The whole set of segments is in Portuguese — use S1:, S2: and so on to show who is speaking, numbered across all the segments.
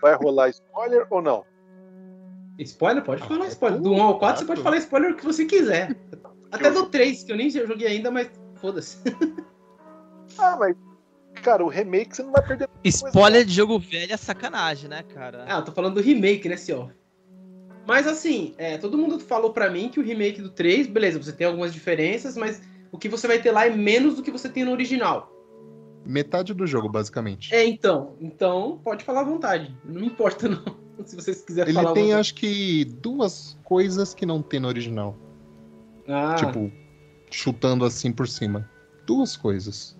S1: vai rolar spoiler ou não?
S2: Spoiler? Pode
S3: Ah,
S2: falar spoiler. Do 1 ao 4 você pode falar spoiler o que você quiser. Até do 3, que eu nem joguei ainda, mas foda-se.
S1: Ah, mas, cara, o remake você não vai perder.
S4: Spoiler de jogo velho é sacanagem, né, cara?
S2: Ah, eu tô falando do remake, né, senhor? Mas assim, é, todo mundo falou pra mim que o remake do 3, beleza, você tem algumas diferenças, mas o que você vai ter lá é menos do que você tem no original.
S3: Metade do jogo, basicamente.
S2: É, então. Então, pode falar à vontade. Não importa, não. Se vocês quiserem
S3: Ele
S2: falar
S3: tem,
S2: alguma
S3: acho que, duas coisas que não tem no original.
S2: Ah,
S3: Tipo, chutando assim por cima. Duas coisas.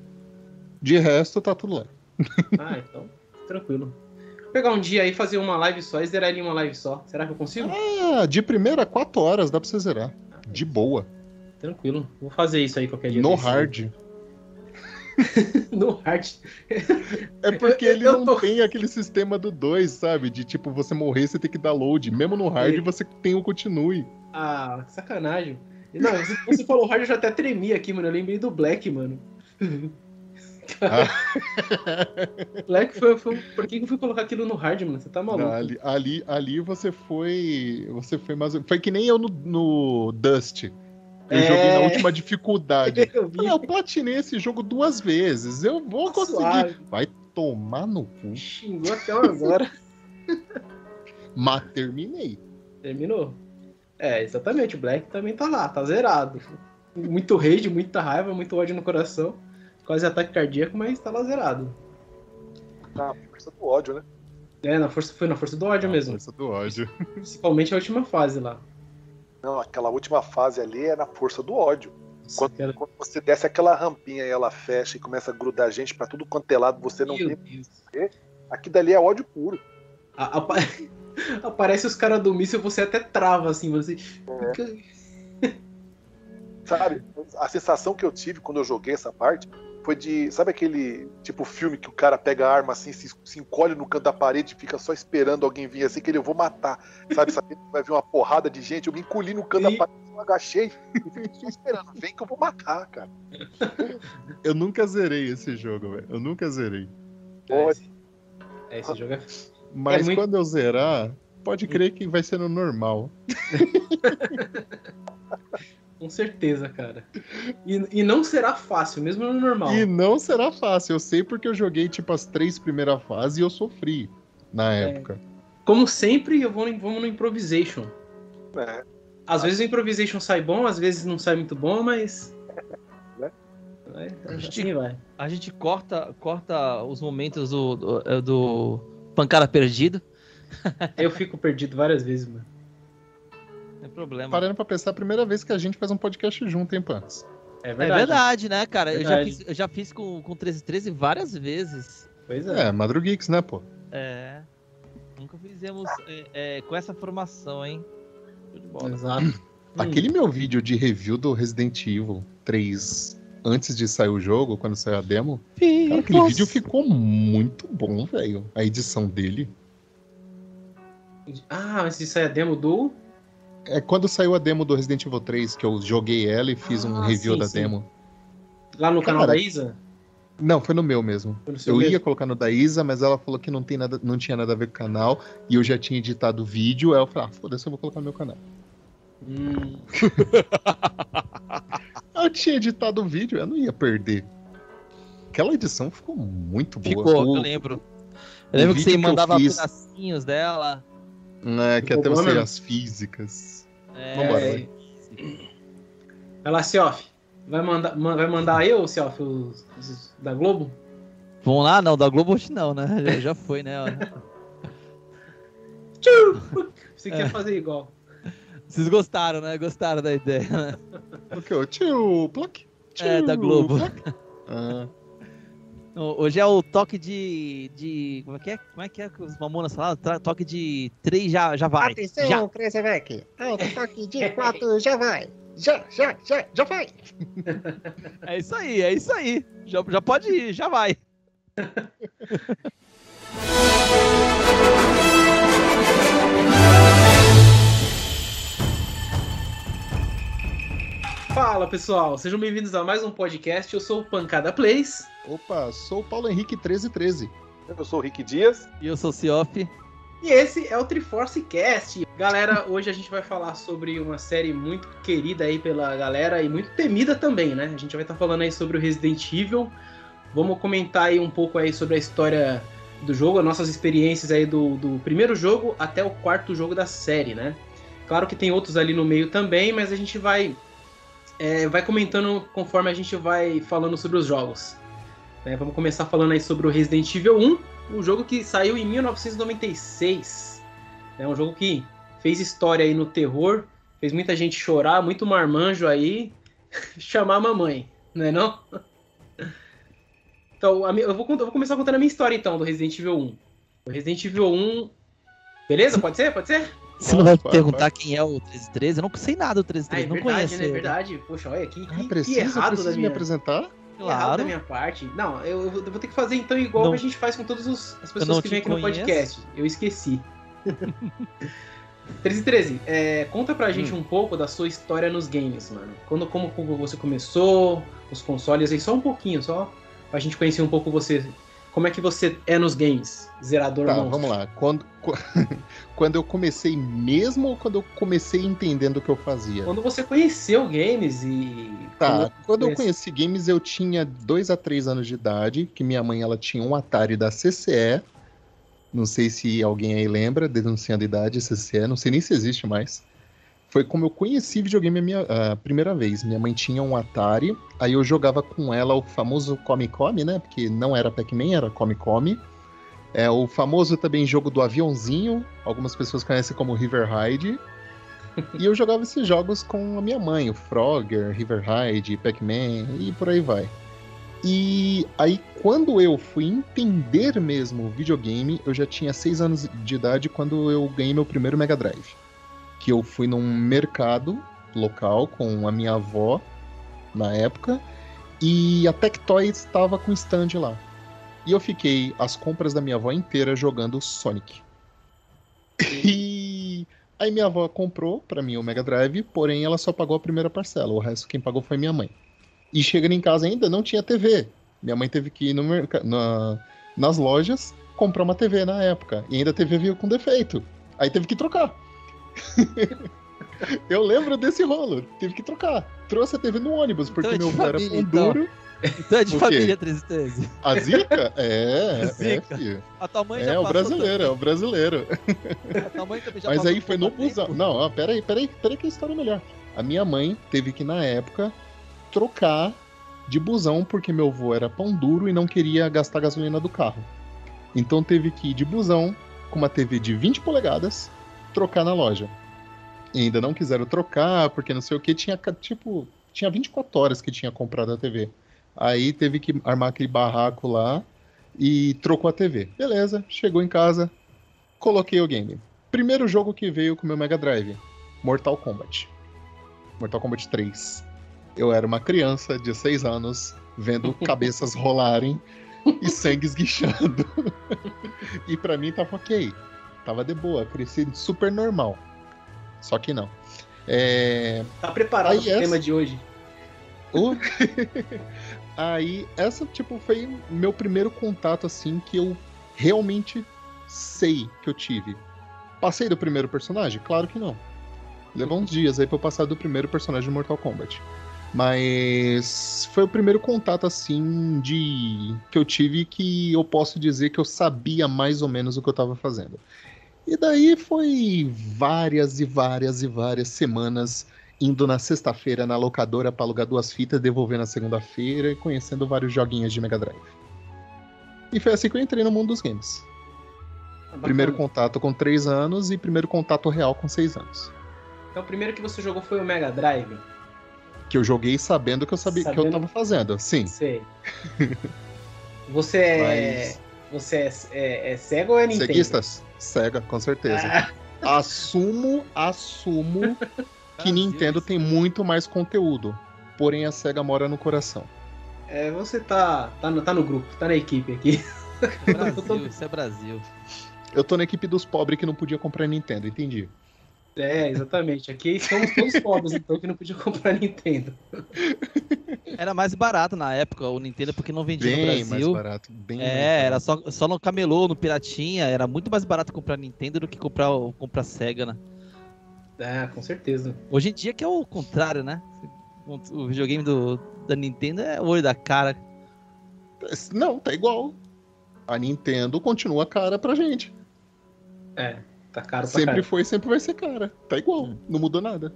S3: De resto, tá tudo lá.
S2: ah, então, tranquilo. Vou pegar um dia aí, fazer uma live só e zerar ele em uma live só. Será que eu consigo?
S3: Ah, de primeira, quatro horas, dá pra você zerar. De boa.
S2: Tranquilo. Vou fazer isso aí qualquer dia.
S3: No hard.
S2: no hard.
S3: É porque ele
S2: eu
S3: não
S2: tô-
S3: tem aquele sistema do 2, sabe? De tipo, você morrer, você tem que dar load. Mesmo no hard,
S2: Sim.
S3: você tem o continue.
S2: Ah, que sacanagem. Não, você, você falou hard, eu já até tremi aqui, mano. Eu lembrei do Black, mano.
S3: Ah.
S2: Black foi, foi. Por que que eu fui colocar aquilo no hard, mano? Você tá maluco?
S3: Não, ali, ali, ali você foi. Você foi mais. Foi que nem eu no, no Dust. Eu
S2: É.
S3: joguei na última dificuldade.
S2: eu vi.
S3: Eu platinei esse jogo duas vezes. Eu vou conseguir.
S2: Suave.
S3: Vai tomar no cu.
S2: Xingou até horas.
S3: Mas terminei.
S2: Terminou. É, exatamente. O Black também tá lá, tá zerado. Muito rage, muita raiva, muito ódio no coração. Quase ataque cardíaco, mas tá lá zerado.
S1: Na força do ódio, né?
S2: É, na força, foi na força do ódio mesmo.
S3: Força do ódio.
S2: Principalmente a última fase lá.
S1: Não, aquela última fase ali é na força do ódio. Quando, quando você desce aquela rampinha e ela fecha e começa a grudar gente pra tudo quanto é lado, você não
S2: Meu
S1: tem.
S2: Deus.
S1: Aqui dali é ódio puro.
S2: A- apa- Aparece os caras do míssil, você até trava assim, você.
S1: É. Sabe? A sensação que eu tive quando eu joguei essa parte foi de. Sabe aquele tipo filme que o cara pega a arma assim, se, se encolhe no canto da parede e fica só esperando alguém vir assim, que ele eu vou matar. Sabe? Sabendo que vai vir uma porrada de gente, eu me encolhi no canto
S2: Sim.
S1: da parede, eu agachei e fiquei só esperando. Vem que eu vou matar, cara.
S3: Eu nunca zerei esse jogo, velho. Eu nunca zerei.
S2: É, esse, é, esse jogo é.
S3: Mas
S2: muito-
S3: quando eu zerar, pode crer que vai ser no normal.
S2: Com certeza, cara. E, e não será fácil, mesmo no normal.
S3: E não será fácil. Eu sei porque eu joguei, tipo, as três primeiras fases e eu sofri na
S2: É.
S3: época.
S2: Como sempre, eu vou no, vamos no improvisation.
S1: É.
S2: Às vezes o improvisation sai bom, às vezes não sai muito bom, mas.
S1: Né?
S2: Vai, assim vai.
S4: A gente corta, corta os momentos do, do, é, do pancada perdido.
S2: Eu fico perdido várias vezes, mano.
S4: Não tem problema.
S3: Parando pra pensar, a primeira vez que a gente faz um podcast junto, hein, Pans?
S2: É
S4: É
S2: verdade.
S4: verdade, né, cara? Eu já
S2: Verdade.
S4: fiz, eu já fiz com, com 1313 várias vezes.
S2: Pois é.
S3: É, Madrugeeks, né, pô?
S4: É. Nunca fizemos é, é, com essa formação, hein? De.
S2: Exato. Hum.
S3: Aquele meu vídeo de review do Resident Evil 3 antes de sair o jogo, quando saiu a demo, cara, aquele vídeo ficou muito bom, velho. A edição dele.
S2: Ah, mas isso aí é demo do.
S3: É quando saiu a demo do Resident Evil 3, que eu joguei ela e fiz um
S2: Ah,
S3: review
S2: sim,
S3: da
S2: sim.
S3: demo.
S2: Lá no canal
S3: Cara,
S2: da Isa?
S3: Não, foi no meu mesmo.
S2: No
S3: Eu
S2: mesmo?
S3: ia colocar no da Isa, mas ela falou que não, tem nada, não tinha nada a ver com o canal. E eu já tinha editado o vídeo. Aí eu falei, ah, foda-se, eu vou colocar no meu canal.
S2: Hum,
S3: Eu tinha editado o vídeo, eu não ia perder. Aquela edição ficou muito boa.
S4: Ficou,
S3: O-
S4: eu lembro. Eu lembro que você
S3: que
S4: mandava pedacinhos dela.
S3: É, que até você as físicas.
S4: É,
S3: Vambora,
S2: é. Vai lá, Cioff. Vai mandar, ma- vai mandar eu, Cioff, os, os da Globo?
S4: Vamos lá? Não, da Globo hoje não, né? Já, já foi, né?
S2: Você quer fazer igual.
S4: Vocês gostaram, né? Gostaram da ideia, né?
S3: O que? O tio Pluck?
S4: É, da Globo.
S3: Ah,
S4: Hoje é o toque de. de como é que é? Como é que é que os mamonas falaram? Toque de 3 já, já vai.
S5: Atenção,
S4: Já.
S5: Crescevec. Alto toque de 4, já vai. Já, já, já, já vai.
S4: É isso aí, é isso aí. Já, já pode ir, já vai.
S2: Fala, pessoal. Sejam bem-vindos a mais um podcast. Eu sou o Pancada Plays.
S3: opa, sou o Paulo Henrique 1313.
S1: Eu sou o Rick Dias.
S4: E eu sou o Cioff.
S2: E esse é o Triforce Cast. Galera, hoje a gente vai falar sobre uma série muito querida aí pela galera e muito temida também, né? A gente vai estar falando aí sobre o Resident Evil. Vamos comentar aí um pouco aí sobre a história do jogo, as nossas experiências aí do, do primeiro jogo até o quarto jogo da série, né? Claro que tem outros ali no meio também, mas a gente vai é, vai comentando conforme a gente vai falando sobre os jogos. É, vamos começar falando aí sobre o Resident Evil 1, o jogo que saiu em 1996. É um jogo que fez história aí no terror, fez muita gente chorar, muito marmanjo aí, chamar a mamãe, não é não? Então, eu vou, eu vou começar contando a minha história então do Resident Evil 1. O Resident Evil 1. Beleza? Pode ser? Pode ser?
S4: Você não vai perguntar quem é o 1313? Eu não sei nada do 1313,
S2: ah, é
S4: não
S2: verdade,
S4: conheço.
S2: Né? É verdade, Poxa, olha, que,
S3: Ah,
S2: que,
S3: precisa,
S2: que errado da
S3: me
S2: minha...
S3: apresentar?
S2: Claro. Errado da minha parte. Não, eu, eu vou ter que fazer então igual
S4: Não.
S2: que a gente faz com todas os- as pessoas que vêm aqui no
S4: conheço.
S2: podcast. Eu esqueci. 13 13, é, conta pra
S4: Hum.
S2: gente um pouco da sua história nos games, mano. Quando, como, como você começou, os consoles aí, só um pouquinho, só pra gente conhecer um pouco você. Como é que você é nos games? Zerador
S3: Tá,
S2: monstro.
S3: vamos lá. Quando, qu- quando eu comecei mesmo ou quando eu comecei entendendo o que eu fazia?
S2: Quando você conheceu games e.
S3: Tá, quando eu conheci games eu tinha 2 a 3 anos de idade, que minha mãe ela tinha um Atari da CCE. Não sei se alguém aí lembra, denunciando a idade, CCE, não sei nem se existe mais. Foi como eu conheci videogame a minha a primeira vez. Minha mãe tinha um Atari, aí eu jogava com ela o famoso Come Come, né? Porque não era Pac-Man, era Come Come. É o famoso também jogo do aviãozinho, algumas pessoas conhecem como River Ride. E eu jogava esses jogos com a minha mãe, o Frogger, River Ride, Pac-Man e por aí vai. E aí, quando eu fui entender mesmo o videogame, eu já tinha 6 anos de idade quando eu ganhei meu primeiro Mega Drive. Que eu fui num mercado local com a minha avó na época, e a Tectoy estava com stand lá. E eu fiquei as compras da minha avó inteira jogando Sonic. E aí minha avó comprou pra mim o Mega Drive, porém ela só pagou a primeira parcela, o resto quem pagou foi minha mãe. E chegando em casa ainda não tinha TV. Minha mãe teve que ir no merca- na- nas lojas comprar uma TV na época. E ainda a TV veio com defeito. Aí teve que trocar. Eu lembro desse rolo. Teve que trocar. Trouxe a TV no ônibus, porque
S4: Então é
S3: meu avô era pão
S4: então.
S3: duro.
S4: Então é de
S3: O
S4: família 1313.
S3: A Zica? É, é,
S4: Zica.
S3: filho.
S4: A tua mãe já
S3: É, o brasileiro, é o brasileiro.
S4: mãe também já
S3: Mas aí foi no
S4: por tempo.
S3: busão. Não, ó, peraí, peraí, peraí que a história é melhor. A minha mãe teve que, na época, trocar de busão porque meu avô era pão duro e não queria gastar gasolina do carro. Então teve que ir de busão com uma TV de 20 polegadas trocar na loja. E ainda não quiseram trocar porque não sei o que, tinha tipo, tinha 24 horas que tinha comprado a TV. Aí teve que armar aquele barraco lá e trocou a TV. Beleza, chegou em casa, coloquei o game. Primeiro jogo que veio com o meu Mega Drive: Mortal Kombat. Mortal Kombat 3. Eu era uma criança de 6 anos, vendo cabeças rolarem e sangue esguichando. e pra mim tava ok. Tava de boa, cresci super normal. Só que não. É.
S2: Tá preparado
S3: Aí
S2: pro
S3: essa-
S2: tema de hoje?
S3: o- Aí, essa, tipo, foi o meu primeiro contato, assim, que eu realmente sei que eu tive. Passei do primeiro personagem? Claro que não. Levou uns dias aí pra eu passar do primeiro personagem de Mortal Kombat. Mas foi o primeiro contato, assim, de que eu tive que eu posso dizer que eu sabia mais ou menos o que eu tava fazendo. E daí foi várias e várias e várias semanas indo na sexta-feira na locadora pra alugar duas fitas, devolver na segunda-feira e conhecendo vários joguinhos de Mega Drive. E foi assim que eu entrei no mundo dos games. Primeiro
S2: Bacana.
S3: contato com 3 anos e primeiro contato real com 6 anos.
S2: Então o primeiro que você jogou foi o Mega Drive?
S3: Que eu joguei sabendo que eu sabia que eu
S2: Sabendo-
S3: tava fazendo. Sim.
S2: Sei. Você é.
S3: Mas-
S2: Você é, é, é cego ou é Nintendo?
S3: Ceguistas? Sega, com certeza.
S2: Ah,
S3: Assumo, assumo que Nintendo tem muito mais conteúdo. Porém, a SEGA mora no coração.
S2: é, você tá, tá, no, tá no grupo, tá na equipe aqui.
S4: Brasil, isso é Brasil.
S3: Eu tô na equipe dos pobres que não podia comprar Nintendo, entendi.
S2: É, exatamente. Aqui somos todos pobres, então, que não podia comprar Nintendo.
S4: Era mais barato na época o Nintendo porque não vendia
S3: Bem
S4: no
S3: mais
S4: Brasil.
S3: barato. Bem mais
S4: É, era
S3: barato.
S4: só, só no camelô, no Piratinha. Era muito mais barato comprar Nintendo do que comprar, comprar Sega, né?
S2: É, com certeza.
S4: Hoje em dia que é o contrário, né? O videogame do, da Nintendo é o olho da cara.
S3: Não, tá igual. A Nintendo continua cara pra gente.
S2: É, tá caro pra
S3: Sempre
S2: caralho.
S3: foi, sempre vai ser cara. Tá igual.
S4: Hum.
S3: Não mudou nada.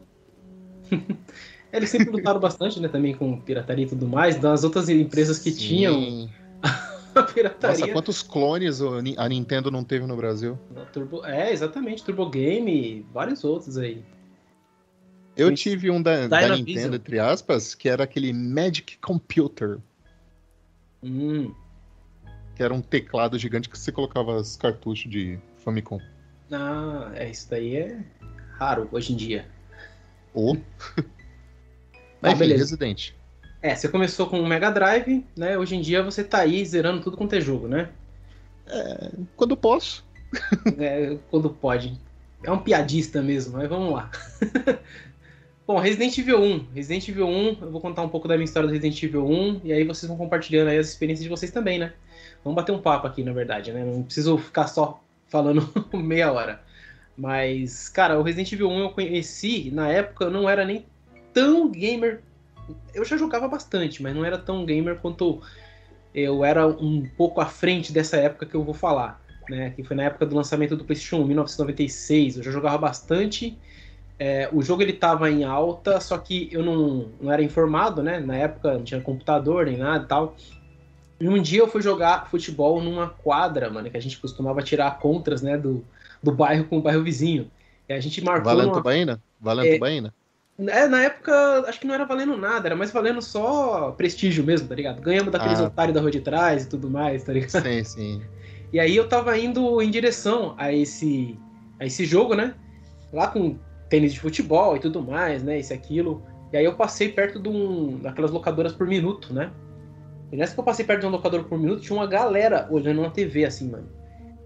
S2: Eles sempre lutaram bastante, né, também com pirataria e tudo mais, das outras empresas que
S3: Sim.
S2: tinham a pirataria.
S3: Nossa, quantos clones a Nintendo não teve no Brasil?
S2: Turbo... É, exatamente, Turbo Game, vários outros aí.
S3: Eu
S2: Sim.
S3: tive um da, da. Nintendo, entre aspas, que era aquele Magic Computer,
S2: Hum,
S3: que era um teclado gigante que você colocava os cartuchos de Famicom.
S2: ah, é, isso daí é raro hoje em dia.
S3: Ou.
S2: Ah,
S3: Mas enfim,
S2: beleza.
S3: Resident.
S2: É, você começou com o Mega Drive, né? Hoje em dia você tá aí zerando tudo quanto é jogo, né?
S3: Quando posso.
S2: É, quando pode. É um piadista mesmo, mas vamos lá. Bom, Resident Evil 1. Resident Evil 1, eu vou contar um pouco da minha história do Resident Evil 1, e aí vocês vão compartilhando aí as experiências de vocês também, né? Vamos bater um papo aqui, na verdade, né? Não preciso ficar só falando meia hora. Mas, cara, o Resident Evil 1 eu conheci, na época eu não era nem tão gamer. Eu já jogava bastante, mas não era tão gamer quanto eu era um pouco à frente dessa época que eu vou falar né? Que foi na época do lançamento do PlayStation 1, 1996. Eu já jogava bastante. É, o jogo ele tava em alta, só que eu não, não era informado, né? Na época não tinha computador nem nada e tal. E um dia eu fui jogar futebol numa quadra, mano, que a gente costumava tirar contras, né? Do, do bairro com o bairro vizinho. E a gente marcou.
S3: Valendo
S2: numa-
S3: Tubaína? Valendo
S2: É.
S3: Tubaína?
S2: É, na época, acho que não era valendo nada, era mais valendo só prestígio mesmo, tá ligado? Ganhamos daqueles
S3: Ah.
S2: otários da rua de trás e tudo mais, tá ligado?
S3: Sim, sim.
S2: E aí eu tava indo em direção a esse, a esse jogo, né? Lá com tênis de futebol e tudo mais, né? Isso e aquilo. E aí eu passei perto de um, daquelas locadoras por minuto, né? E nessa que eu passei perto de uma locadora por minuto, tinha uma galera olhando na TV, assim, mano.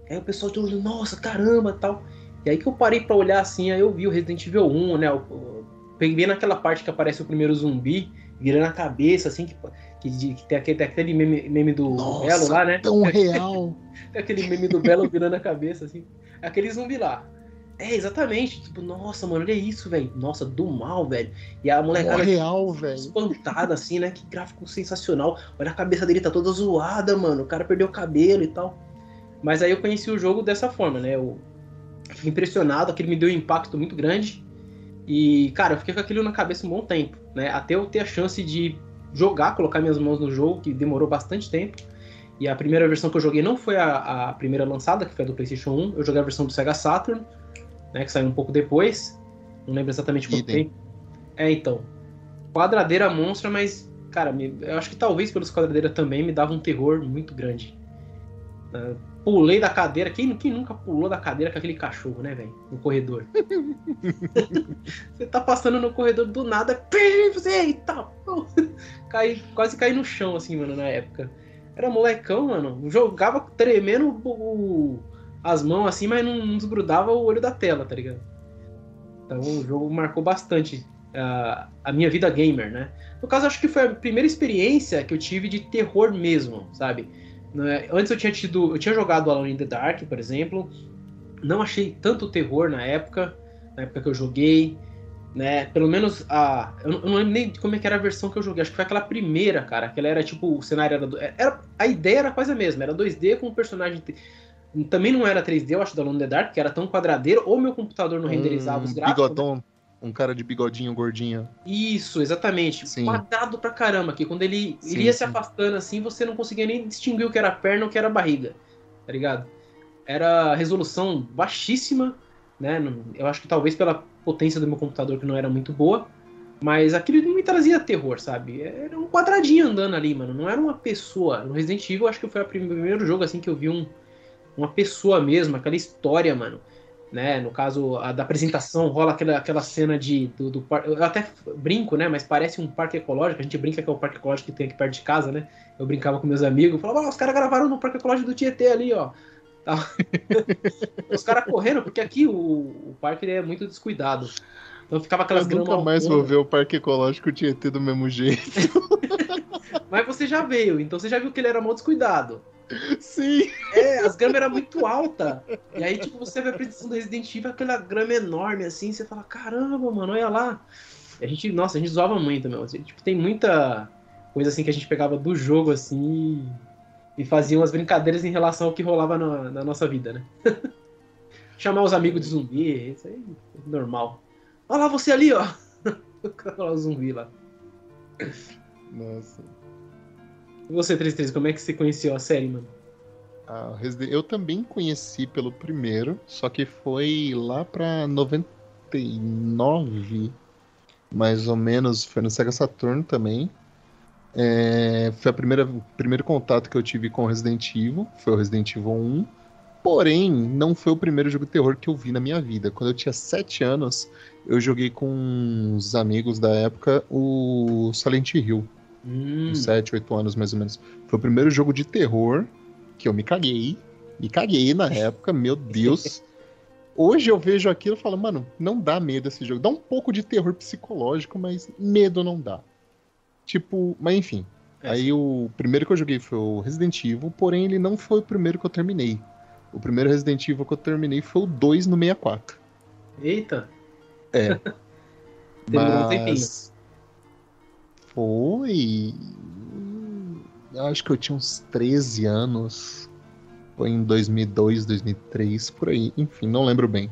S2: Aí o pessoal olhando, nossa, caramba, tal. E aí que eu parei pra olhar assim, aí eu vi o Resident Evil 1, né? Eu, peguei naquela parte que aparece o primeiro zumbi, virando a cabeça, assim, que, que, que tem aquele, tem aquele meme, meme do
S3: Nossa,
S2: Belo lá, né?
S3: Tão real.
S2: Tem aquele meme do Belo virando a cabeça, assim. Aquele zumbi lá. É, exatamente. Tipo, nossa, mano, olha isso, velho. Nossa, do mal, velho. E a molecada
S3: real, velho.
S2: espantada, assim, né? Que gráfico sensacional. Olha a cabeça dele, tá toda zoada, mano. O cara perdeu o cabelo e tal. Mas aí eu conheci o jogo dessa forma, né? Eu fiquei impressionado, aquele me deu um impacto muito grande. E, cara, eu fiquei com aquilo na cabeça um bom tempo, né? Até eu ter a chance de jogar, colocar minhas mãos no jogo, que demorou bastante tempo. E a primeira versão que eu joguei não foi a, a primeira lançada, que foi a do PlayStation 1. Eu joguei a versão do Sega Saturn, né? Que saiu um pouco depois. Não lembro exatamente quanto tempo. É, então. Quadradeira monstra, mas, cara, me- eu acho que talvez pelos quadradeira também me dava um terror muito grande. Ah, pulei da cadeira. Quem, quem nunca pulou da cadeira com aquele cachorro, né, velho? No corredor. você tá passando no corredor do nada. "Pim, Você, eita! pô." Caí, quase caí no chão, assim, mano, na época. Era molecão, mano. Jogava tremendo o- as mãos assim, mas não, não desgrudava o olho da tela, tá ligado? Então o jogo marcou bastante a, a minha vida gamer, né? No caso, acho que foi a primeira experiência que eu tive de terror mesmo, sabe? Né, Antes eu tinha tido. Eu tinha jogado Alone in the Dark, por exemplo. Não achei tanto terror na época, na época que eu joguei. Né? Pelo menos a. Eu não, eu não lembro nem de como é que era a versão que eu joguei. Acho que foi aquela primeira, cara. Aquela era tipo. O cenário era. era a ideia era quase a mesma. Era 2D com o personagem. Também não era 3D, eu acho, da Alone in the Dark, que era tão quadradeiro, ou meu computador não renderizava os
S3: um
S2: gráficos. né?
S3: Um cara de bigodinho gordinho.
S2: Isso, exatamente.
S3: Sim.
S2: Quadrado pra caramba, que quando ele
S3: Sim,
S2: iria se
S3: sim.
S2: afastando assim, você não conseguia nem distinguir o que era perna ou o que era barriga, tá ligado? Era resolução baixíssima, né? Eu acho que talvez pela potência do meu computador que não era muito boa, mas aquilo não me trazia terror, sabe? Era um quadradinho andando ali, mano. Não era uma pessoa. No Resident Evil, acho que foi o primeiro jogo assim que eu vi um, uma pessoa mesmo, aquela história, mano né? No caso a da apresentação rola aquela, aquela cena de do, do par- eu até brinco, né? Mas parece um parque ecológico. A gente brinca que é o parque ecológico que tem aqui perto de casa, né? Eu brincava com meus amigos, falava, "Ah, os caras gravaram no parque ecológico do Tietê ali, ó. Os caras correndo porque aqui o, o parque é muito descuidado. Então ficava aquelas
S3: eu nunca mais vou ver o Parque Ecológico Tietê do mesmo jeito.
S2: Mas você já veio, então você já viu que ele era mal descuidado.
S3: Sim.
S2: É, as gramas eram muito altas. E aí, tipo, você vai pra edição do Resident Evil, aquela grama enorme assim, você fala, caramba, mano, olha lá. E a gente, nossa, a gente zoava muito, meu. Tipo, tem muita coisa assim que a gente pegava do jogo assim e fazia umas brincadeiras em relação ao que rolava na, na nossa vida, né? Chamar os amigos de zumbi, isso aí é normal. Olha lá você ali, ó. O zumbi lá.
S3: Nossa.
S2: E você, 33, como é que você conheceu a série, mano?
S3: Eu também conheci pelo primeiro, só que foi lá pra 99, mais ou menos, foi no Sega Saturn também. É, foi a primeira, o primeiro contato que eu tive com Resident Evil, foi o Resident Evil 1. Porém, não foi o primeiro jogo de terror que eu vi na minha vida. Quando eu tinha 7 anos, eu joguei com uns amigos da época o Silent Hill.
S2: Hum,
S3: uns 7, 8 anos mais ou menos. Foi o primeiro jogo de terror que eu me caguei. Me caguei na época, meu Deus. Hoje eu vejo aquilo e falo, mano, não dá medo esse jogo. Dá um pouco de terror psicológico, mas medo não dá. Tipo, mas enfim.
S2: É.
S3: Aí o primeiro que eu joguei foi o Resident Evil, porém ele não foi o primeiro que eu terminei. O primeiro Resident Evil que eu terminei foi o 2 no 64.
S2: Eita,
S3: É.
S2: Demorou um tempinho.
S3: Foi. Eu acho que eu tinha uns 13 anos. Foi em 2002, 2003, por aí. Enfim, não lembro bem.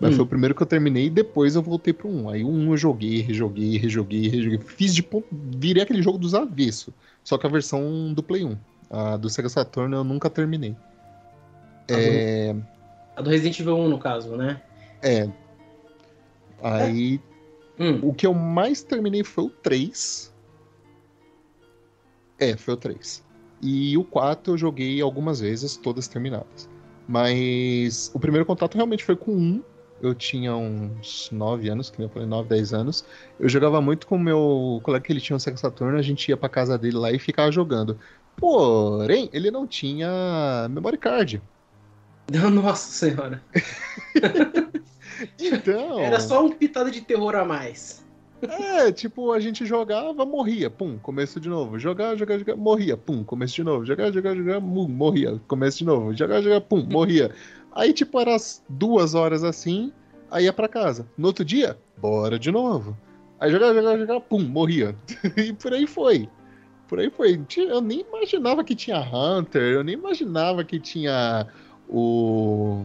S3: Mas
S2: Hum.
S3: foi o primeiro que eu terminei e depois eu voltei pro 1. Aí o 1 eu joguei, rejoguei, rejoguei, rejoguei. Fiz de ponto. Virei aquele jogo dos avessos. Só que a versão do Play 1. A do Sega Saturn eu nunca terminei.
S2: Tá
S3: É.
S2: a do Resident Evil 1, no caso, né?
S3: É. Aí
S2: Hum,
S3: O que eu mais terminei foi o 3. É, foi o 3. E o 4 eu joguei algumas vezes, todas terminadas. Mas o primeiro contato realmente foi com um. Eu tinha uns 9 anos, que nem eu falei, 9, 10 anos. Eu jogava muito com o meu colega que ele tinha um Sega Saturn, a gente ia pra casa dele lá e ficava jogando. Porém, ele não tinha memory card.
S2: Nossa senhora.
S3: Então.
S2: Era só um pitado de terror a mais.
S3: É, tipo, a gente jogava, morria, pum, começo de novo. Jogar, jogar, jogar, morria, pum, começo de novo. Jogar, jogar, jogar, morria, começo de novo. Jogar, jogar, pum, morria. Aí, tipo, era as duas horas assim, aí ia pra casa. No outro dia, bora de novo. Aí jogar, jogar, jogar, pum, morria. e por aí foi. Por aí foi. Eu nem imaginava que tinha Hunter, eu nem imaginava que tinha o.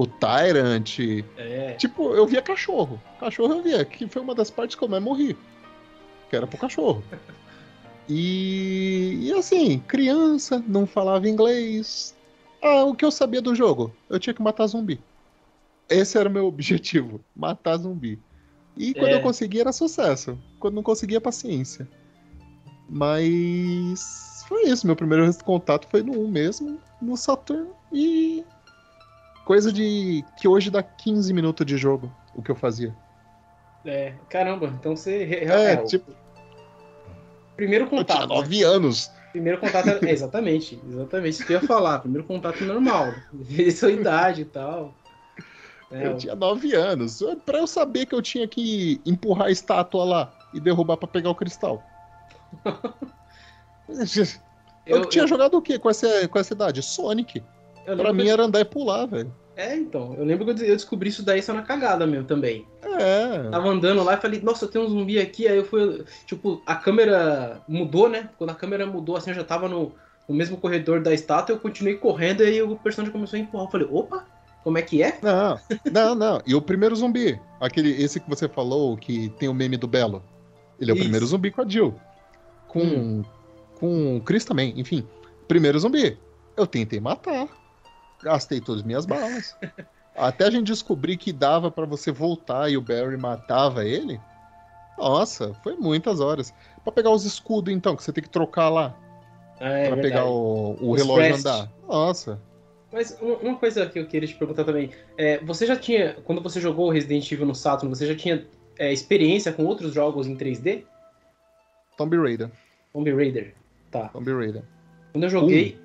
S3: O Tyrant.
S2: É.
S3: Tipo, eu via cachorro. Cachorro eu via, que foi uma das partes que eu mais morri. Que era pro cachorro. E, e assim, criança, não falava inglês. Ah, o que eu sabia do jogo? Eu tinha que matar zumbi. Esse era o meu objetivo, matar zumbi. E quando
S2: É.
S3: eu conseguia era sucesso. Quando não conseguia, paciência. Mas foi isso, meu primeiro contato foi no 1 mesmo, no Saturn e coisa de que hoje dá 15 minutos de jogo, o que eu fazia.
S2: É, caramba, então você.
S3: É,
S2: é,
S3: tipo,
S2: primeiro
S3: eu tinha
S2: contato. né?
S3: 9 anos.
S2: Primeiro contato. é, exatamente, exatamente isso que eu ia falar. Primeiro contato normal. Sua idade e tal. É,
S3: Eu tinha 9 anos. Pra eu saber que eu tinha que empurrar a estátua lá e derrubar pra pegar o cristal. Eu,
S2: eu,
S3: tinha
S2: eu-
S3: jogado o quê com essa, com essa idade? Sonic.
S2: eu
S3: Pra mim
S2: que-
S3: era andar e pular, velho.
S2: É, então. Eu lembro que eu descobri isso daí só na cagada, meu, também.
S3: É.
S2: Tava andando lá e falei, nossa, tem um zumbi aqui. Aí eu fui, tipo, a câmera mudou, né? Quando a câmera mudou, assim, eu já tava no, no mesmo corredor da estátua, eu continuei correndo e aí o personagem começou a empurrar. Eu falei, opa, como é que é?
S3: Não, não, não. E o primeiro zumbi? Aquele, esse que você falou, que tem o meme do Belo. Ele é o
S2: Isso.
S3: primeiro zumbi com a Jill. Com,
S2: Hum.
S3: com o Chris também, enfim. Primeiro zumbi. Eu tentei matar. Gastei todas as minhas balas. Até a gente descobrir que dava pra você voltar e o Barry matava ele. Nossa, foi muitas horas. Pra pegar os escudos, então, que você tem que trocar lá.
S2: É,
S3: pra
S2: verdade.
S3: pegar o, o relógio
S2: crest.
S3: andar. Nossa.
S2: Mas uma coisa que eu queria te perguntar também. É, você já tinha, quando você jogou o Resident Evil no Saturn, você já tinha é, experiência com outros jogos em 3D?
S3: Tomb Raider.
S2: Tomb Raider. Tá.
S3: Tomb Raider.
S2: Quando eu joguei.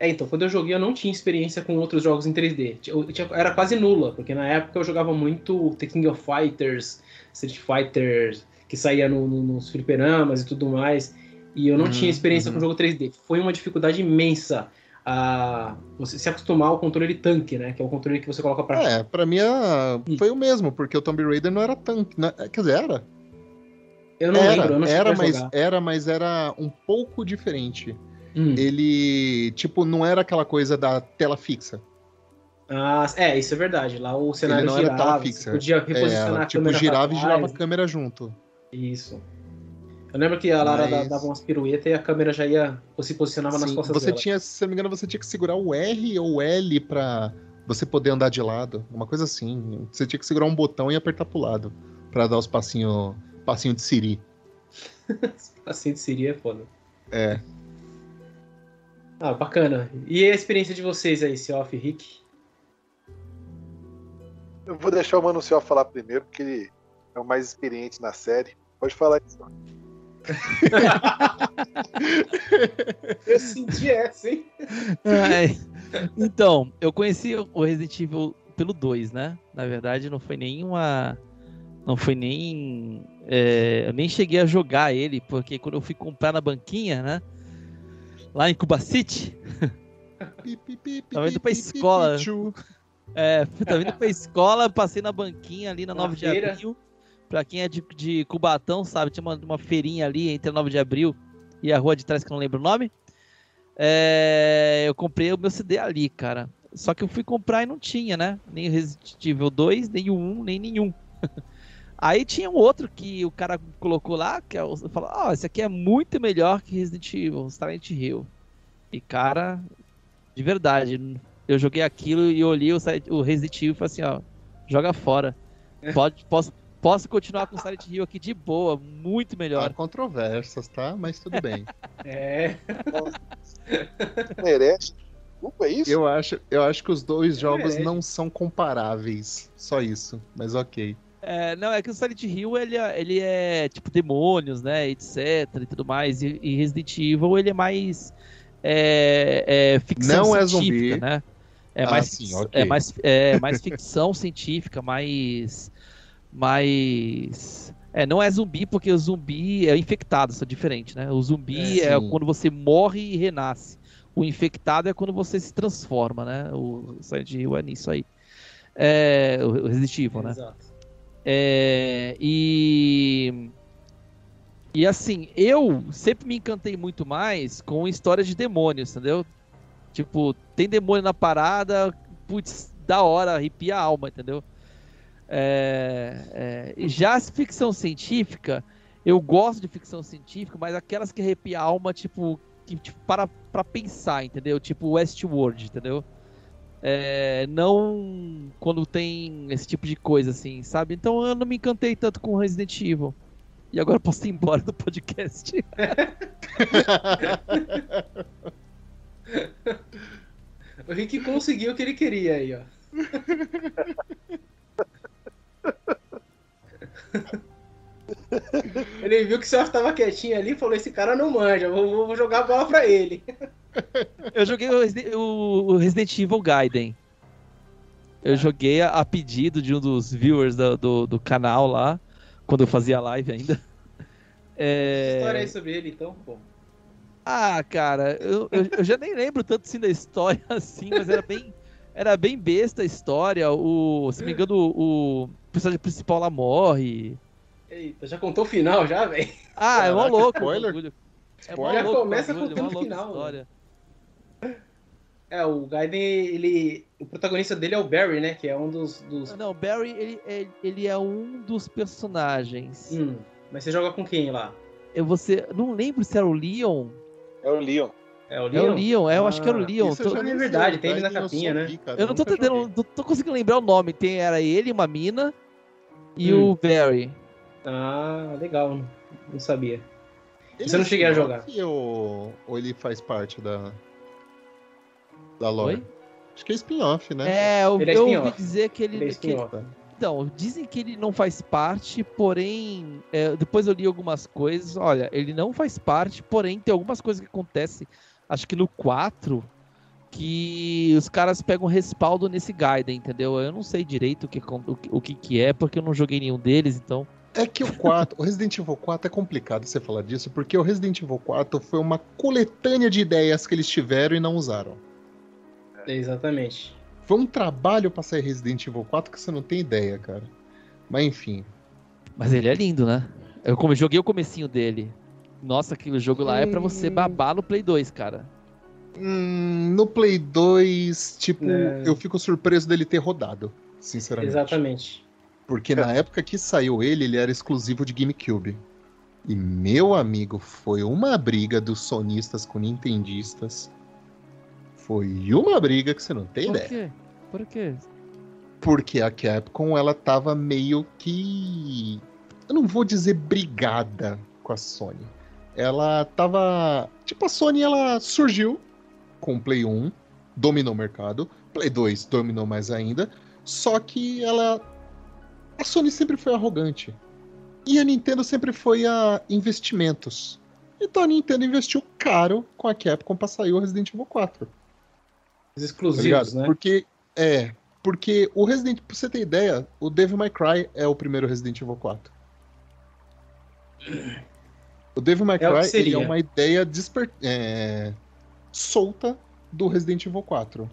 S2: É, então, quando eu joguei eu não tinha experiência com outros jogos em 3D. Eu tinha- era quase nula, porque na época eu jogava muito The King of Fighters, Street Fighter, que saía no- no- nos fliperamas e tudo mais. E eu não
S3: Uhum,
S2: tinha experiência
S3: uhum.
S2: com jogo 3D. Foi uma dificuldade imensa a você se acostumar ao controle tanque, né? Que é o controle que você coloca pra.
S3: É, pra mim a- foi o mesmo, porque o Tomb Raider não era tanque. né? Quer dizer, era.
S2: eu não
S3: era,
S2: lembro, eu não
S3: era, mas,
S2: jogar.
S3: era, mas era um pouco diferente.
S2: Hum.
S3: Ele, tipo, não era aquela coisa da tela fixa.
S2: Ah, é, isso é verdade. Lá o cenário
S3: não era
S2: girava,
S3: tela
S2: você
S3: fixa.
S2: podia reposicionar
S3: É,
S2: a
S3: tipo,
S2: câmera
S3: girava
S2: pra
S3: e girava a câmera junto.
S2: Isso. Eu lembro que a Lara
S3: Mas-
S2: dava umas piruetas e a câmera já ia, se posicionava nas
S3: Sim,
S2: costas
S3: você
S2: dela.
S3: tinha, se não me engano, você tinha que segurar o R ou o L pra você poder andar de lado. Uma coisa assim. Você tinha que segurar um botão e apertar pro lado. Pra dar os passinhos passinho de Siri.
S2: Assim de seria é foda.
S3: É.
S2: Ah, bacana. E a experiência de vocês aí, Seoff e Rick?
S1: Eu vou deixar o Mano Céu falar primeiro, porque ele é o mais experiente na série. Pode falar isso.
S2: Eu senti essa, hein?
S4: Ai, então, eu conheci o Resident Evil pelo 2, né? Na verdade, não foi nem uma. Não foi nem. é, eu nem cheguei a jogar ele, porque quando eu fui comprar na banquinha, né? Lá em Cuba City, Tava indo pra escola. é, tava indo pra escola, passei na banquinha ali na
S2: Na
S4: 9 de
S2: feira.
S4: abril. Pra quem é de, de Cubatão, sabe? Tinha uma, uma feirinha ali entre a 9 de abril e a rua de trás, que eu não lembro o nome. É, eu comprei o meu CD ali, cara. Só que eu fui comprar e não tinha, né? Nem o Resident Evil 2, nem o 1, nem nenhum. Aí tinha um outro que o cara colocou lá, que é o- falou, ó, esse aqui é muito melhor que Resident Evil, Silent Hill. E cara, de verdade, eu joguei aquilo e olhei o, o Resident Evil e falei assim, ó, joga fora. Pode, posso, posso continuar com o Silent Hill aqui de boa, muito
S3: Há
S4: melhor.
S3: controvérsias, tá? Mas tudo bem.
S2: É.
S1: Merece. Desculpa, é isso?
S3: eu, acho, eu acho que os dois jogos
S2: merece.
S3: não são comparáveis. Só isso. Mas ok.
S4: É, não, é que o Silent Hill, ele é, ele é tipo demônios, né, etc e tudo mais, e, e Resident Evil, ele é mais é, é, ficção
S3: Não é
S4: científica,
S3: zumbi.
S4: né? É
S3: Ah,
S4: mais,
S3: sim,
S4: fic-
S3: ok.
S4: é mais, é mais ficção científica, mais, mais... É, não é zumbi, porque o zumbi é infectado, isso é diferente, né? O zumbi
S3: É,
S4: é, quando você morre e renasce. O infectado é quando você se transforma, né? O Silent Hill é nisso aí. É, o Resident Evil, né?
S2: Exato.
S4: É, e. E assim, eu sempre me encantei muito mais com histórias de demônios, entendeu? Tipo, tem demônio na parada, putz, da hora, arrepia a alma, entendeu? É, é, já ficção científica, eu gosto de ficção científica, mas aquelas que arrepia a alma, tipo, que, tipo para pensar, entendeu? Tipo Westworld, entendeu? É, não quando tem esse tipo de coisa, assim, sabe? Então eu não me encantei tanto com Resident Evil. E agora eu posso ir embora do podcast.
S2: O Rick conseguiu o que ele queria aí, ó. Ele viu que o senhor tava quietinho ali e falou: Esse cara não manja, vou, vou jogar a bola pra ele.
S4: Eu joguei o Resident, o- Resident Evil Gaiden. Eu joguei a, a pedido de um dos viewers do, do, do canal lá, quando eu fazia live ainda. É...
S2: História aí sobre ele, então, pô.
S4: Ah, cara, eu, eu, eu já nem lembro tanto assim da história assim, mas era bem, era bem besta a história. O, se não me engano, o, o personagem principal lá morre.
S2: Eita, já contou o final já, velho?
S4: Ah, é mó louco.
S3: spoiler?
S4: É mó?
S2: Já
S4: louco
S2: começa
S4: bagulho,
S2: contando
S4: mó
S2: o final,
S4: história.
S2: É, o Gaiden, ele. O protagonista dele é o Barry, né? Que é um dos. dos...
S4: Não, o Barry, ele, ele, ele é um dos personagens.
S2: Hum, mas você joga com quem lá?
S4: Eu você não lembro se era o Leon.
S1: É o Leon.
S2: É o
S4: É o Leon, é, eu acho que era o
S2: Ah,
S4: Leon.
S3: Isso eu
S4: Tô-
S2: é verdade, tem ele na capinha, né?
S3: cara,
S4: Eu não tô entendendo, não tô conseguindo lembrar o nome. Tem, era ele, uma mina e
S2: Hum.
S4: o Barry.
S2: Ah, legal. Não sabia.
S3: Ele
S2: Você não
S3: é
S2: cheguei a
S3: spin-off Ou, ou ele faz parte da, da lore?
S4: Oi?
S3: Acho que é spin-off, né?
S4: É, eu,
S2: é
S4: eu ouvi dizer que ele.
S2: Ele é
S4: que- então, dizem que ele não faz parte, porém. é, depois eu li algumas coisas. Olha, ele não faz parte, porém tem algumas coisas que acontecem, acho que no 4, que os caras pegam respaldo nesse Gaiden, entendeu? Eu não sei direito o que, o que, o que, que é, porque eu não joguei nenhum deles, então
S3: É que o 4, o Resident Evil 4 é complicado você falar disso, porque o Resident Evil 4 foi uma coletânea de ideias que eles tiveram e não usaram.
S2: Exatamente.
S3: Foi um trabalho pra sair Resident Evil 4 que você não tem ideia, cara. Mas enfim.
S4: Mas ele é lindo, né? Eu come- joguei o comecinho dele. Nossa, aquele jogo lá é pra você
S3: Hum.
S4: babar no Play 2, cara.
S3: Hum, no Play 2, tipo,
S2: É.
S3: eu fico surpreso dele ter rodado, sinceramente.
S2: Exatamente.
S3: Porque na época que saiu ele, ele era exclusivo de GameCube. E meu amigo, foi uma briga dos sonistas com nintendistas. Foi uma briga que você não tem
S4: Por
S3: ideia.
S4: quê? Por quê?
S3: Porque a Capcom, ela tava meio que. Eu não vou dizer brigada com a Sony. Ela tava. Tipo, a Sony, ela surgiu com o Play 1, dominou o mercado. Play 2 dominou mais ainda. Só que ela. A Sony sempre foi arrogante. E a Nintendo sempre foi a investimentos. Então a Nintendo investiu caro com a Capcom pra sair o Resident Evil 4.
S2: Os
S3: Tá
S2: exclusivos,
S3: ligado?
S2: né?
S3: Porque, é, porque o Resident, pra você ter ideia, o Devil May Cry é o primeiro Resident Evil 4. O Devil May
S2: É
S3: Cry
S2: seria.
S3: é uma ideia desper, é, solta do Resident Evil 4.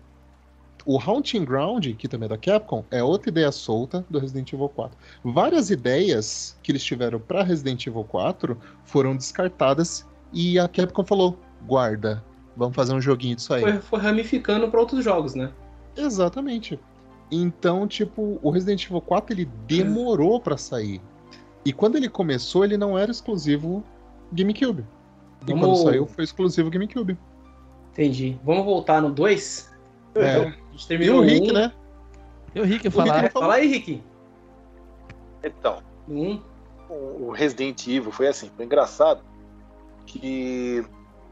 S3: O Haunting Ground, que também é da Capcom, é outra ideia solta do Resident Evil 4. Várias ideias que eles tiveram para Resident Evil 4 foram descartadas e a Capcom falou: guarda, vamos fazer um joguinho disso aí.
S2: Foi, foi ramificando pra outros jogos, né?
S3: Exatamente. Então, tipo, o Resident Evil 4 ele demorou pra sair. E quando ele começou, ele não era exclusivo GameCube. E
S2: Vamos-
S3: quando saiu, foi exclusivo GameCube.
S2: Entendi. Vamos voltar no 2?
S3: É.
S2: A gente
S3: E
S2: terminou
S3: o Rick,
S2: um.
S3: né?
S4: Eu que
S3: O
S4: falar.
S3: Rick
S2: É, fala aí, Rick.
S1: Então,
S2: Um.
S1: o Resident Evil foi assim, foi engraçado que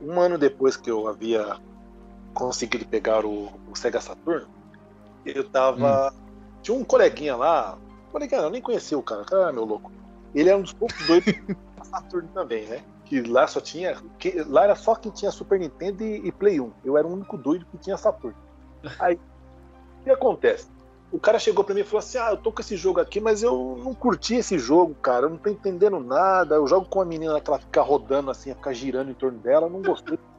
S1: um ano depois que eu havia conseguido pegar o, o Sega Saturn, eu tava. Tinha um coleguinha lá, coleguinha, não, eu nem conhecia o cara, o cara era meu louco. Ele era um dos poucos doidos da Saturn também, né? Que lá só tinha. que- lá era só quem tinha Super Nintendo e, e Play 1. Eu era o único doido que tinha Saturn. Aí, o que acontece? O cara chegou pra mim e falou assim: Ah, eu tô com esse jogo aqui, mas eu não curti esse jogo, cara. Eu não tô entendendo nada. Eu jogo com uma menina que ela fica rodando assim, fica girando em torno dela. Eu não gostei.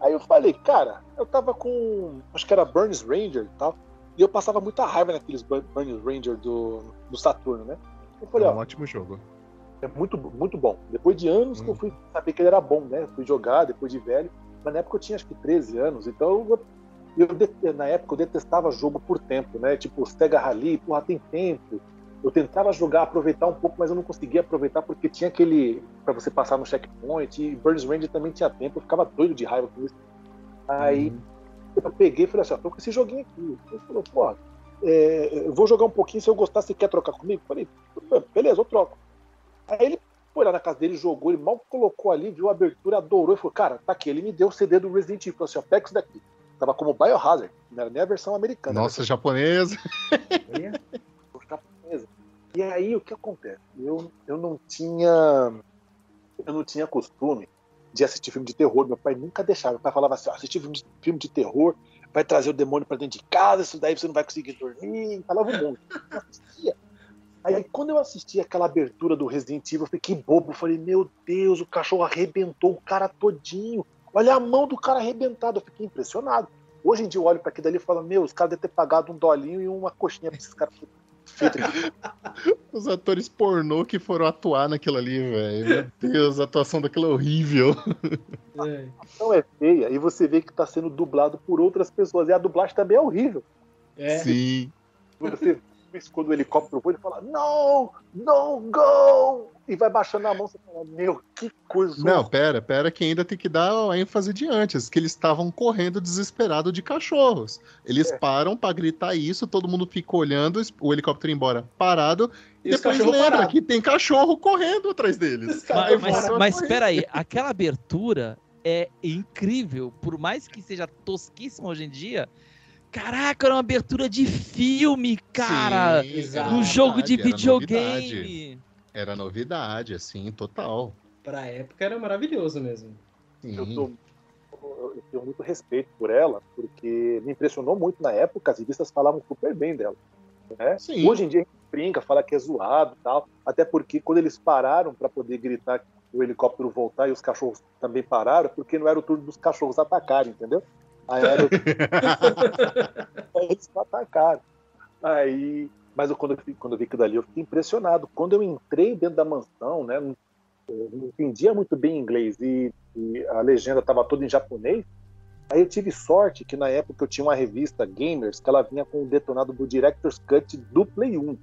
S1: Aí eu falei, cara, eu tava com. Acho que era Burns Ranger e tal. E eu passava muita raiva naqueles Bur- Burns Ranger do, do Saturno, né? Eu
S3: É
S1: falei,
S3: um
S1: ó,
S3: ótimo jogo.
S1: é muito, muito bom. Depois de anos que eu
S3: Hum.
S1: fui saber que ele era bom, né? Fui jogar depois de velho. Mas na época eu tinha acho que 13 anos. Então eu, eu na época eu detestava jogo por tempo, né? Tipo Sega Rally, porra, tem tempo. Eu tentava jogar, aproveitar um pouco, mas eu não conseguia aproveitar porque tinha aquele. pra você passar no checkpoint. E Burns Ranger também tinha tempo. Eu ficava doido de raiva com isso. Aí
S3: Uhum.
S1: eu peguei e falei assim: ó, tô com esse joguinho aqui. Ele falou, pô, é, eu vou jogar um pouquinho. Se eu gostar, você quer trocar comigo? Eu falei, beleza, eu troco. Aí ele foi lá na casa dele, jogou, ele mal colocou ali, viu a abertura, adorou e falou: Cara, tá aqui. Ele me deu o CD do Resident Evil. Falou assim: ó, pega isso daqui. Tava como Biohazard, não era nem a versão americana.
S3: Nossa, japonesa.
S2: Olha.
S1: por japonesa. E aí o que acontece? Eu, eu não tinha eu não tinha costume de assistir filme de terror. Meu pai nunca deixava. Meu pai falava assim: ó, assistir filme de, filme de terror vai trazer o demônio pra dentro de casa, isso daí você não vai conseguir dormir. Falava um monte. Eu assistia. Aí quando eu assisti aquela abertura do Resident Evil, eu fiquei bobo. Eu falei, meu Deus, o cachorro arrebentou o cara todinho. Olha a mão do cara arrebentado. Eu fiquei impressionado. Hoje em dia eu olho pra aquilo dali e falo, meu, os caras devem ter pagado um dolinho e uma coxinha pra esses caras.
S3: Os atores pornô que foram atuar naquilo ali, velho. Meu Deus, a atuação daquilo é horrível.
S2: É.
S1: Não é feia. E você vê que tá sendo dublado por outras pessoas. E a dublagem também é horrível.
S2: É.
S3: Sim.
S1: Você quando o helicóptero voa, ele fala, não, não, go! E vai baixando a mão, você fala, meu, que coisa.
S3: Não, pera, pera, que ainda tem que dar a ênfase de antes, que eles estavam correndo desesperado de cachorros. Eles
S1: É.
S3: param pra gritar isso, todo mundo fica olhando, o helicóptero embora parado,
S2: E
S3: depois lembra
S2: parados.
S3: que tem cachorro correndo atrás deles.
S4: Mas, mas aí, aquela abertura é incrível, por mais que seja tosquíssima hoje em dia. Caraca, era uma abertura de filme, cara.
S3: Sim,
S2: exato.
S4: no jogo de
S3: novidade, era novidade.
S4: videogame.
S3: Era novidade, assim, total.
S2: Pra época era maravilhoso mesmo.
S1: Eu,
S3: Sim.
S1: tô- eu tenho muito respeito por ela, porque me impressionou muito na época, as revistas falavam super bem dela. Né?
S3: Sim.
S1: Hoje em dia a gente brinca, fala que é zoado e tal. Até porque quando eles pararam para poder gritar o helicóptero voltar e os cachorros também pararam, porque não era o turno dos cachorros atacarem, entendeu? Aí era o... eles atacaram. Aí, mas eu, quando, eu, quando eu vi aquilo dali, eu fiquei impressionado. Quando eu entrei dentro da mansão, né, não, não entendia muito bem inglês e, e a legenda estava toda em japonês, Aí eu tive sorte que na época eu tinha uma revista Gamers que ela vinha com o detonado do Director's Cut do Play 1.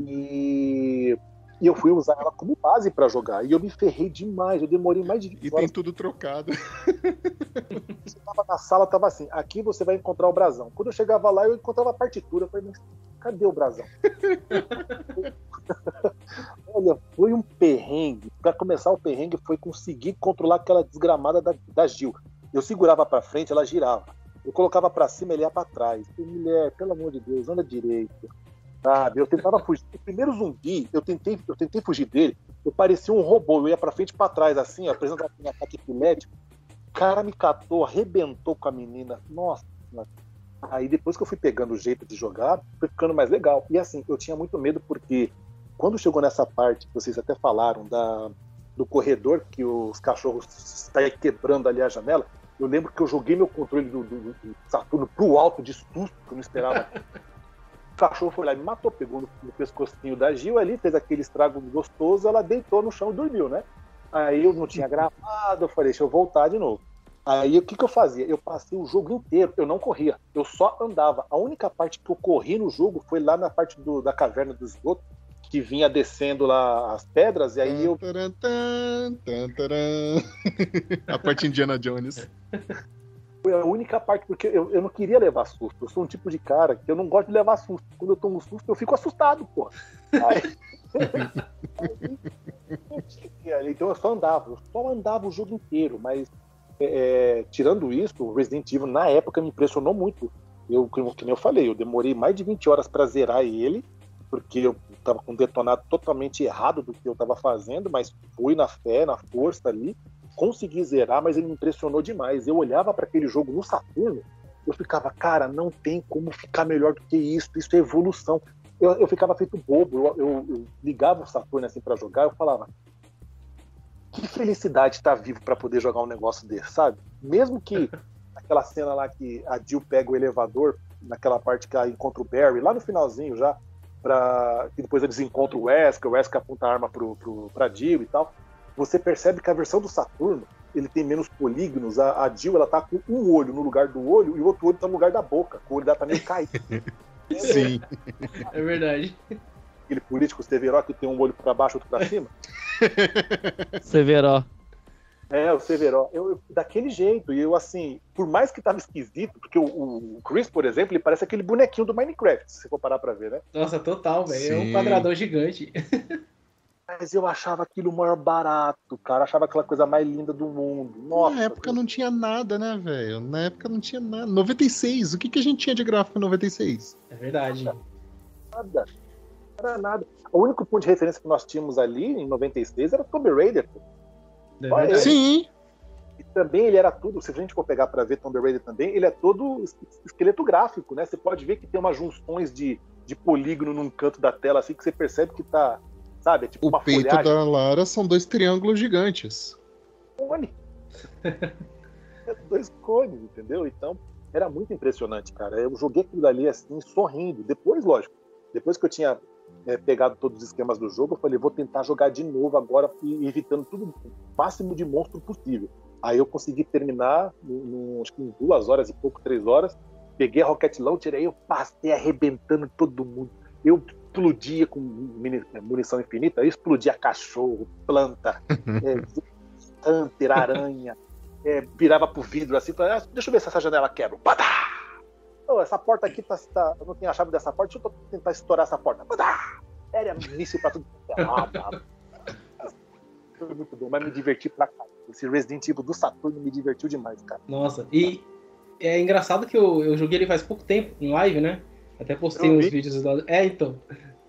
S1: E, e eu fui usar ela como base para jogar. E eu me ferrei demais, eu demorei mais de 20
S3: E
S1: horas.
S3: tem tudo trocado.
S1: Você tava na sala, tava assim, aqui você vai encontrar o brasão. Quando eu chegava lá, eu encontrava a partitura. Eu falei, mas cadê o brasão? Olha, foi um perrengue. Para começar o perrengue foi conseguir controlar aquela desgramada da, da Gil. Eu segurava para frente, ela girava. Eu colocava para cima, ele ia para trás. Eu falei, mulher, pelo amor de Deus, anda direito. Sabe? Eu tentava fugir. O primeiro zumbi, eu tentei, eu tentei fugir dele. Eu parecia um robô. Eu ia para frente e para trás, assim, ó, apresentando um ataque epilético. O cara me catou, arrebentou com a menina. Nossa. Aí depois que eu fui pegando o jeito de jogar, foi ficando mais legal. E assim, eu tinha muito medo porque quando chegou nessa parte que vocês até falaram da, do corredor que os cachorros saem quebrando ali a janela, eu lembro que eu joguei meu controle do, do, do Saturno pro alto de susto, que eu não esperava. o cachorro foi lá e me matou, pegou no, no pescocinho da Gil ali, fez aquele estrago gostoso, ela deitou no chão e dormiu, né? Aí eu não tinha gravado, eu falei, deixa eu voltar de novo. Aí o que, que eu fazia? Eu passei o jogo inteiro, eu não corria, eu só andava. A única parte que eu corri no jogo foi lá na parte do, da caverna do esgoto, que vinha descendo lá as pedras, e aí eu.
S3: A parte Indiana Jones.
S1: Foi a única parte, porque eu, eu não queria levar susto. Eu sou um tipo de cara que eu não gosto de levar susto. Quando eu tomo susto, eu fico assustado, pô. Aí... então eu só andava, eu só andava o jogo inteiro, mas é, tirando isso, o Resident Evil na época me impressionou muito. Eu, como eu falei, eu demorei mais de 20 horas para zerar ele, porque eu estava com um detonado totalmente errado do que eu estava fazendo, mas fui na fé, na força ali, consegui zerar, mas ele me impressionou demais. Eu olhava para aquele jogo no Saturno, eu ficava, cara, não tem como ficar melhor do que isso, isso é evolução. Eu, eu ficava feito bobo, eu, eu, eu ligava o Saturno assim para jogar, eu falava, que felicidade estar tá vivo para poder jogar um negócio desse, sabe? Mesmo que aquela cena lá que a Jill pega o elevador, naquela parte que ela encontra o Barry, lá no finalzinho já, para que depois eles encontram o Wesker, o Wesker aponta a arma pro, pro, pra Jill e tal. Você percebe que a versão do Saturno ele tem menos polígonos. A, a Jill ela tá com um olho no lugar do olho e o outro olho tá no lugar da boca. O olho dela tá meio caído.
S3: Sim.
S2: É verdade.
S1: Aquele político Severo que tem um olho para baixo, outro para cima.
S4: Severo.
S1: É, o Severo. Eu, eu, daquele jeito. E eu, assim, por mais que tava esquisito, porque o, o, Chris, por exemplo, ele parece aquele bonequinho do Minecraft, se for parar pra ver, né?
S2: Nossa, total, velho. É um quadrador gigante.
S1: Mas eu achava aquilo maior barato, cara. Achava aquela coisa mais linda do mundo. Nossa.
S3: Na época não tinha nada, né, velho? Na época não tinha nada. 96, o que, que a gente tinha de gráfico em 96?
S2: É verdade.
S1: Nada. Não era nada. O único ponto de referência que nós tínhamos ali em 96 era Tomb Raider.
S2: É.
S3: Sim.
S1: E também ele era tudo, se a gente for pegar para ver Tomb Raider também, ele é todo esqueleto gráfico, né? Você pode ver que tem umas junções de, de polígono num canto da tela, assim, que você percebe que tá, sabe? É tipo
S3: O peito
S1: folhagem.
S3: da Lara são dois triângulos gigantes.
S1: cone. É dois cones, entendeu? Então, era muito impressionante, cara. Eu joguei aquilo dali assim, sorrindo. Depois, lógico, depois que eu tinha é, pegado todos os esquemas do jogo, eu falei, vou tentar jogar de novo agora, evitando tudo o máximo de monstro possível. Aí eu consegui terminar, no- acho que em duas horas e pouco, três horas. Peguei a Rocket Launcher, aí eu passei arrebentando todo mundo. Eu explodia com muni- munição infinita, eu explodia cachorro, planta, é, hunter, aranha, é, virava pro vidro assim, falava, "Ah, deixa eu ver se essa janela quebra. Badá! Ô, essa porta aqui tá, tá- Eu não tenho a chave dessa porta, deixa eu tentar estourar essa porta. Badá! Era míssil pra tudo. é. Foi muito bom, mas me diverti pra caralho. Esse Resident Evil do Saturno me divertiu demais, cara.
S2: Nossa, e é engraçado que eu, eu joguei ele faz pouco tempo, em live, né? Até postei uns vídeos lá. É, então.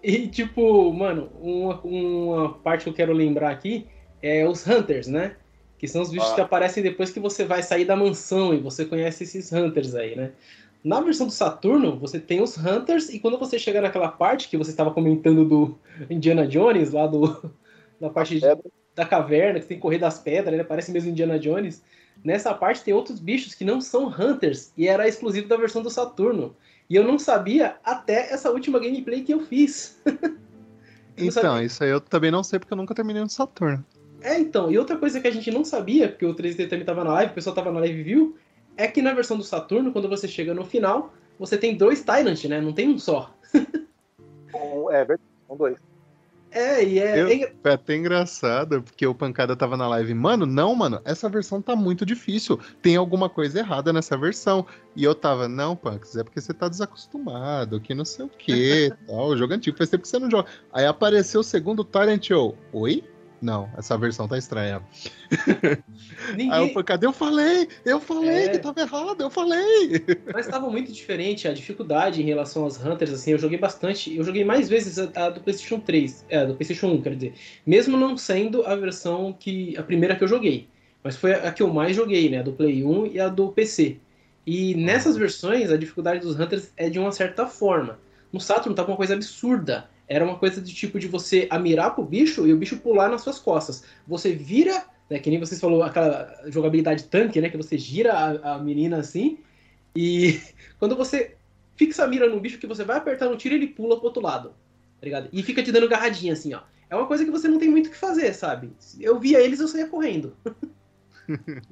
S2: E, tipo, mano, uma, uma parte que eu quero lembrar aqui é os Hunters, né? Que são os bichos
S1: Ah.
S2: que aparecem depois que você vai sair da mansão e você conhece esses Hunters aí, né? Na versão do Saturno, você tem os Hunters, e quando você chega naquela parte que você estava comentando do Indiana Jones, lá do da parte de, da caverna, que tem que correr das pedras, né? Parece mesmo Indiana Jones. Nessa parte tem outros bichos que não são Hunters, e era exclusivo da versão do Saturno. E eu não sabia até essa última gameplay que eu fiz.
S3: então, isso aí eu também não sei porque eu nunca terminei no Saturno.
S2: É, então, e outra coisa que a gente não sabia, porque o 3D também tava na live, o pessoal tava na live e viu, é que na versão do Saturno, quando você chega no final, você tem dois Tyrant, né? Não tem um só.
S1: é verdade, são dois.
S2: É, e é.
S3: Eu, é até engraçado, porque o Pancada tava na live. Mano, não, mano, essa versão tá muito difícil. Tem alguma coisa errada nessa versão. E eu tava, não, Punks, é porque você tá desacostumado, que não sei o que tal. O jogo antigo, faz tempo que você não joga. Aí apareceu o segundo Tyrant, eu, oi? Não, essa versão tá estranha. Ninguém... Aí eu cadê? Eu falei! Eu falei é... que tava errado, eu falei!
S2: Mas tava muito diferente a dificuldade em relação aos Hunters, assim, eu joguei bastante, eu joguei mais vezes a, a do PlayStation 3, é, do PlayStation 1, quer dizer, mesmo não sendo a versão que, a primeira que eu joguei, mas foi a que eu mais joguei, né, a do Play 1 e a do PC. E nessas versões, a dificuldade dos Hunters é de uma certa forma. No Saturn tá uma coisa absurda era uma coisa de tipo de você amirar pro bicho e o bicho pular nas suas costas. Você vira, né, que nem vocês falou, aquela jogabilidade tanque, né, que você gira a, a menina assim, e quando você fixa a mira no bicho que você vai apertar no tiro, ele pula pro outro lado, tá ligado? E fica te dando garradinha assim, ó. É uma coisa que você não tem muito o que fazer, sabe? Eu via eles, eu saía correndo.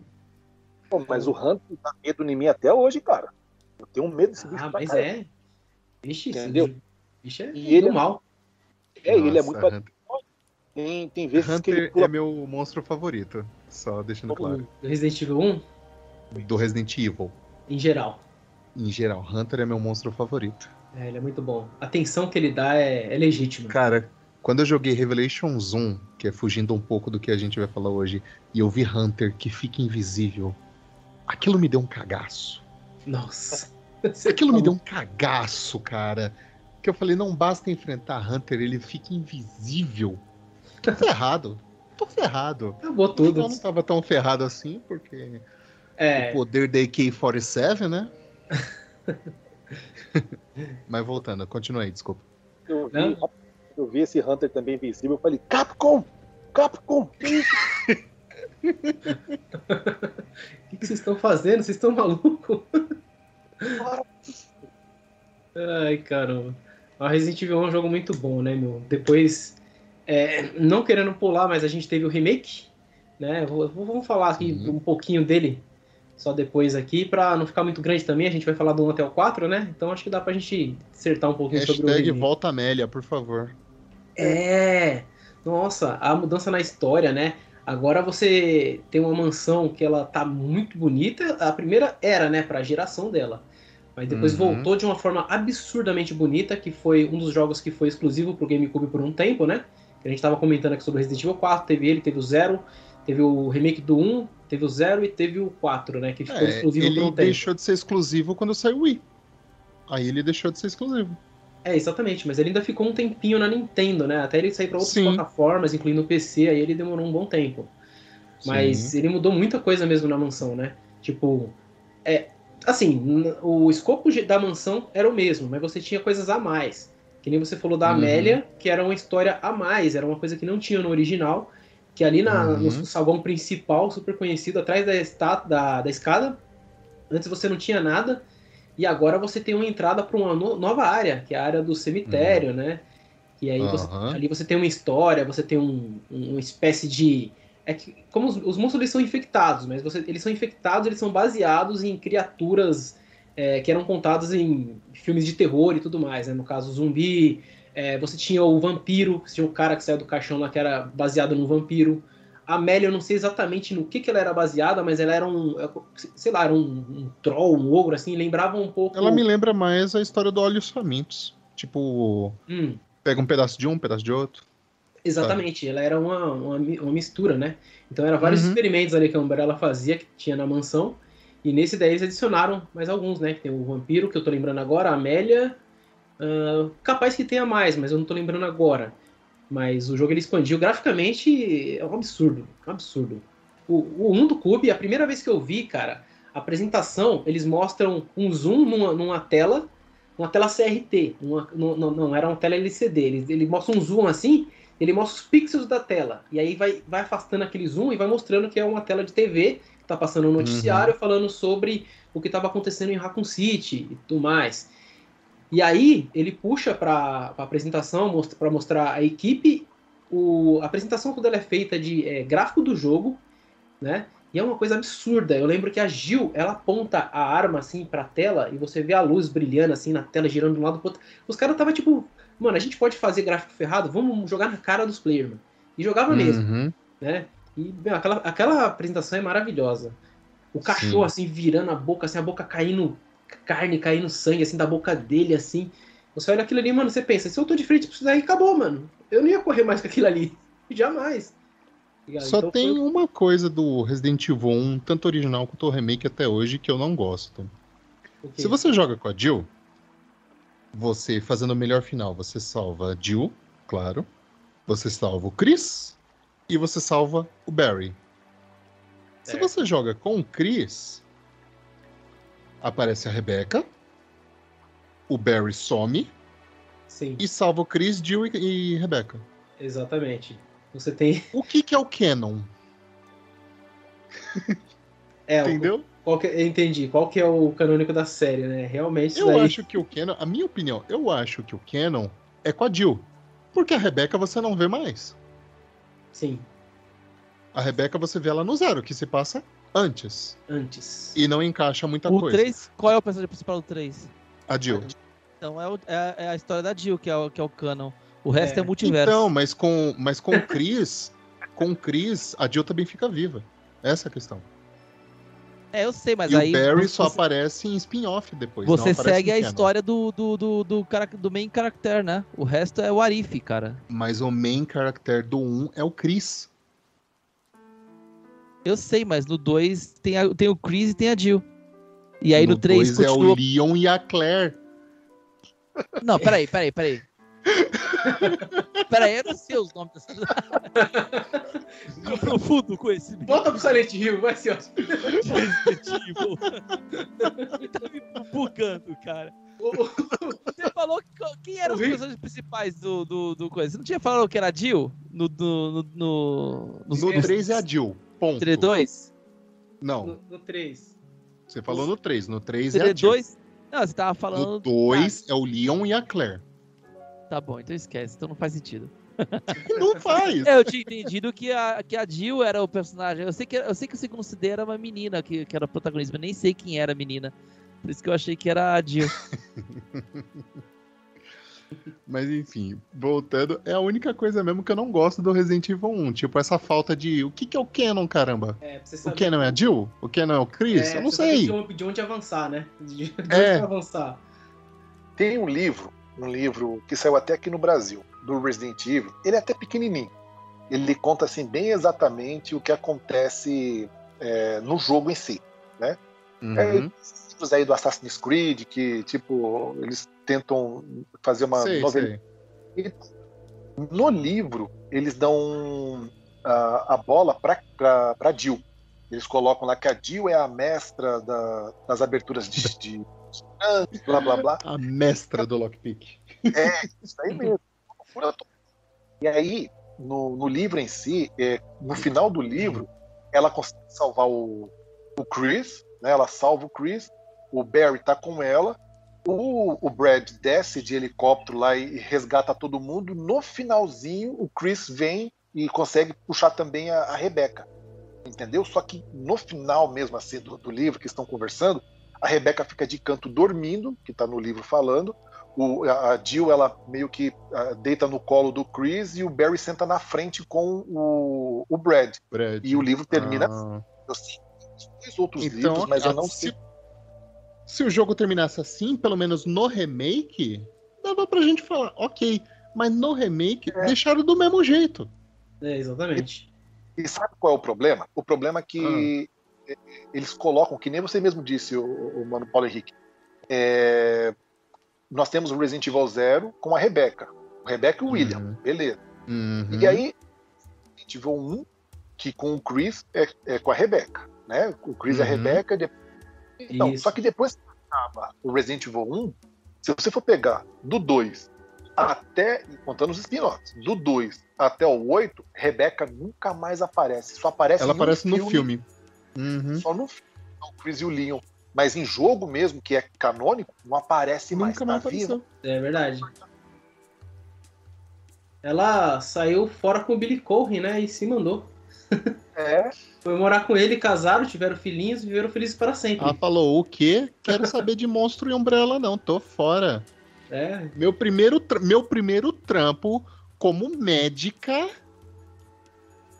S1: Pô, mas o Hunter dá medo em mim até hoje, cara. Eu tenho medo desse bicho.
S2: Ah, mas cara. é. Vixe,
S1: Entendeu?
S2: Bicho é
S1: e ele é
S2: mal.
S1: É, Nossa, ele é muito. Hunter... Tem, tem vezes
S3: Hunter
S1: que ele
S3: pula... é meu monstro favorito. Só deixando claro.
S2: Do Resident Evil 1?
S3: Do Resident Evil.
S2: Em geral.
S3: Em geral, Hunter é meu monstro favorito.
S2: É, ele é muito bom. A tensão que ele dá é, é legítima.
S3: Cara, quando eu joguei Revelations 1, que é fugindo um pouco do que a gente vai falar hoje, e eu vi Hunter que fica invisível, aquilo me deu um cagaço.
S2: Nossa.
S3: Aquilo me deu um cagaço, cara que eu falei, não basta enfrentar Hunter, ele fica invisível. Tô ferrado. Tô ferrado.
S2: Acabou tudo.
S3: Eu não tava tão ferrado assim, porque
S2: é...
S3: o poder da AK-47, né? Mas voltando, continua aí, desculpa.
S1: Eu vi, eu vi, esse Hunter também invisível, eu falei, Capcom! Capcom!
S2: O que, que vocês estão fazendo? Vocês estão malucos? Ai, caramba. A Resident Evil 1 é um jogo muito bom, né, meu? Depois, é, não querendo pular, mas a gente teve o remake, né? Vou, vamos falar aqui uhum. um pouquinho dele só depois aqui, pra não ficar muito grande também. A gente vai falar do 1 até o 4, né? Então acho que dá pra gente acertar um pouquinho
S3: Hashtag
S2: sobre o
S3: remake. volta Amélia, por favor.
S2: É! Nossa, a mudança na história, né? Agora você tem uma mansão que ela tá muito bonita. A primeira era, né, pra geração dela. Mas depois uhum. voltou de uma forma absurdamente bonita, que foi um dos jogos que foi exclusivo pro GameCube por um tempo, né? A gente tava comentando aqui sobre Resident Evil 4, teve ele, teve o Zero, teve o remake do 1, teve o 0 e teve o 4, né? Que ficou é, exclusivo por um tempo.
S3: Ele deixou de ser exclusivo quando saiu o Wii. Aí ele deixou de ser exclusivo.
S2: É, exatamente, mas ele ainda ficou um tempinho na Nintendo, né? Até ele sair para outras Sim. plataformas, incluindo o PC, aí ele demorou um bom tempo. Mas Sim. ele mudou muita coisa mesmo na mansão, né? Tipo, é, assim, o escopo da mansão era o mesmo, mas você tinha coisas a mais. Que nem você falou da uhum. Amélia, que era uma história a mais, era uma coisa que não tinha no original. Que ali na, uhum. no saguão principal, super conhecido, atrás da, estátua, da, da escada, antes você não tinha nada, e agora você tem uma entrada para uma no, nova área, que é a área do cemitério, uhum. né? E aí você, ali você tem uma história, você tem um, uma espécie de é que como os, os monstros eles são infectados, mas você, eles são infectados, eles são baseados em criaturas é, que eram contadas em filmes de terror e tudo mais, né? No caso, zumbi, é, você tinha o vampiro, tinha o cara que saiu do caixão lá que era baseado no vampiro. A Amélia, eu não sei exatamente no que, que ela era baseada, mas ela era um, sei lá, era um, um troll, um ogro, assim, lembrava um pouco...
S3: Ela me lembra mais a história do Olhos Famintos. Tipo, hum. pega um pedaço de um, um pedaço de outro.
S2: Exatamente, ela era uma, uma, uma, mistura, né? Então eram vários uhum. experimentos ali que a Umbrella fazia, que tinha na mansão. E nesse daí eles adicionaram mais alguns, né? Tem o vampiro, que eu tô lembrando agora, a Amélia. Uh, capaz que tenha mais, mas eu não tô lembrando agora. Mas o jogo ele expandiu graficamente, é um absurdo, um absurdo. O, o 1 do Cube, a primeira vez que eu vi, cara, a apresentação, eles mostram um zoom numa, numa tela, uma tela CRT, uma, não, não, não, era uma tela LCD. Ele, ele mostra um zoom assim, ele mostra os pixels da tela. E aí vai, vai afastando aquele zoom e vai mostrando que é uma tela de TV, que tá passando um noticiário
S3: Uhum.
S2: falando sobre o que estava acontecendo em Raccoon City e tudo mais. E aí ele puxa para a apresentação para mostrar a equipe. O, a apresentação ela é feita de é, gráfico do jogo, né? E é uma coisa absurda. Eu lembro que a Gil, ela aponta a arma assim pra tela e você vê a luz brilhando assim na tela, girando de um lado pro outro. Os caras tava tipo, mano, a gente pode fazer gráfico ferrado, vamos jogar na cara dos players, mano. E jogava mesmo,
S3: Uhum.
S2: né? E meu, aquela, aquela apresentação é maravilhosa. O cachorro assim virando a boca, assim, a boca caindo carne, caindo sangue assim da boca dele assim. Você olha aquilo ali, mano, você pensa, se eu tô de frente pra isso daí, acabou, mano. Eu não ia correr mais com aquilo ali. Jamais.
S3: Só
S2: Então
S3: tem
S2: foi-
S3: uma coisa do Resident Evil 1, tanto original quanto o remake até hoje, que eu não gosto.
S2: o quê?
S3: Se você joga com a Jill, você fazendo o melhor final, você salva a Jill, claro. Você salva o Chris e você salva o Barry. Se você joga com o Chris, aparece a Rebecca, o Barry some
S2: Sim,
S3: e salva o Chris, Jill e, e Rebecca.
S2: exatamente. Você tem.
S3: O que, que é o canon?
S2: É, o-
S3: Entendeu?
S2: Qual que, eu entendi. Qual que é o canônico da série, né? Realmente isso
S3: Eu
S2: daí.
S3: acho que o Canon, a minha opinião, eu acho que o Canon é com a Jill. Porque a Rebecca você não vê mais.
S2: Sim,
S3: A Rebecca você vê ela no zero, que se passa antes.
S2: antes.
S3: E não encaixa muita
S4: O
S3: coisa.
S4: 3, qual é o personagem principal do 3?
S3: A Jill.
S4: Então é, o- é- é a história da Jill, que é o, que é o canon. O resto é,
S2: É.
S4: multiverso.
S3: Então, mas com, mas com o Chris, com o Chris, a Jill também fica viva. Essa é a questão.
S4: É, eu sei, mas
S3: e
S4: aí.
S3: o Barry
S4: você,
S3: só aparece em spin-off depois.
S4: você segue a história do, do, do, do, cara- do main character, né? O resto é o Arif, cara.
S3: Mas o main character do 1 é o Chris.
S4: Eu sei, mas no 2 tem, a- tem o Chris e tem a Jill. E aí no,
S3: no
S4: 3
S3: dois é
S4: continua.
S3: o Leon e a Claire.
S4: Não, peraí, peraí, peraí. peraí, eu não sei os nomes dessas. Eu profundo conhecimento.
S2: Volta pro Silent Hill, vai ser.
S4: Resident Evil. tá me bugando, cara. Você falou que, quem eram os personagens principais do, do, do coisa. Você não tinha falado que era a Jill? No, no, no, no, nos-
S3: No
S4: nos
S3: 3 é a Jill. Ponto.
S4: TD2?
S3: Não,
S2: No, no 3.
S3: você falou no 3. No 3 é a Jill.
S4: TD2? Não, você tava falando.
S3: No 2 é o Leon e a Claire.
S4: Tá bom, então esquece, então não faz sentido.
S3: Não faz.
S4: É, eu tinha entendido que a, que a Jill era o personagem. Eu sei que, eu sei que o segundo CD era uma menina que, que era a protagonista, mas nem sei quem era a menina. Por isso que eu achei que era a Jill.
S3: Mas enfim, voltando, é a única coisa mesmo que eu não gosto do Resident Evil 1. Tipo, essa falta de. O que, que é o Canon, caramba?
S2: É, pra você
S3: O. Canon é a Jill? O Canon é o Chris?
S2: É,
S3: eu não sei.
S2: De onde, de onde avançar, né? De,
S3: É.
S2: onde avançar.
S1: Tem um livro, um livro que saiu até aqui no Brasil, do Resident Evil. Ele é até pequenininho. Ele conta assim bem exatamente o que acontece é, no jogo em si. É,
S3: Uhum.
S1: livros aí do Assassin's Creed que tipo eles tentam fazer uma
S3: sei,
S1: novela.
S3: sei.
S1: No livro eles dão a, a bola para para Jill. Eles colocam lá que a Jill é a mestra da- das aberturas de, de blá blá blá.
S3: A mestra do lockpick.
S1: É, isso aí mesmo. E aí, no, no livro em si, é, no final do livro, ela consegue salvar o, o Chris, né? Ela salva o Chris, o Barry tá com ela, o, o Brad desce de helicóptero lá e resgata todo mundo. No finalzinho, o Chris vem e consegue puxar também a, a Rebecca. Entendeu? Só que no final mesmo assim do, do livro que estão conversando, a Rebecca fica de canto dormindo, que tá no livro falando, o, a Jill ela meio que ah, deita no colo do Chris e o Barry senta na frente com o, o Brad.
S3: Brad.
S1: E o livro termina.
S3: Ah.
S1: Eu sei os dois outros
S3: Então,
S1: livros, mas eu não
S3: se,
S1: sei.
S3: se o jogo terminasse assim, pelo menos no remake, dava pra gente falar, ok. Mas no remake,
S1: É.
S3: deixaram do mesmo jeito.
S2: É, exatamente.
S1: E sabe qual é o problema? O problema é que
S3: Ah.
S1: Eles colocam, que nem você mesmo disse, o, o Mano Paulo Henrique. é, nós temos o Resident Evil Zero com a Rebecca. O Rebecca e o William,
S3: Uhum.
S1: beleza.
S3: Uhum.
S1: E aí, Resident Evil 1, que com o Chris é, é com a Rebecca. Né? O Chris é a
S3: Uhum.
S1: Rebecca, Então,
S2: Isso.
S1: só que depois que acaba o Resident Evil 1, se você for pegar do 2 até, contando os spin-offs, do 2 até o 8, Rebecca nunca mais aparece. Só aparece
S3: Ela
S1: no
S3: aparece no filme. Uhum.
S1: Só no filme, o Chris e o Leon. Mas em jogo mesmo, que é canônico, não aparece mais.
S3: Nunca mais
S1: tá
S3: apareceu.
S2: É verdade. Ela saiu fora com o Billy Corrin, né? E se mandou.
S1: É,
S2: Foi morar com ele, casaram, tiveram filhinhos e viveram felizes para sempre.
S3: Ela falou: o quê? Quero saber de monstro e umbrella, não. Tô fora.
S2: É,
S3: Meu primeiro, meu primeiro trampo como médica,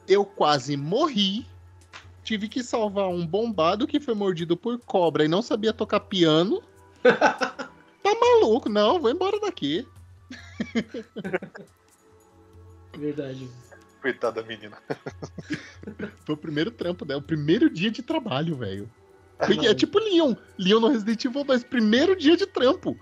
S3: eu quase morri. Tive que salvar um bombado que foi mordido por cobra e não sabia tocar piano. tá maluco? Não, vou embora daqui.
S2: verdade.
S1: coitada da menina.
S3: Foi o primeiro trampo dela, o primeiro dia de trabalho, velho.
S2: Caralho.
S3: É tipo Leon. Leon no Resident Evil 2, primeiro dia de trampo.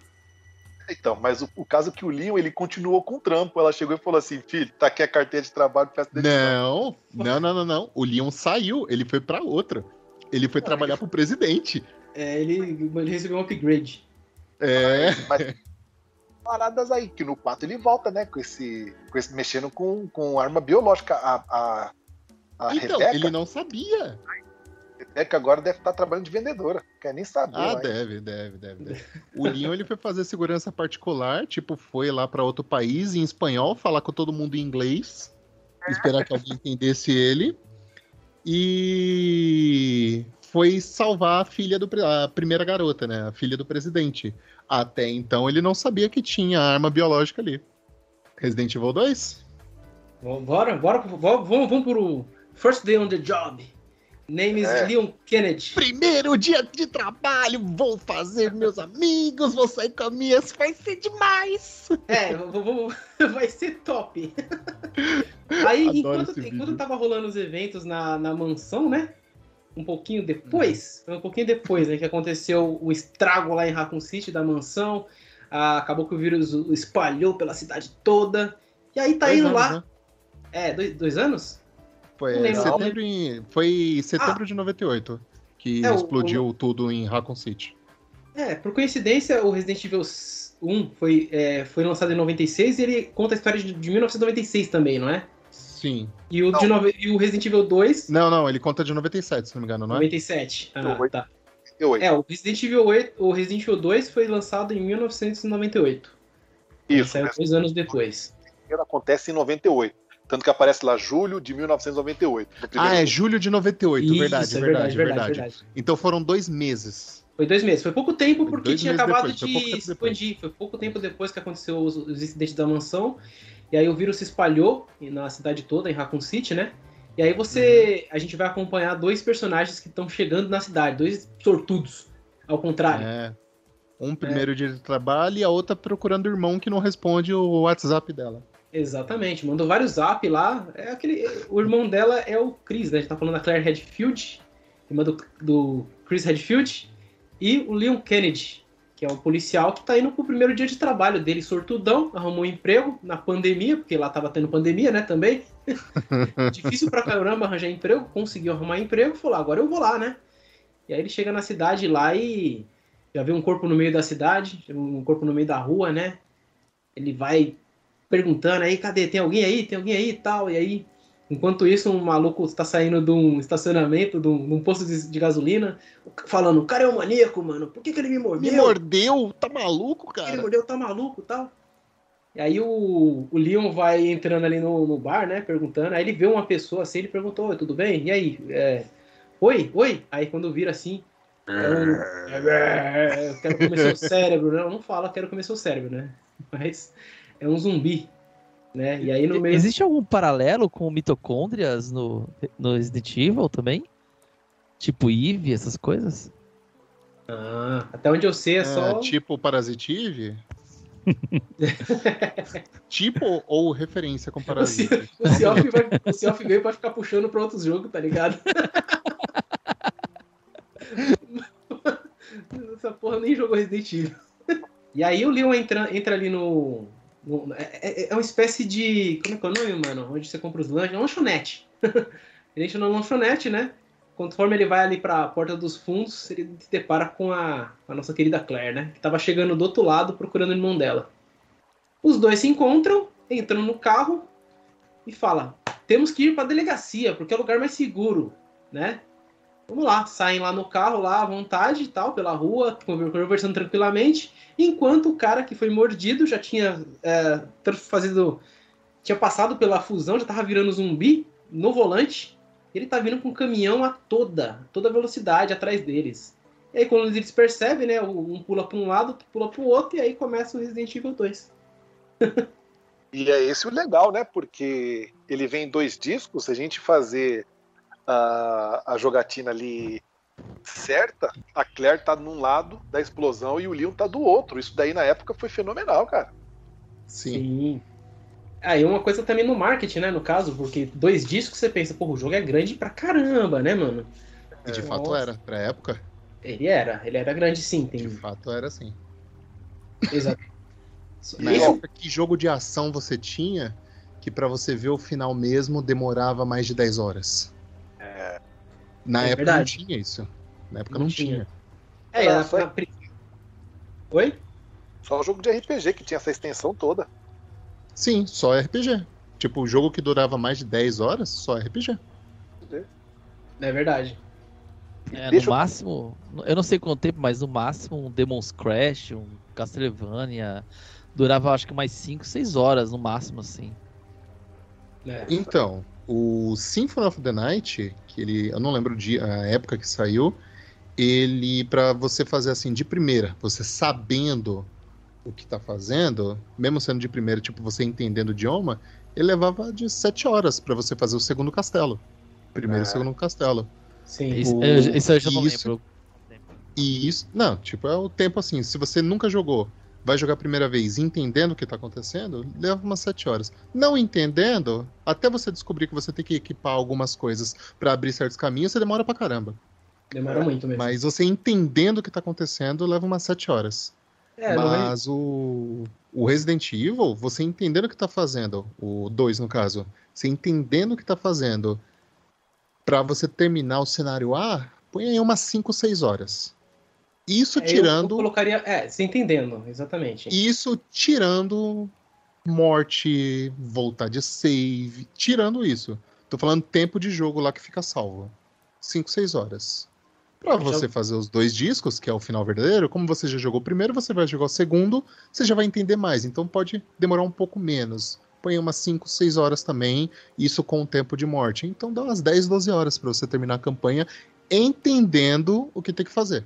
S1: Então, mas o, o caso é que o Leon, ele continuou com o trampo. Ela chegou e falou assim, filho, tá aqui a carteira de trabalho, de
S3: Não, não, não, não, não. O Leon saiu, ele foi pra outra. Ele foi trabalhar pro presidente.
S2: É, ele, ele recebeu um upgrade.
S3: É.
S1: Mas paradas aí, que no 4 ele volta, né? Com esse. Com esse mexendo com, com arma biológica. A, a, a
S3: Então,
S1: Rebeca,
S3: ele não sabia.
S1: Rebeca agora deve estar trabalhando de vendedora. Quer nem saber.
S3: Ah, deve, deve, deve, deve. O Leon ele foi fazer segurança particular, tipo, foi lá pra outro país em espanhol, falar com todo mundo em inglês, esperar que alguém entendesse ele. E foi salvar a filha do a primeira garota, né? A filha do presidente. Até então ele não sabia que tinha arma biológica ali. Resident Evil 2?
S2: Bom, Bora, bora, pro- vamos, vamos vamos pro First Day on the Job. Name is
S1: É.
S2: Leon Kennedy.
S3: Primeiro dia de trabalho, vou fazer meus amigos, vou sair com as minhas, vai ser demais.
S2: É, v- v- v- vai ser top. Aí,
S3: Adoro
S2: enquanto, enquanto tava rolando os eventos na, na mansão, né? Um pouquinho depois, foi um pouquinho depois, né? Que aconteceu o estrago lá em Raccoon City da mansão. Ah, acabou que o vírus espalhou pela cidade toda. E aí tá
S3: Dois
S2: indo
S3: anos,
S2: lá.
S3: né?
S2: É, dois, dois anos?
S3: Foi,
S2: lembro.
S3: setembro em, foi setembro de 98 que
S2: É, o-
S3: explodiu tudo em Raccoon City.
S2: É, por coincidência, o Resident Evil 1 foi, é, foi lançado em 96 e ele conta a história de, de 1996 também, não é?
S3: Sim.
S2: E o, de
S1: Não.
S2: nove- e o Resident Evil 2,
S3: Não, não, ele conta de 97, se não me engano, não é?
S2: 97. Ah,
S1: Oito.
S2: tá. É, o Resident Evil 8, o Resident Evil 2 foi lançado em 1998.
S1: Isso,
S2: Saiu
S1: né?
S2: dois anos depois.
S1: primeiro acontece em 98. Tanto que aparece lá julho de 1998. no primeiro
S3: Ah, é julho de 98,
S2: Isso,
S3: verdade,
S2: é
S3: verdade, verdade, Então foram dois meses.
S2: Foi dois meses. Foi pouco tempo
S3: Foi
S2: porque tinha acabado
S3: depois, foi
S2: de
S3: depois.
S2: expandir. Foi pouco tempo depois que aconteceu os, os incidentes da mansão. E aí o vírus se espalhou na cidade toda, em Raccoon City, né? E aí você.
S3: Uhum.
S2: A gente vai acompanhar dois personagens que estão chegando na cidade, dois sortudos. Ao contrário.
S3: É. Um primeiro dia de trabalho e a outra procurando o irmão que não responde o WhatsApp dela.
S2: Exatamente, mandou vários zap lá. É aquele, o irmão dela é o Chris, né? A gente tá falando da Claire Redfield, irmã do, do Chris Redfield, e o Leon Kennedy, que é um policial que tá indo pro primeiro dia de trabalho dele, sortudão, arrumou um emprego na pandemia, porque lá tava tendo pandemia, né, também. Difícil pra caramba arranjar emprego, conseguiu arrumar emprego, falou, agora eu vou lá, né? E aí ele chega na cidade lá e já vê um corpo no meio da cidade, um corpo no meio da rua, né? Ele vai perguntando aí, cadê? Tem alguém aí? Tem alguém aí e tal? E aí, enquanto isso, um maluco está saindo de um estacionamento, de um, de um posto de, de gasolina, falando, o cara é um maníaco, mano, por que, que ele me mordeu?
S3: Me mordeu? Tá maluco,
S2: que ele
S3: cara?
S2: mordeu, tá maluco e tal? E aí o, o Leon vai entrando ali no, no bar, né, perguntando, aí ele vê uma pessoa assim, ele perguntou, oi, tudo bem? E aí, é, oi, oi? Aí quando vira assim, é um, é, eu quero comer seu cérebro, não, não fala quero comer seu cérebro, né? Mas é um zumbi, né? E aí no meio...
S4: Existe algum paralelo com mitocôndrias no, no Resident Evil também? Tipo Eve, essas coisas?
S2: Ah, até onde eu sei é,
S3: É,
S2: só...
S3: tipo Parasitive? tipo ou referência com
S2: O
S3: Parasite?
S2: O Cioff vai- veio pra ficar puxando pra outros jogos, tá ligado? Essa porra nem jogou Resident Evil. E aí o Leon entra, entra ali no. É, é- é uma espécie de. Como é que é o nome, mano? Onde você compra os lanches? É uma lanchonete. Ele entra na lanchonete, né? conforme ele vai ali pra porta dos fundos, ele se depara com a, a nossa querida Claire, né? Que tava chegando do outro lado procurando o irmão dela. Os dois se encontram, entram no carro e falam: temos que ir pra delegacia, porque é o lugar mais seguro, né? Vamos lá, saem lá no carro, lá à vontade e tal, pela rua, conversando tranquilamente, enquanto o cara que foi mordido já tinha é, fazendo. tinha passado pela fusão, já tava virando zumbi no volante. Ele tá vindo com o caminhão a toda, toda velocidade atrás deles. E aí, quando eles percebem, né? Um pula para um lado, outro pula para o outro, e aí começa o Resident Evil 2.
S1: E é esse o legal, né? Porque ele vem em dois discos, a gente fazer a, a jogatina ali certa, a Claire tá num lado da explosão e o Leon tá do outro. Isso daí na época foi fenomenal, cara.
S3: Sim.
S2: Sim. Aí uma coisa também no marketing, né? No caso, porque dois discos você pensa, pô, o jogo é grande pra caramba, né, mano?
S3: E de
S1: É.
S3: fato
S2: Nossa.
S3: era, pra época,
S2: Ele era, ele era grande sim, tem.
S3: de fato era assim.
S2: Exato.
S3: Na
S2: Isso-
S3: época, que jogo de ação você tinha que pra você ver o final mesmo demorava mais de 10 horas? Na
S2: É
S3: época
S2: verdade.
S3: não tinha isso. Na época
S2: Não
S3: não,
S2: tinha.
S3: tinha.
S2: É, na-
S1: foi-
S2: pri- Oi?
S1: Só o jogo de RPG que tinha essa extensão toda.
S3: Sim, só RPG. Tipo, o jogo que durava mais de 10 horas, só RPG.
S2: É verdade.
S4: É,
S1: Deixa
S4: no
S1: eu-
S4: máximo, eu não sei quanto tempo, mas no máximo um Demon's Crash, um Castlevania, durava acho que mais 5, 6 horas no máximo, assim.
S2: É.
S3: Então, o Symphony of the Night, que ele, eu não lembro dia, a época que saiu, ele pra você fazer assim de primeira, você sabendo o que tá fazendo, mesmo sendo de primeira, tipo você entendendo o idioma, ele levava de 7 horas pra você fazer o segundo castelo. Primeiro e
S1: Ah.
S3: segundo castelo.
S2: Sim.
S4: Isso,
S3: O-
S4: eu, isso eu já não
S3: isso-
S4: lembro.
S3: E isso, não, tipo, é o tempo assim, se você nunca jogou, vai jogar a primeira vez entendendo o que tá acontecendo, leva umas 7 horas. Não entendendo, até você descobrir que você tem que equipar algumas coisas pra abrir certos caminhos, você demora pra caramba.
S2: Demora muito mesmo.
S3: Mas você entendendo o que tá acontecendo, leva umas 7 horas.
S2: é, Re-
S3: Mas o, o Resident Evil, você entendendo o que tá fazendo, o 2 no caso, você entendendo o que tá fazendo, pra você terminar o cenário A, põe aí umas 5, 6 horas. Isso
S2: é, eu- Eu,
S3: tirando.
S2: colocaria. É, você entendendo, exatamente.
S3: Isso tirando morte, voltar de save, tirando isso. Tô falando tempo de jogo lá que fica salvo. 5, 6 horas. Pra
S2: Já-
S3: você fazer os dois discos, que é o final verdadeiro, como você já jogou o primeiro, você vai jogar o segundo, você já vai entender mais. Então pode demorar um pouco menos. Põe umas 5, 6 horas também, isso com o tempo de morte. Então dá umas 10, 12 horas pra você terminar a campanha entendendo o que tem que fazer.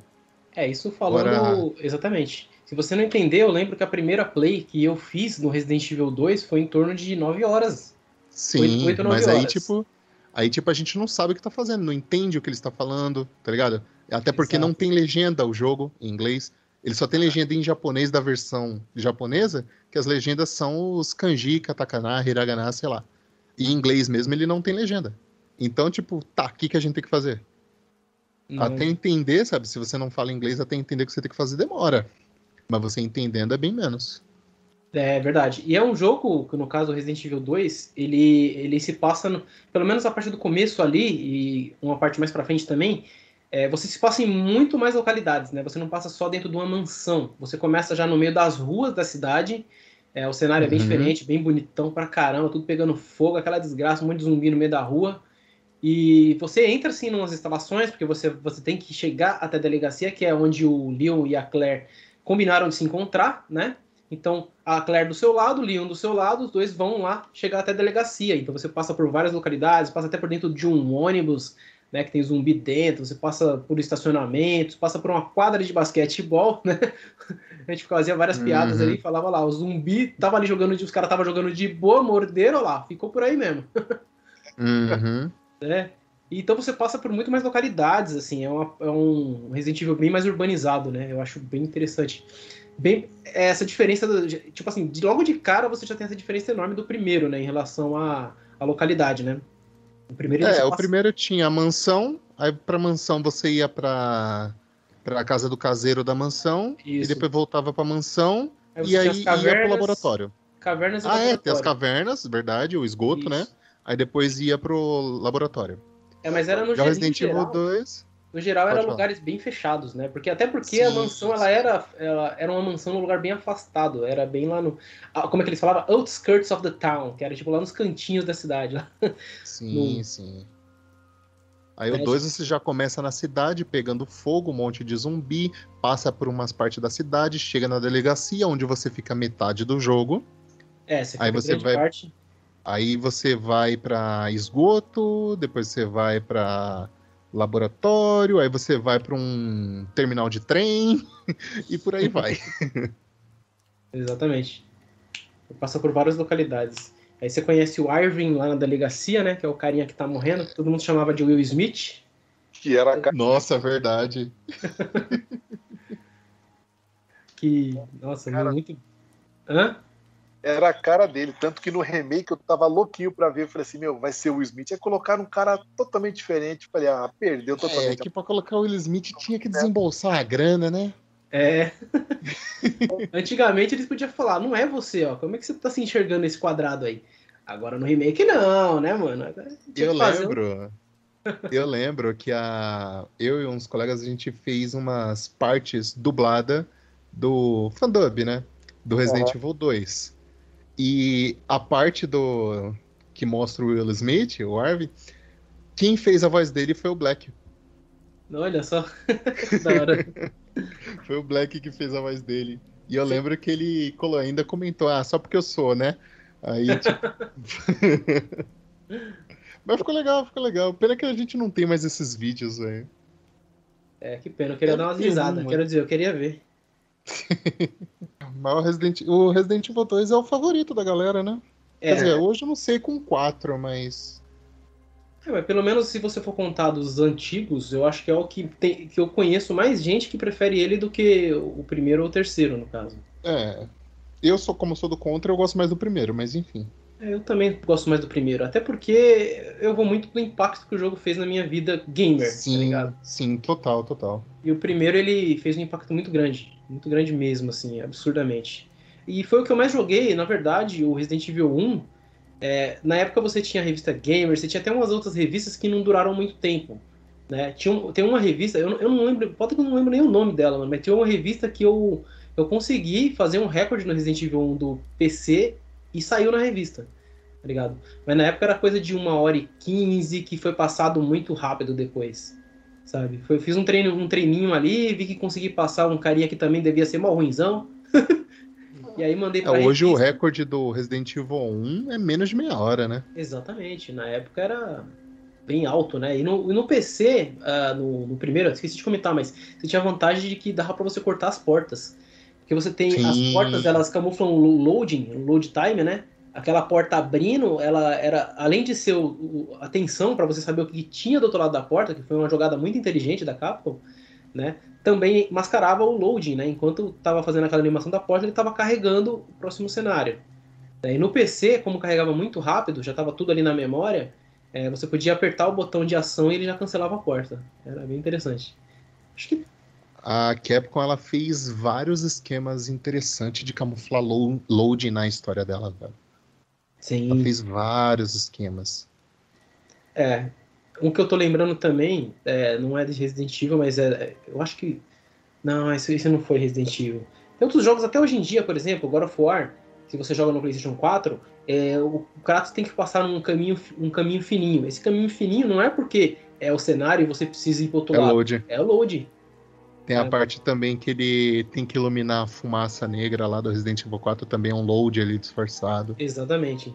S2: É, isso falando.
S3: Agora-
S2: Exatamente. Se você não entender, eu lembro que a primeira play que eu fiz no Resident Evil 2 foi em torno de 9 horas.
S3: Sim,
S2: Oito- oito, nove
S3: mas aí,
S2: horas.
S3: tipo, aí, tipo, a gente não sabe o que tá fazendo, não entende o que ele está falando, tá ligado? Até porque
S2: Exato.
S3: não tem legenda o jogo em inglês. Ele só tem legenda em japonês da versão japonesa, que as legendas são os kanji, katakana, hiragana, sei lá. E em inglês mesmo ele não tem legenda. Então, tipo, tá, o que, que a gente tem que fazer?
S2: Não-
S3: Até entender, sabe? Se você não fala inglês, até entender o que você tem que fazer demora. Mas você entendendo é bem menos.
S2: É verdade. E é um jogo, que no caso Resident Evil 2, ele, ele se passa, no- pelo menos a partir do começo ali, e uma parte mais pra frente também, é, você se passa em muito mais localidades, né? Você não passa só dentro de uma mansão. Você começa já no meio das ruas da cidade. é, o cenário é bem
S3: Uhum.
S2: diferente, bem bonitão pra caramba, tudo pegando fogo, aquela desgraça, um monte de zumbi no meio da rua. E você entra assim numas instalações, porque você, você tem que chegar até a delegacia, que é onde o Leon e a Claire combinaram de se encontrar, né? Então, a Claire do seu lado, o Leon do seu lado, os dois vão lá chegar até a delegacia. Então você passa por várias localidades, passa até por dentro de um ônibus, né, que tem zumbi dentro, você passa por estacionamentos, passa por uma quadra de basquetebol, né? A gente fazia várias piadas
S3: Uhum.
S2: ali, falava lá, o zumbi tava ali jogando, de, os caras tava jogando de boa, morderam lá, ficou por aí mesmo
S3: Uhum.
S2: Né? Então você passa por muito mais localidades, assim, é, uma- é um Resident Evil bem mais urbanizado, né? Eu acho bem interessante. Bem, essa diferença, do- tipo assim, de, logo de cara você já tem essa diferença enorme do primeiro, né? Em relação à, à localidade, né? O primeiro
S3: É, o
S2: passa-
S3: primeiro tinha a mansão, aí pra mansão você ia pra, pra casa do caseiro da mansão, e
S2: Isso.
S3: depois voltava pra mansão,
S2: Aí
S3: e aí
S2: as
S3: ia pro
S2: cavernas,
S3: laboratório.
S2: Cavernas e
S3: Ah, é, tem as
S2: laboratório.
S3: cavernas, verdade, o esgoto, né? Aí depois ia pro laboratório.
S2: É, mas era no,
S3: Já Resident Evil
S2: geral.
S3: 2.
S2: No geral,
S3: Pode
S2: eram
S3: falar.
S2: lugares bem fechados, né? Porque até porque a
S3: Sim,
S2: mansão
S3: sim.
S2: ela era, ela era uma mansão num lugar bem afastado, era bem lá no, ah, como é que eles falavam, outskirts of the town, que era tipo lá nos cantinhos da cidade. Lá.
S3: Sim,
S2: No-
S3: sim. Aí
S2: É,
S3: o 2 você já começa na cidade, pegando fogo, um monte de zumbi, passa por umas partes da cidade, chega na delegacia, onde você fica metade do jogo.
S2: É, você
S3: Aí
S2: fica
S3: você
S2: grande
S3: vai-
S2: parte.
S3: Aí você vai pra esgoto, depois você vai pra laboratório, aí você vai pra um terminal de trem e por aí vai.
S2: Exatamente. Passa por várias localidades. Aí você conhece o Irving lá na delegacia, né? Que é o carinha que tá morrendo, que todo mundo chamava de Will Smith.
S1: Que era a cara
S3: Nossa, verdade.
S2: Que, nossa,
S1: Cara-
S2: muito. Hã?
S1: Era a cara dele, tanto que no remake eu tava louquinho pra ver. Eu falei assim, meu, vai ser o Will Smith. Aí colocaram um cara totalmente diferente. Falei, ah, perdeu
S3: É
S1: totalmente.
S3: que pra colocar o Will Smith tinha que desembolsar a grana, né?
S2: É. Antigamente eles podiam falar, não é você, ó. Como é que você tá se enxergando nesse quadrado aí? Agora no remake não, né, mano?
S3: Eu
S2: fazer um-
S3: lembro. Eu lembro que a eu e uns colegas a gente fez umas partes dublada do Fandub, né? Do Resident Evil 2. E a parte do que mostra o Will Smith, o Harvey, quem fez a voz dele foi o Black.
S2: Olha só. da hora.
S3: Foi o Black que fez a voz dele. E eu lembro que ele ainda comentou, ah, só porque eu sou, né? Aí, tipo... Mas ficou legal, ficou legal. Pena que a gente não tem mais esses vídeos, velho.
S2: É, que pena, eu queria dar umas risadas. Quero dizer, eu queria ver.
S3: Mas o Resident, o Resident Evil 2 é o favorito da galera, né?
S2: É,
S3: Quer dizer, hoje eu não sei com 4, mas.
S2: é, mas pelo menos se você for contar dos antigos, eu acho que é o que, tem, que eu conheço mais gente que prefere ele do que o primeiro ou o terceiro, no caso.
S3: É. Eu sou, como sou do contra, eu gosto mais do primeiro, mas enfim.
S2: É, Eu também gosto mais do primeiro, até porque eu vou muito do impacto que o jogo fez na minha vida gamer, tá
S3: sim,
S2: ligado?
S3: sim, total, total.
S2: E o primeiro ele fez um impacto muito grande, muito grande mesmo, assim, absurdamente. E foi o que eu mais joguei, na verdade, o Resident Evil 1. é, na época você tinha a revista Gamer, você tinha até umas outras revistas que não duraram muito tempo. Né? Tinha tem uma revista, eu, eu não lembro, pode que eu não lembro nem o nome dela, mano, mas tinha uma revista que eu, eu consegui fazer um recorde no Resident Evil 1 do PC e saiu na revista, tá ligado? Mas na época era coisa de uma hora e quinze, que foi passado muito rápido depois, sabe? Foi, eu fiz um, treino, um treininho ali, vi que consegui passar um carinha que também devia ser mal ruimzão. e aí mandei
S3: É,
S2: pra
S3: hoje o recorde do Resident Evil 1 é menos de meia hora, né?
S2: Exatamente, na época era bem alto, né? E no, no PC, ah, no, no primeiro, esqueci de comentar, mas você tinha a vantagem de que dava pra você cortar as portas. Porque você tem as
S3: Sim.
S2: portas, elas camuflam o loading, o load time, né? Aquela porta abrindo, ela era, além de ser o, o- a tensão pra você saber o que tinha do outro lado da porta, que foi uma jogada muito inteligente da Capcom, né? Também mascarava o loading, né? Enquanto tava fazendo aquela animação da porta, ele tava carregando o próximo cenário. E no PC, como carregava muito rápido, já estava tudo ali na memória, é, você podia apertar o botão de ação e ele já cancelava a porta. Era bem interessante. Acho que
S3: A Capcom ela fez vários esquemas interessantes de camuflar low, load na história dela, velho. Ela
S2: sim.
S3: fez vários esquemas.
S2: É. Um que eu tô lembrando também, é, não é de Resident Evil, mas é, é- eu acho que. Não, esse, esse não foi Resident Evil. Tem outros jogos até hoje em dia, por exemplo, God of War, se você joga no PlayStation 4, é, o, Kratos tem que passar num caminho, um caminho fininho. Esse caminho fininho não é porque é o cenário e você precisa ir pro outro
S3: É
S2: lado.
S3: load.
S2: É o load.
S3: Tem a
S2: É.
S3: parte também que ele tem que iluminar a fumaça negra lá do Resident Evil 4, também é um load ali disfarçado.
S2: Exatamente.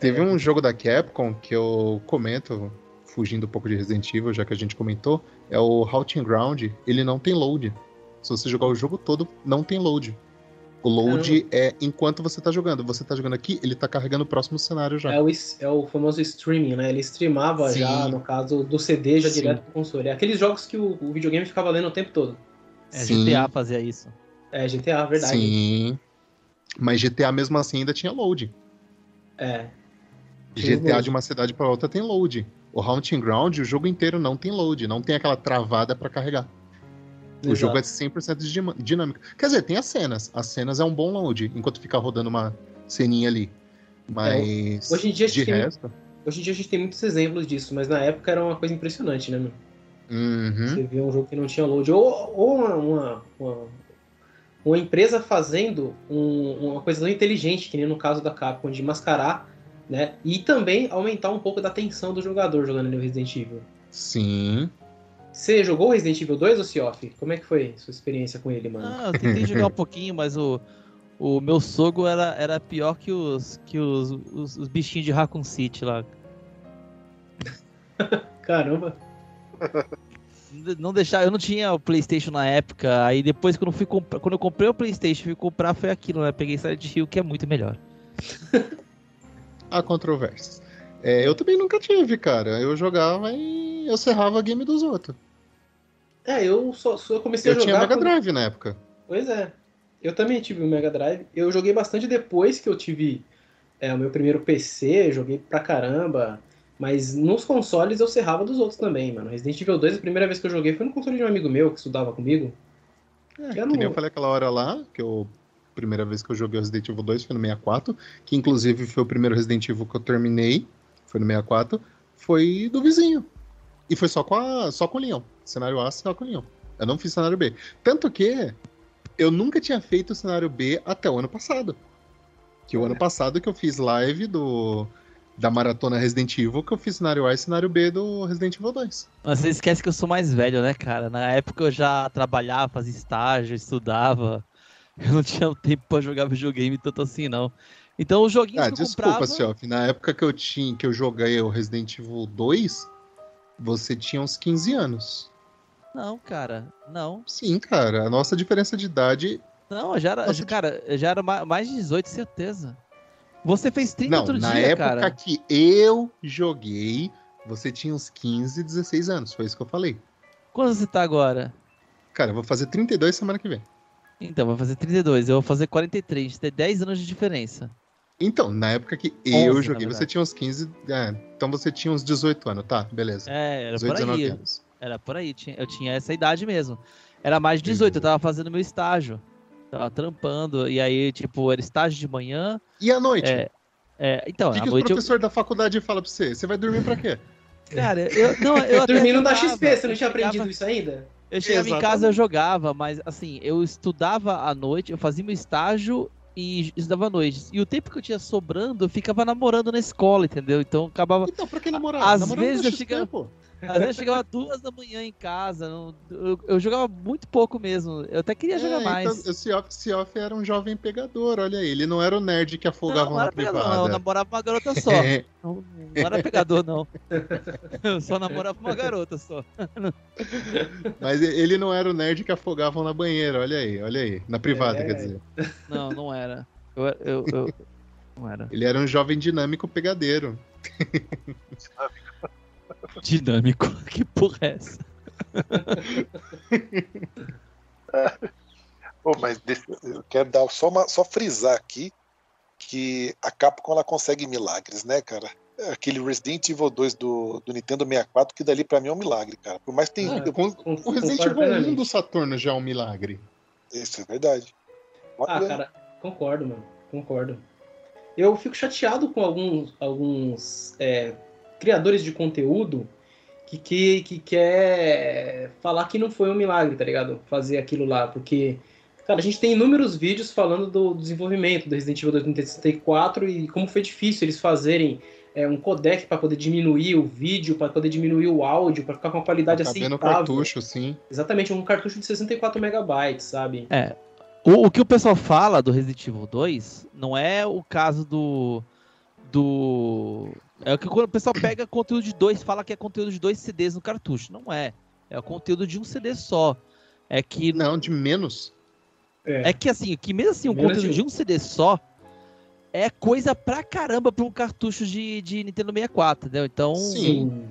S3: Teve um jogo da Capcom que eu comento, fugindo um pouco de Resident Evil, já que a gente comentou, é o Haunting Ground. Ele não tem load. Se você jogar o jogo todo, não tem load. O load é enquanto você tá jogando. Você tá jogando aqui, ele tá carregando o próximo cenário já.
S2: É o, é o famoso streaming, né? Ele streamava
S3: Sim.
S2: já, no caso, do CD já
S3: Sim.
S2: direto pro console. É aqueles jogos que o, o videogame ficava lendo o tempo todo.
S4: É,
S3: Sim.
S4: GTA fazia isso.
S2: É, GTA, verdade.
S3: Sim. Mas GTA mesmo assim ainda tinha load.
S2: É. Tinha
S3: GTA
S2: load.
S3: de uma cidade pra outra tem load. O Haunting Ground, o jogo inteiro não tem load, não tem aquela travada pra carregar. O
S2: Exato.
S3: jogo é 100% dima- dinâmico. Quer dizer, tem as cenas. As cenas é um bom load, enquanto fica rodando uma ceninha ali. Mas
S2: É, Hoje em dia
S3: de resto,
S2: Hoje em dia a gente tem muitos exemplos disso, mas na época era uma coisa impressionante, né, meu?
S3: Uhum.
S2: Você vê um jogo que não tinha load. Ou, ou uma, uma, uma, uma empresa fazendo um- uma coisa tão inteligente, que nem no caso da Capcom, de mascarar, né? E também aumentar um pouco da tensão do jogador jogando ali o Resident Evil.
S3: Sim.
S2: Você jogou Resident Evil 2 ou Cioff? Como é que foi sua experiência com ele, mano?
S4: Ah, eu tentei jogar um pouquinho, mas o, o meu sogro era, era pior que os que os, os, os bichinhos de Raccoon City lá.
S2: Caramba.
S4: Não- deixar, eu não tinha o PlayStation na época, aí depois quando eu fui comprar, quando eu comprei o PlayStation e fui comprar foi aquilo, né? Peguei Silent Hill que é muito melhor.
S3: Há controvérsias. É, eu também nunca tive, cara. Eu jogava e eu serrava a game dos outros.
S2: É, eu só, só comecei
S3: Eu
S2: a jogar.
S3: tinha Mega
S2: quando-
S3: Drive na época.
S2: Pois é. Eu também tive o Mega Drive. Eu joguei bastante depois que eu tive é, o meu primeiro PC, joguei pra caramba. Mas nos consoles eu serrava dos outros também, mano. Resident Evil 2, a primeira vez que eu joguei foi no console de um amigo meu que estudava comigo.
S3: É,
S2: Eu
S3: que
S2: não-
S3: eu falei aquela hora lá, que eu. Primeira vez que eu joguei o Resident Evil 2 foi no 64, que inclusive foi o primeiro Resident Evil que eu terminei, foi no 64, foi do vizinho. E foi só com, a, só com o Leão. Cenário A, só com o Leão. Eu não fiz cenário B. Tanto que eu nunca tinha feito o cenário B até o ano passado. Que o ano passado que eu fiz live do da maratona Resident Evil, que eu fiz cenário A e cenário B do Resident Evil 2.
S4: Mas você esquece que eu sou mais velho, né, cara? Na época eu já trabalhava, fazia estágio, estudava. Eu não tinha tempo pra jogar videogame tanto assim, não. Então os joguinhos
S3: Ah,
S4: que eu
S3: desculpa,
S4: comprava...
S3: Siof. Na época que eu tinha, que eu joguei o Resident Evil 2, você tinha uns 15 anos.
S4: Não, cara, não.
S3: Sim, cara. A nossa diferença de idade.
S4: Não, já era,
S3: Nossa,
S4: cara, já era ma- mais de 18, certeza. Você fez 30
S3: Não,
S4: outro
S3: na
S4: dia,
S3: época
S4: cara.
S3: que eu joguei, você tinha uns 15, 16 anos. Foi isso que eu falei.
S4: Quanto você tá agora?
S3: Cara, eu vou fazer 32 semana que vem.
S4: Então, vai fazer 32, eu vou fazer 43. A gente tem 10 anos de diferença.
S3: Então, na época que
S4: 11,
S3: eu
S4: na
S3: joguei, você tinha uns 15. é, então você tinha uns 18 anos, tá? Beleza.
S4: É, era
S3: 18,
S4: por
S3: 19
S4: aí.
S3: anos.
S4: Era por aí, eu tinha essa idade mesmo. Era mais de 18, eu
S3: Uhum.
S4: tava fazendo meu estágio. Tava trampando, e aí, tipo, era estágio de manhã.
S3: E à noite?
S4: É, é, então,
S3: o que,
S4: à
S3: que o
S4: noite eu.
S3: professor da faculdade fala pra você? Você vai dormir pra quê?
S4: Cara, eu. Não, eu até
S2: Dormindo da
S4: jogava,
S2: XP, você não
S4: eu
S2: tinha
S4: chegava-
S2: aprendido isso ainda?
S4: Eu chegava em
S3: Exatamente.
S4: casa, eu jogava, mas assim, eu estudava à noite, eu fazia meu estágio e estudava à noite. E o tempo que eu tinha sobrando, eu ficava namorando na escola, entendeu? Então acabava.
S3: Então, pra que namorar?
S4: Às
S3: Namorando
S4: vezes eu chegava-
S3: pô.
S4: Às vezes eu chegava duas da manhã em casa. não- eu, eu jogava muito pouco mesmo. Eu até queria jogar
S3: É,
S4: mais.
S3: Então, o Sioff, Sioff era um jovem pegador, olha aí. Ele não era o nerd que afogava
S4: não, não
S3: na
S4: pegador,
S3: privada.
S4: não. Eu namorava uma garota só. Não, não era pegador, não. Eu só namorava uma garota só.
S3: Mas ele não era o nerd que afogavam na banheira, olha aí, olha aí. Na privada,
S2: É.
S3: quer dizer.
S4: Não, não era. Eu, eu, eu- não era.
S3: Ele era um jovem dinâmico pegadeiro.
S4: Dinâmico. Que porra é essa?
S1: Pô, mas deixa- eu quero dar só, uma, só frisar aqui que a Capcom ela consegue milagres, né, cara? Aquele Resident Evil 2 do, do Nintendo 64, que dali pra mim é um milagre, cara. Por mais que tenha.
S2: Ah,
S1: eu-
S3: Com-
S2: Com-
S3: O Resident Evil 1
S2: plenamente.
S3: do Saturno já é um milagre.
S1: Isso é verdade.
S2: Ah,
S1: Olha,
S2: cara, concordo, mano. Concordo. Eu fico chateado com alguns, alguns é, criadores de conteúdo que, que, que quer falar que não foi um milagre, tá ligado? Fazer aquilo lá, porque, cara, a gente tem inúmeros vídeos falando do desenvolvimento do Resident Evil 2 no Nintendo 64 e como foi difícil eles fazerem é, um codec para poder diminuir o vídeo, para poder diminuir o áudio, para ficar com uma qualidade
S3: Tá
S2: aceitável.
S3: cartucho, sim.
S2: Exatamente, um cartucho de 64 megabytes, sabe?
S4: O, o que o pessoal fala do Resident Evil 2 não é o caso do. do. É o que quando o pessoal pega conteúdo de dois, fala que é conteúdo de dois CDs no cartucho. Não é. É o conteúdo de um CD só. É que.
S3: Não, de menos.
S4: É que assim, que mesmo assim, o
S2: Menos
S4: conteúdo
S2: de
S4: de um CD só é coisa pra caramba pra um cartucho de, de Nintendo 64, entendeu? Então.
S3: Sim.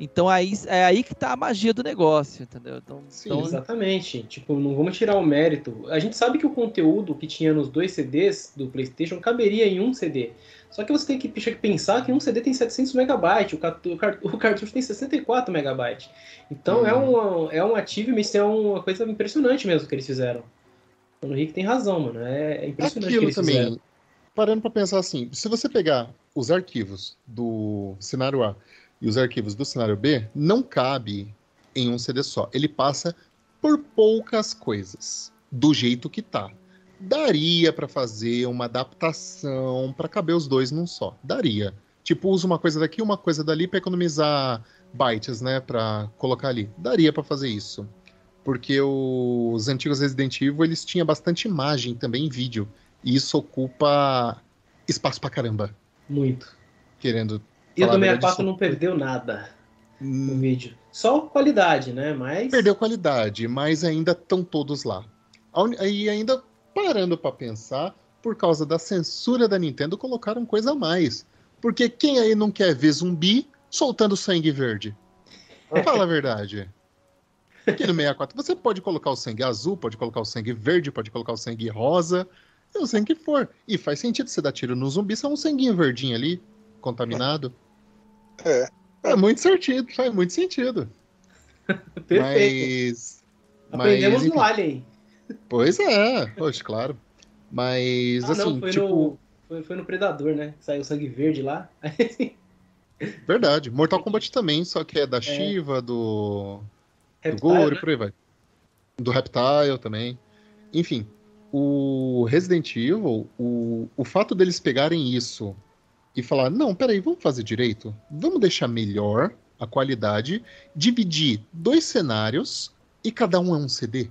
S4: Então aí, é aí que tá a magia do negócio, entendeu? Então,
S3: Sim,
S4: então
S2: Exatamente. Tipo, não vamos tirar o mérito. A gente sabe que o conteúdo que tinha nos dois CDs do PlayStation caberia em um CD. Só que você tem que pensar que um CD tem 700 megabytes, o, o car- o cartucho tem 64 megabytes. Então é, um, é um achievement, é uma coisa impressionante mesmo que eles fizeram. O Henrique tem razão, mano. É, é impressionante o que
S3: Aquilo
S2: eles
S3: também.
S2: fizeram.
S3: parando pra pensar assim, se você pegar os arquivos do cenário A e os arquivos do cenário B, não cabe em um CD só. Ele passa por poucas coisas, do jeito que tá. Daria pra fazer uma adaptação pra caber os dois num só. Daria. Tipo, usa uma coisa daqui, uma coisa dali pra economizar bytes, né, Pra colocar ali. Daria pra fazer isso. Porque os antigos Resident Evil, eles tinham bastante imagem também em vídeo. E isso ocupa espaço pra caramba,
S2: Muito.
S3: querendo
S2: E o do
S3: a verdade,
S2: 64
S3: isso-
S2: não perdeu nada no
S3: Hum,
S2: vídeo. Só qualidade, né? Mas.
S3: Perdeu qualidade, mas ainda estão todos lá. E ainda parando pra pensar, por causa da censura da Nintendo, colocaram coisa a mais. Porque quem aí não quer ver zumbi soltando sangue verde? Fala a verdade. Aqui no 64 você pode colocar o sangue azul, pode colocar o sangue verde, pode colocar o sangue rosa, é o sangue que for. E faz sentido você dar tiro no zumbi, só um sanguinho verdinho ali, contaminado.
S1: É.
S3: É muito certinho, faz muito sentido.
S2: Perfeito.
S3: Mas.
S2: Aprendemos
S3: mas,
S2: no Alien.
S3: Pois é, poxa, claro. Mas
S2: Ah,
S3: assim,
S2: não, foi,
S3: tipo,
S2: no, foi, foi no Predador, né? Que Saiu sangue verde lá.
S3: verdade. Mortal Kombat também, só que é da Shiva, do, do
S2: Reptile,
S3: Gore,
S2: né?
S3: por aí vai. Do Reptile também. Enfim, o Resident Evil, o, o fato deles pegarem isso e falar, não, peraí, vamos fazer direito? Vamos deixar melhor a qualidade, dividir dois cenários e cada um é um CD.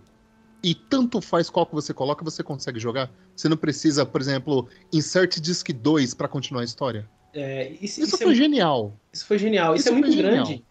S3: E tanto faz qual que você coloca, você consegue jogar. Você não precisa, por exemplo, insert disc 2 para continuar a história.
S2: É, isso,
S3: Isso
S2: isso é
S3: foi genial.
S2: Isso foi genial. Isso,
S3: Isso
S2: é muito
S3: genial.
S2: grande.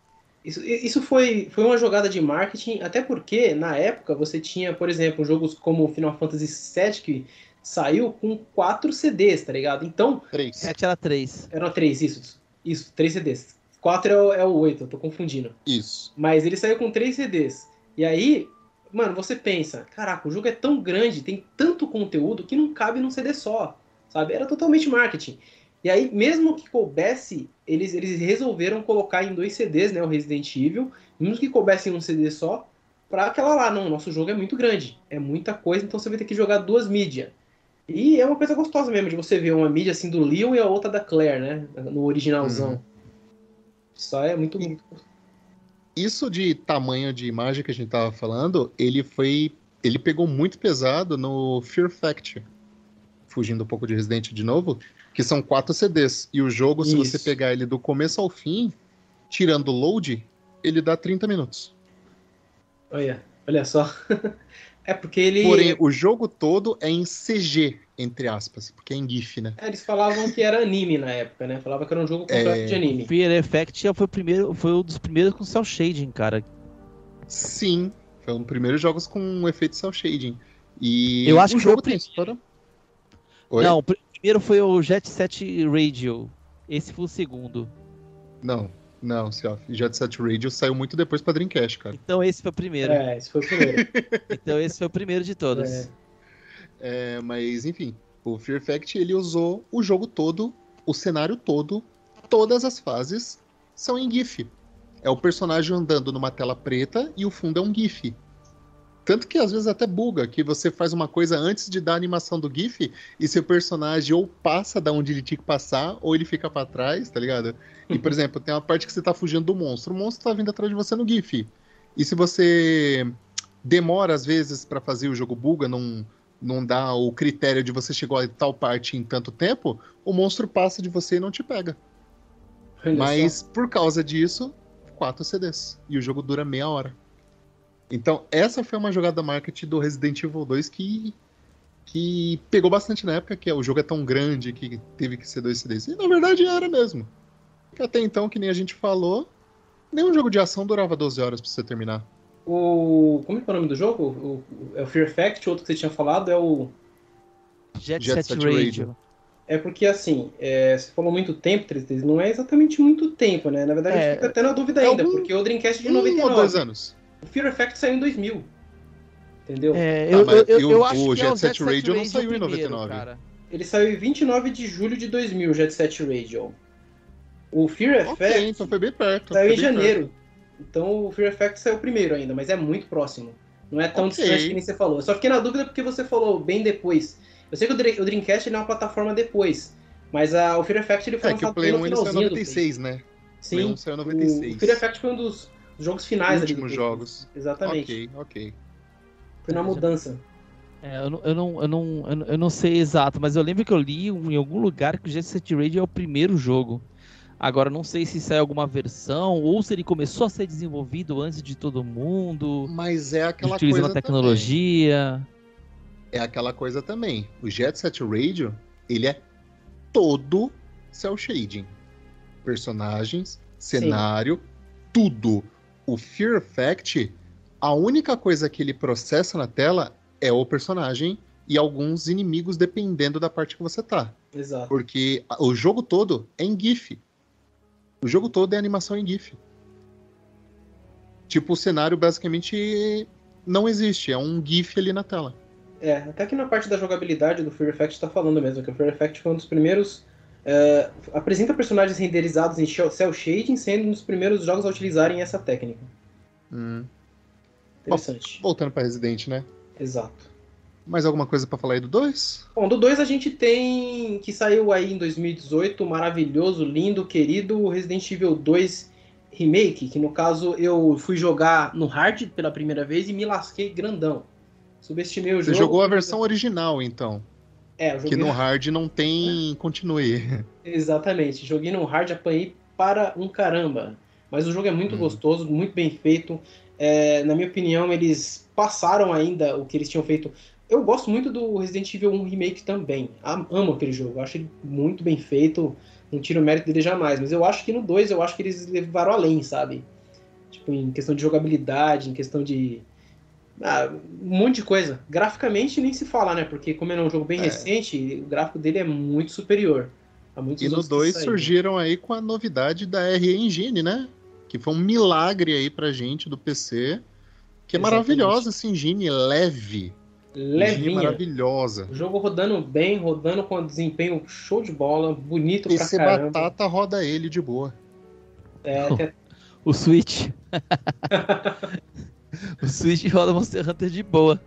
S2: Isso, isso foi, foi uma jogada de marketing, até porque, na época, você tinha, por exemplo, jogos como Final Fantasy VII, que saiu com quatro CDs, tá ligado? Então,
S3: 3.
S4: 7 era 3.
S2: eram três, isso. Isso, três CDs. Quatro é o, é o oito, eu tô confundindo.
S3: Isso.
S2: Mas ele saiu com três CDs. E aí, mano, você pensa, caraca, o jogo é tão grande, tem tanto conteúdo que não cabe num CD só, sabe? Era totalmente marketing. E aí, mesmo que coubesse, eles, eles resolveram colocar em dois CDs, né, o Resident Evil, mesmo que coubesse em um CD só, pra aquela lá, não, nosso jogo é muito grande, é muita coisa, então você vai ter que jogar duas mídias. E é uma coisa gostosa mesmo, de você ver uma mídia assim do Leon e a outra da Claire, né, no originalzão.
S3: Uhum.
S2: Só é muito, muito
S3: Isso de tamanho de imagem que a gente tava falando, ele foi. Ele pegou muito pesado no Fear Factor. Fugindo um pouco de Resident de novo, que são quatro CDs. E o jogo, se você pegar ele do começo ao fim, tirando o load, ele dá 30 minutos.
S2: Olha, olha só. é porque ele.
S3: Porém, o jogo todo é em CG, entre aspas, porque é em GIF, né?
S2: É, eles falavam que era anime na época, né? Falavam que era um jogo completo
S3: É,
S2: de anime.
S4: Fear Effect já foi, o primeiro, foi um dos primeiros com cel shading, cara.
S3: Sim, foi um dos primeiros jogos com um efeito cel shading. E
S4: Eu acho
S3: o
S4: que foi
S3: jogo tem
S4: primeiro.
S3: história. Oi?
S4: Não, o pr- primeiro foi o Jet Set Radio. Esse foi o segundo.
S3: Não, não, Seoff. Jet Set Radio saiu muito depois pra Dreamcast, cara.
S4: Então esse foi o primeiro.
S2: É, esse foi o primeiro.
S4: Então esse foi o primeiro de todos.
S2: É.
S3: É, mas, enfim, o Fear Fact, ele usou o jogo todo, o cenário todo, todas as fases são em GIF. É o personagem andando numa tela preta e o fundo é um GIF. Tanto que às vezes até buga, que você faz uma coisa antes de dar a animação do GIF e seu personagem ou passa da onde ele tinha que passar, ou ele fica pra trás, tá ligado? E, por exemplo, tem uma parte que você tá fugindo do monstro, o monstro tá vindo atrás de você no GIF. E se você demora às vezes pra fazer o jogo buga, não, não dá o critério de você chegou a tal parte em tanto tempo, o monstro passa de você e não te pega.
S2: Olha
S3: Mas por causa disso, quatro CDs. E o jogo dura meia hora. Então, essa foi uma jogada marketing do Resident Evil 2 que, que pegou bastante na época, que é, o jogo é tão grande que teve que ser dois CDs. E na verdade era mesmo. Porque até então, que nem a gente falou, nenhum jogo de ação durava 12 horas pra você terminar.
S2: O. Como é que é o nome do jogo? O, o- é o Fear Fact, outro que você tinha falado é o.
S4: Jet,
S3: Jet
S4: Set,
S3: Set
S4: Radio.
S3: Radio.
S2: É porque assim, é, você falou muito tempo, 33, não é exatamente muito tempo, né? Na verdade, a
S4: É,
S2: gente fica até na dúvida
S3: é
S2: ainda,
S3: algum-
S2: porque o Dreamcast é de
S3: Um ou dois
S2: 99.
S3: anos.
S2: O Fear Effect saiu em 2000. Entendeu?
S4: É,
S3: Ah,
S4: eu,
S3: mas
S4: eu, eu,
S3: e o-
S4: eu acho
S3: o
S4: que é
S3: Jet Set Radio não saiu em
S4: primeiro,
S3: 99.
S4: cara.
S2: Ele saiu em 29 de julho de 2000, Jet Set Radio. O Fear
S3: Ok,
S2: Effect
S3: então foi bem perto.
S2: saiu
S3: foi
S2: em
S3: bem
S2: janeiro. Então o Fear Effect saiu primeiro ainda, mas é muito próximo. Não é tão
S3: Ok.
S2: distante que nem você falou. Eu só fiquei na dúvida porque você falou bem depois. Eu sei que o, Dream- o Dreamcast ele é uma plataforma depois, mas a, o Fear Effect ele foi
S3: É que o
S2: lançado
S3: Play
S2: bem no
S3: 1 ele saiu em
S2: finalzinho do
S3: 96, né?
S2: Sim,
S3: Play 1 saiu em
S2: o,
S3: 96.
S2: o Fear Effect foi um dos jogos finais ali
S3: Últimos
S2: Play.
S3: jogos.
S2: Exatamente.
S3: Ok, ok.
S2: Foi na mudança.
S4: É, eu, não, eu, não, eu, não, eu não- sei exato, mas eu lembro que eu li em algum lugar que o Jet Set Radio é o primeiro jogo. Agora, eu não sei se saiu alguma versão ou se ele começou a ser desenvolvido antes de todo mundo,
S3: Mas é aquela
S4: utilizando
S3: coisa
S4: a tecnologia.
S3: também. É aquela coisa também. O Jet Set Radio, ele é todo cel shading. Personagens, cenário, tudo. O Fear Effect, a única coisa que ele processa na tela é o personagem e alguns inimigos dependendo da parte que você tá.
S2: Exato.
S3: Porque o jogo todo é em GIF. O jogo todo é animação em GIF. Tipo, o cenário basicamente não existe, é um GIF ali na tela.
S2: É, até que na parte da jogabilidade do Fear Effect tá falando mesmo, que o Fear Effect foi um dos primeiros. É, apresenta personagens renderizados em cel shading, sendo um dos primeiros jogos a utilizarem essa técnica.
S3: Hum.
S2: Interessante.
S3: Voltando pra Resident, né?
S2: Exato.
S3: Mais alguma coisa pra falar aí do 2?
S2: Bom, do 2 a gente tem que saiu aí em 2018, maravilhoso, lindo, querido Resident Evil 2 Remake, que no caso eu fui jogar no hard pela primeira vez e me lasquei grandão. Subestimei o
S3: Você
S2: jogo.
S3: jogou a versão original, então.
S2: É,
S3: Que no hard não tem continue.
S2: Exatamente. Joguei no hard, apanhei para um caramba. Mas o jogo é muito
S3: Hum.
S2: gostoso, muito bem feito. É, na minha opinião, eles passaram ainda o que eles tinham feito. Eu gosto muito do Resident Evil 1 Remake também. Am- Amo aquele jogo. Acho ele muito bem feito. Não tiro o mérito dele jamais. Mas eu acho que no 2 eu acho que eles levaram além, sabe? Tipo, em questão de jogabilidade, em questão de. Ah, um monte de coisa. Graficamente nem se fala, né? Porque como ele é um jogo bem
S3: É.
S2: recente, o gráfico dele é muito superior. A muitos
S3: E no
S2: outros que
S3: 2
S2: saíram.
S3: surgiram aí com a novidade da RE Engine, né? Que foi um milagre aí pra gente do PC. Que é
S2: Exatamente.
S3: maravilhosa essa engine, leve. Engine
S2: Levinha.
S3: maravilhosa.
S2: O jogo rodando bem, rodando com desempenho show de bola, bonito pra
S3: PC
S2: caramba.
S3: Batata roda ele de boa.
S2: É, até-
S4: O Switch. o Switch roda Monster Hunter de boa.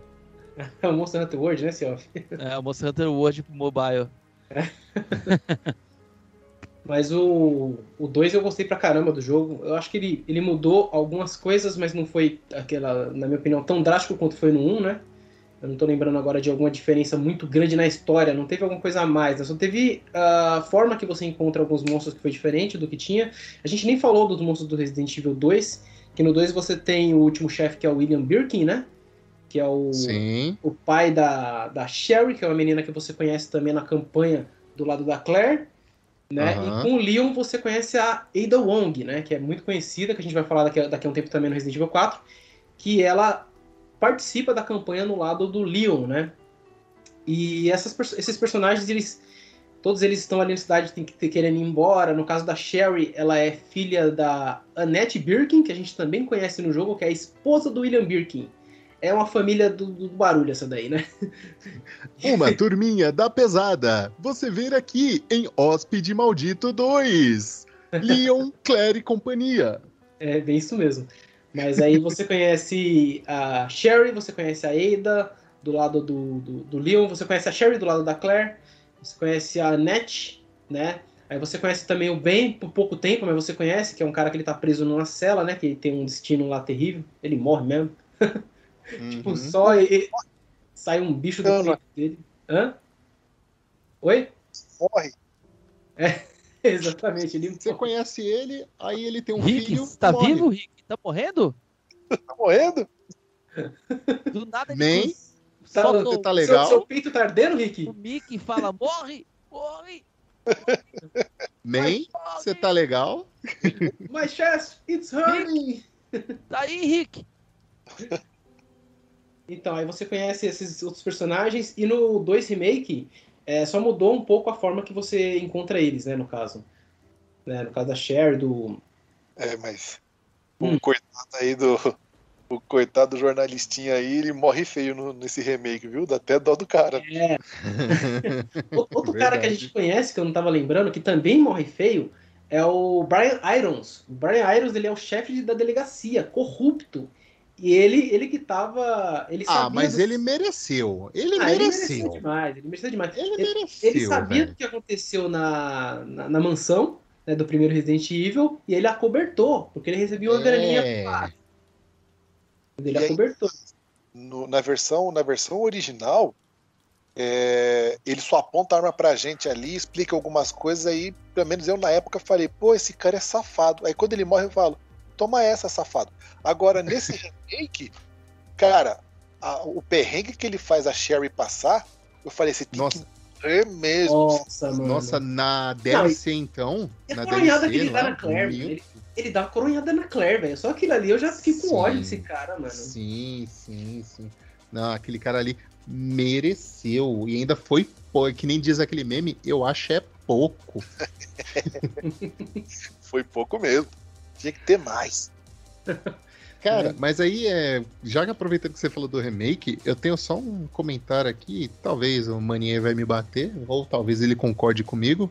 S2: é o Monster Hunter World, né, Self?
S4: É, o Monster Hunter World pro mobile.
S2: Mas o, o 2 eu gostei pra caramba do jogo. Eu acho que ele, ele mudou algumas coisas, mas não foi aquela, na minha opinião, tão drástico quanto foi no 1, né? Eu não tô lembrando agora de alguma diferença muito grande na história. Não teve alguma coisa a mais. né? Só teve a forma que você encontra alguns monstros que foi diferente do que tinha. A gente nem falou dos monstros do Resident Evil 2. Que no 2 você tem o último chefe, que é o William Birkin, né? Que é o,
S3: Sim.
S2: o pai da, da Sherry, que é uma menina que você conhece também na campanha do lado da Claire. Né?
S3: Aham.
S2: E com o Leon você conhece a Ada Wong, né? Que é muito conhecida, que a gente vai falar daqui a, daqui a um tempo também no Resident Evil 4. Que ela participa da campanha no lado do Leon, né? E essas, esses personagens, eles. Todos eles estão ali na cidade, tem que ter, querendo ir embora. No caso da Sherry, ela é filha da Annette Birkin, que a gente também conhece no jogo, que é a esposa do William Birkin. É uma família do, do barulho essa daí, né?
S3: Uma turminha da pesada. Você vem aqui em Hóspede Maldito 2. Leon, Claire e companhia.
S2: É bem isso mesmo. Mas aí você conhece a Sherry, você conhece a Ada do lado do, do, do Leon, você conhece a Sherry do lado da Claire, você conhece a Annette, né? Aí você conhece também o Ben por pouco tempo, mas você conhece, que é um cara que ele tá preso numa cela, né? Que ele tem um destino lá terrível. Ele morre mesmo. Tipo,
S3: Uhum.
S2: só e- e- sai um bicho do peito dele. Hã? Oi?
S1: Morre.
S2: Exatamente, ele
S3: Você conhece ele, aí ele tem um
S4: Rick,
S3: filho.
S4: você tá
S3: morre.
S4: vivo, Rick? Tá morrendo?
S1: Tá morrendo?
S4: Do nada ele
S3: Nem.
S2: Tá-
S3: Você
S4: o-
S3: tá legal?
S2: Seu, seu peito tá ardendo, Rick?
S4: o Mickey fala: morre, morre,
S3: Nem. Você tá legal?
S2: My chest, it's hurting!
S4: Tá aí, Rick.
S2: Então, aí você conhece esses outros personagens, e no 2 Remake, é, só mudou um pouco a forma que você encontra eles, né, no caso. Né, no caso da Cher, do...
S1: É, mas.
S2: Hum.
S1: O coitado aí do. O coitado do jornalistinha aí, ele morre feio no- nesse remake, viu? Dá até dó do cara.
S2: É. O- Outro cara que a gente conhece, que eu não tava lembrando, que também morre feio, é o Brian Irons. O Brian Irons, ele é o chefe da delegacia, corrupto. E ele, ele que tava. Ele
S3: Ah, mas
S2: do-
S3: ele mereceu. Ele
S2: Ah, ele mereceu
S3: mereceu.
S2: demais. Ele mereceu demais.
S3: Ele
S2: Ele-
S3: mereceu.
S2: Ele sabia
S3: velho.
S2: do que aconteceu na, na, na mansão né, do primeiro Resident Evil e ele acobertou, porque ele recebia uma graninha.
S3: É.
S2: Ele
S1: E aí-
S2: acobertou.
S1: No- na, versão, na versão original, é, ele só aponta a arma pra gente ali, explica algumas coisas aí, pelo menos eu na época falei, pô, esse cara é safado. Aí quando ele morre eu falo, toma essa, safado. Agora, nesse remake, cara, a- o perrengue que ele faz a Sherry passar, eu falei, você tem
S3: Nossa.
S1: que morrer mesmo.
S2: Nossa, mano.
S3: Nossa, na DLC então.
S2: E a
S3: na DLC,
S2: que ele dá
S3: lá,
S2: na Claire,
S3: meu-
S2: ele, ele dá uma coronhada na Claire, velho. Só aquilo ali eu já fiquei com
S3: Sim.
S2: ódio desse cara, mano.
S3: Sim, sim, sim. Não, aquele cara ali mereceu. E ainda foi, pô, que nem diz aquele meme, eu acho é pouco.
S1: Foi pouco mesmo. Tinha que ter mais.
S3: Cara, mas aí, é, já que aproveitando que você falou do remake, eu tenho só um comentário aqui. Talvez o Maninha vai me bater, ou talvez ele concorde comigo.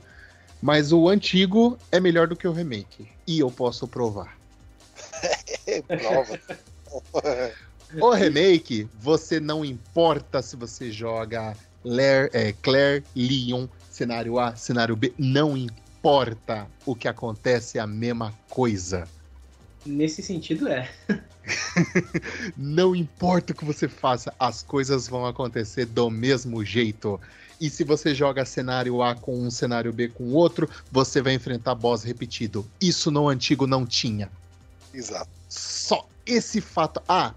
S3: Mas o antigo é melhor do que o remake. E eu posso provar.
S1: Prova.
S3: O remake, você não importa se você joga Claire, é, Claire, Leon, cenário A, cenário B, não importa. O que acontece é a mesma coisa.
S2: Nesse sentido, é.
S3: Não importa o que você faça, as coisas vão acontecer do mesmo jeito. E se você joga cenário A com um, cenário B com outro, você vai enfrentar boss repetido. Isso no antigo não tinha.
S1: Exato.
S3: Só esse fato. Ah,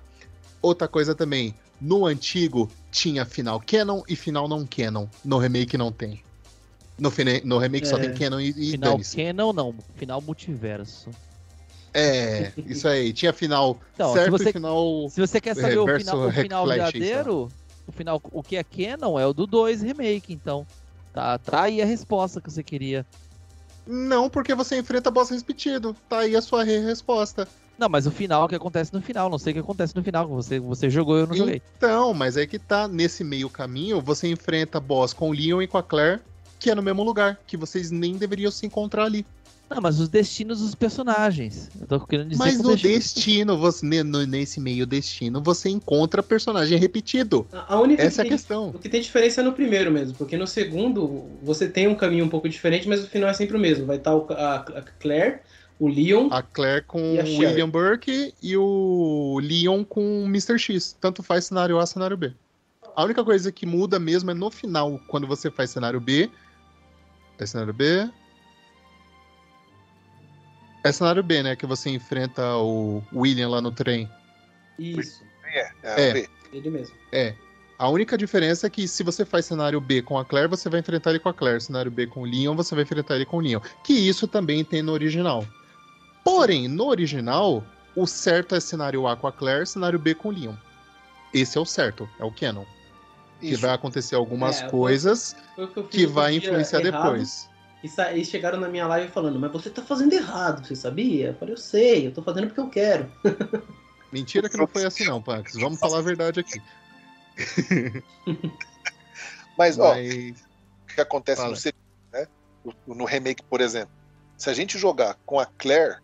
S3: outra coisa também. No antigo tinha final canon e final não canon. No remake não tem. No, fine- no remake só
S2: É.
S3: tem canon e, e
S4: Final canon não, final multiverso.
S3: É, isso aí. Tinha final
S4: Então, se
S3: certo
S4: você-
S3: e final.
S4: Se você quer saber o final, o final
S3: Reflection,
S4: verdadeiro, o final, o que é canon é o do 2 remake, então. Tá, tá aí a resposta que você queria.
S3: Não, porque você enfrenta boss repetido. Tá aí a sua re- resposta.
S4: Não, mas o final, o que acontece no final, não sei o que acontece no final. Você, você jogou, eu não joguei.
S3: Então, mas aí que tá. Nesse meio caminho, você enfrenta boss com o Leon e com a Claire, que é no mesmo lugar, que vocês nem deveriam se encontrar ali.
S4: Não, mas os destinos dos personagens. Eu tô querendo dizer
S3: Mas
S4: que o
S3: no
S4: destino-
S3: destino, você, nesse meio destino, você encontra personagem repetido.
S2: A única
S3: Essa é a
S2: que tem-
S3: questão.
S2: O que tem diferença é no primeiro mesmo, porque no segundo você tem um caminho um pouco diferente, mas o final é sempre o mesmo. Vai estar o- a, a Claire, o Leon.
S3: A Claire com o. William Burke e o Leon com o Mr. X. Tanto faz cenário A, cenário B. A única coisa que muda mesmo é no final, quando você faz cenário B. É cenário B. É cenário B, né? Que você enfrenta o William lá no trem.
S2: Isso,
S1: É, é,
S3: É.
S1: B.
S2: ele mesmo.
S3: É. A única diferença é que se você faz cenário B com a Claire, você vai enfrentar ele com a Claire. Cenário B com o Leon, você vai enfrentar ele com o Leon. Que isso também tem no original. Porém, no original, o certo é cenário A com a Claire, cenário B com o Leon. Esse é o certo, é o canon. Que
S1: Isso.
S3: vai acontecer algumas
S2: É,
S3: coisas
S2: Foi o que
S3: que vai influenciar
S2: errado,
S3: depois.
S2: E, e chegaram na minha live falando, mas você tá fazendo errado, você sabia? Eu falei, eu sei, eu tô fazendo porque eu quero.
S3: Mentira que não foi assim não, Pax. Vamos falar a verdade aqui.
S1: Mas, ó,
S3: Mas...
S1: o que acontece
S3: Fala.
S1: no, segundo, né? No remake, por exemplo. Se a gente jogar com a Claire,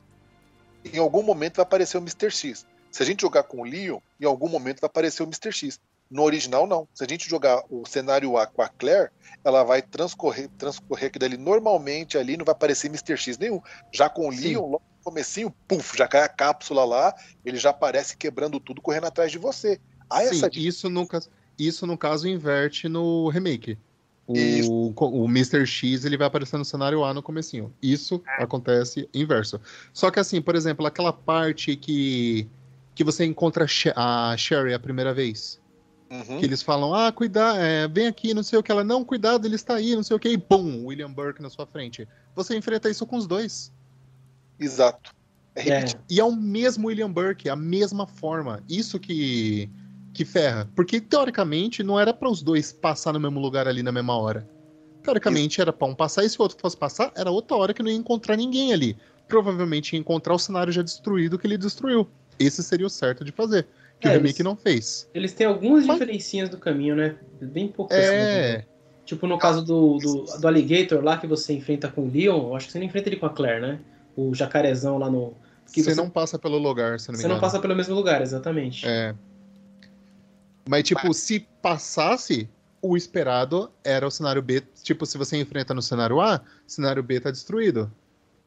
S1: em algum momento vai aparecer o Mr. X. Se a gente jogar com o Leon, em algum momento vai aparecer o Mr. X. No original, não. Se a gente jogar o cenário A com a Claire, ela vai transcorrer, transcorrer aqui dali normalmente ali, não vai aparecer Mr. X nenhum. Já com o
S3: Sim.
S1: Leon, logo no comecinho, puf, já cai a cápsula lá, ele já aparece quebrando tudo, correndo atrás de você.
S3: Sim,
S1: essa
S3: isso, no, isso no caso inverte no remake. O, o Mr. X ele vai aparecer no cenário A no comecinho. Isso acontece inverso. Só que assim, por exemplo, aquela parte que, que você encontra a Sherry a primeira vez.
S1: Uhum.
S3: Que eles falam, ah, cuidado, é, vem aqui, não sei o que. Ela, não, cuidado, ele está aí, não sei o que. E bum, William Burke na sua frente. Você enfrenta isso com os dois.
S1: Exato. É
S2: É.
S3: E é o mesmo William Burke, a mesma forma. Isso que, que ferra. Porque, teoricamente, não era para os dois passar no mesmo lugar ali na mesma hora. Teoricamente, era para um passar, e se o outro fosse passar, era outra hora que não ia encontrar ninguém ali. Provavelmente ia encontrar o cenário já destruído que ele destruiu. Esse seria o certo de fazer. Que
S2: É,
S3: o remake
S2: eles-
S3: não fez.
S2: eles têm algumas
S3: Mas-
S2: diferencinhas do caminho, né? Bem pouco assim, né?
S3: É.
S2: Tipo no caso do, do, do Alligator lá que você enfrenta com o Leon, eu acho que você não enfrenta ele com a Claire, né? O jacarezão lá no, Que
S3: você,
S2: você-
S3: não passa pelo lugar, se não me
S2: Você não
S3: engano.
S2: passa pelo mesmo lugar, exatamente.
S3: É. Mas, tipo, se passasse, o esperado era o cenário B. Tipo, se você enfrenta no cenário A, cenário B tá destruído.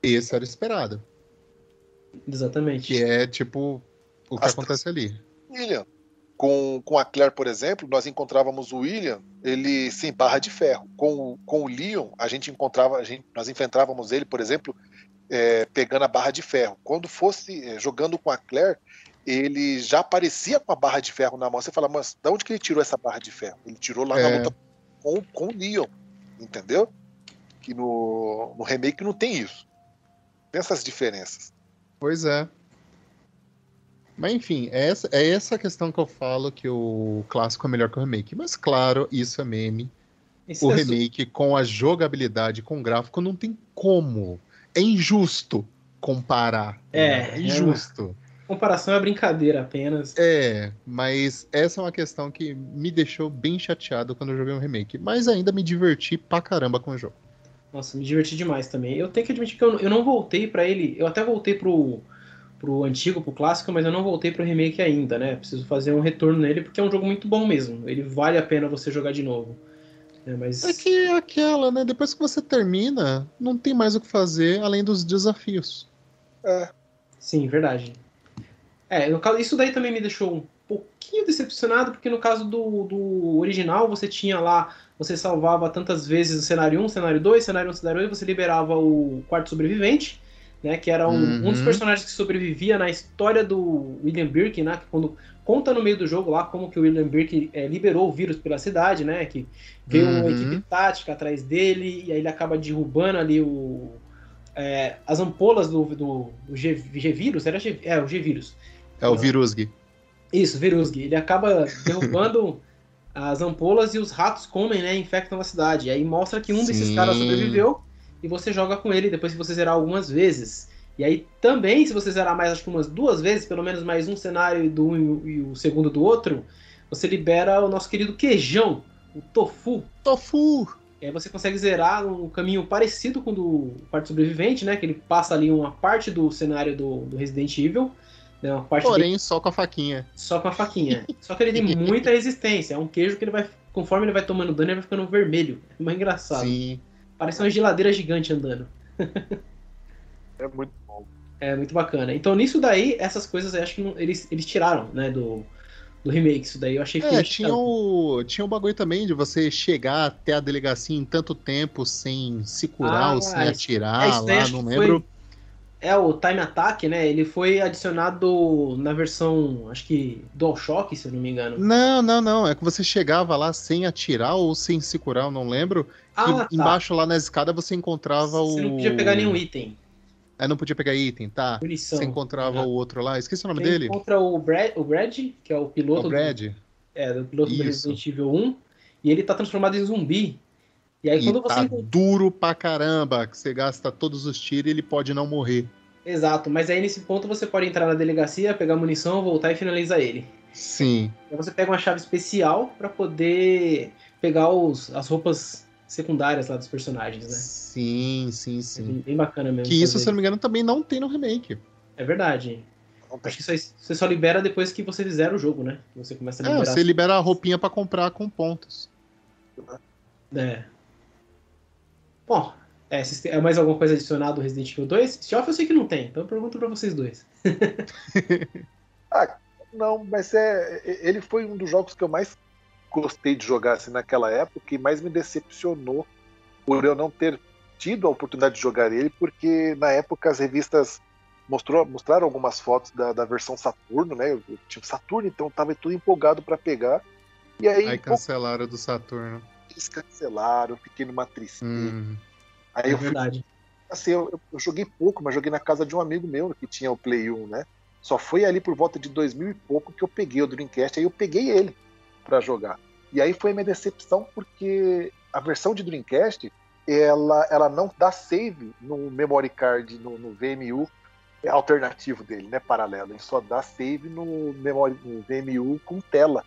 S3: Esse era o esperado.
S2: Exatamente.
S3: Que é, tipo, o que
S1: As-
S3: acontece ali.
S1: William. Com, com a Claire, por exemplo, nós encontrávamos o William, ele sem barra de ferro. Com, o- com o Leon, a gente encontrava, a gente, nós enfrentávamos ele, por exemplo, é, pegando a barra de ferro. Quando fosse é, jogando com a Claire, ele já aparecia com a barra de ferro na mão. Você fala, mas de onde que ele tirou essa barra de ferro? Ele tirou lá na
S3: É.
S1: luta com, com o Leon, entendeu? Que no, no remake não tem isso. Tem essas diferenças.
S3: Pois é. Mas enfim, é essa, é essa questão que eu falo que o clássico é melhor que o remake. Mas claro, isso é meme.
S2: Esse
S3: O
S2: é
S3: remake com a jogabilidade, com o gráfico, não tem como. É injusto comparar.
S2: É,
S3: é injusto.
S2: Comparação é brincadeira apenas.
S3: É, mas essa é uma questão que me deixou bem chateado quando eu joguei um remake. Mas ainda me diverti pra caramba com o jogo.
S2: Nossa, me diverti demais também. Eu tenho que admitir que eu, eu não voltei pra ele. Eu até voltei pro, pro antigo, pro clássico, mas eu não voltei pro remake ainda, né? Preciso fazer um retorno nele porque é um jogo muito bom mesmo. Ele vale a pena você jogar de novo. É, mas
S3: É que é aquela, né? Depois que você termina, não tem mais o que fazer além dos desafios.
S1: É,
S2: sim, verdade. É, no caso, isso daí também me deixou um pouquinho decepcionado, porque no caso do, do original você tinha lá, você salvava tantas vezes o cenário 1, cenário 2, cenário 1, cenário 2, você liberava o quarto sobrevivente, né? Que era um, um dos
S3: Uhum.
S2: personagens que sobrevivia na história do William Birkin, né? Que quando conta no meio do jogo lá como que o William Birkin é, liberou o vírus pela cidade, né? Que veio uma
S3: Uhum.
S2: equipe tática atrás dele, e aí ele acaba derrubando ali o. é, as ampolas do, do, do G-Vírus, era G, é, o G-Vírus.
S3: É o Virusgi.
S2: Isso, Virusgi. Ele acaba derrubando as ampolas e os ratos comem, né? Infectam a cidade. E aí mostra que um desses
S3: Sim.
S2: caras sobreviveu e você joga com ele depois que você zerar algumas vezes. E aí também, se você zerar mais, acho que umas duas vezes, pelo menos mais um cenário do um e o- segundo do outro, você libera o nosso querido queijão, o tofu.
S3: Tofu!
S2: E aí você consegue zerar um caminho parecido com o do quarto sobrevivente, né? Que ele passa ali uma parte do cenário do, do Resident Evil. Né, uma parte
S3: Porém, só com a faquinha.
S2: só com a faquinha. Só que ele tem muita resistência. É um queijo que ele vai. Conforme ele vai tomando dano, ele vai ficando vermelho. É mais engraçado.
S3: Sim.
S2: Parece uma geladeira gigante andando.
S1: é muito bom.
S2: É muito bacana. Então nisso daí, essas coisas eu acho que não- eles, eles tiraram, né, do, do remake. Isso daí eu achei que
S3: É, tinha o, tinha o bagulho também de você chegar até a delegacia em tanto tempo sem se curar
S2: Ah,
S3: ou sem atirar
S2: é,
S3: lá, não lembro.
S2: É, o Time Attack, né? Ele foi adicionado na versão, acho que DualShock, se eu não me engano.
S3: Não, não, não. É que você chegava lá sem atirar ou sem se curar, eu não lembro.
S2: Ah,
S3: e
S2: tá.
S3: embaixo lá na escada você encontrava o.
S2: Você não podia pegar nenhum item.
S3: É, não podia pegar item, tá?
S2: Munição.
S3: Você encontrava
S2: Ah.
S3: o outro lá. Esqueci o nome
S2: Você
S3: dele.
S2: encontra o Brad, o Brad, que é o
S3: É
S2: piloto
S3: o
S2: do-
S3: Brad.
S2: É, do piloto do
S3: Isso.
S2: Resident Evil 1. E ele tá transformado em zumbi. E aí
S3: E
S2: quando você.
S3: tá
S2: encontra-
S3: duro pra caramba, que você gasta todos os tiros e ele pode não morrer.
S2: Exato, mas aí nesse ponto você pode entrar na delegacia, pegar munição, voltar e finalizar ele.
S3: Sim.
S2: Aí você pega uma chave especial pra poder pegar os, as roupas secundárias lá dos personagens, né?
S3: Sim, sim,
S2: É
S3: sim.
S2: bem, bem bacana mesmo.
S3: Que isso,
S2: fazer.
S3: se eu não me engano, também não tem no remake.
S2: É verdade.
S1: Tem.
S2: Acho que isso você só libera depois que você fizer o jogo, né? Que Você começa a
S3: É,
S2: liberar.
S3: você libera a roupinha pra comprar com pontos.
S2: É. Bom, é, é mais alguma coisa adicionada do Resident Evil 2? Spin-off eu sei que não tem, então eu pergunto pra vocês dois.
S1: Não, mas é. Ele foi um dos jogos que eu mais gostei de jogar assim, naquela época e mais me decepcionou por eu não ter tido a oportunidade de jogar ele, porque na época as revistas mostrou, mostraram algumas fotos da, da versão Saturno, né? Eu, eu tinha Saturno, então eu tava tudo empolgado para pegar. E aí,
S3: Aí
S1: pouco
S3: cancelaram do Saturno.
S1: Eles cancelaram, fiquei numa tristeza.
S3: Hum.
S1: Aí
S2: É
S1: eu fui
S2: verdade.
S1: assim, eu, eu- joguei pouco, mas joguei na casa de um amigo meu que tinha o Play 1, né? Só foi ali por volta de 2000 e pouco que eu peguei o Dreamcast, aí eu peguei ele pra jogar. E aí foi a minha decepção porque a versão de Dreamcast, ela, ela não dá save no memory card, no, no VMU alternativo dele, né, paralelo. Ele só dá save no, memory, no VMU com tela.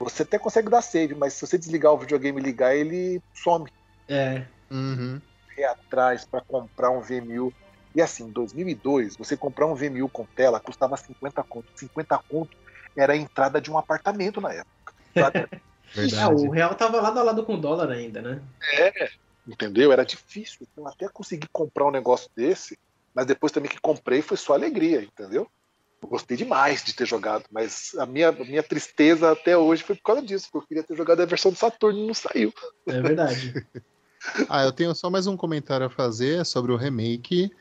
S1: Você até consegue dar save, mas se você desligar o videogame e ligar, ele some
S2: É,
S3: Uhum.
S1: correr atrás para comprar um VMU. E assim, em 2002, você comprar um VMU com tela custava 50 conto. 50 conto era a entrada de um apartamento na época.
S2: É, o real tava lado a lado com o dólar ainda, né?
S1: É, entendeu? Era difícil. Então, até conseguir comprar um negócio desse, mas depois também que comprei foi só alegria, entendeu? Eu Gostei demais de ter jogado, mas a minha, a minha tristeza até hoje foi por causa disso, porque eu queria ter jogado a versão do Saturno e não saiu.
S2: É verdade.
S3: Ah, eu tenho só mais um comentário a fazer sobre o remake.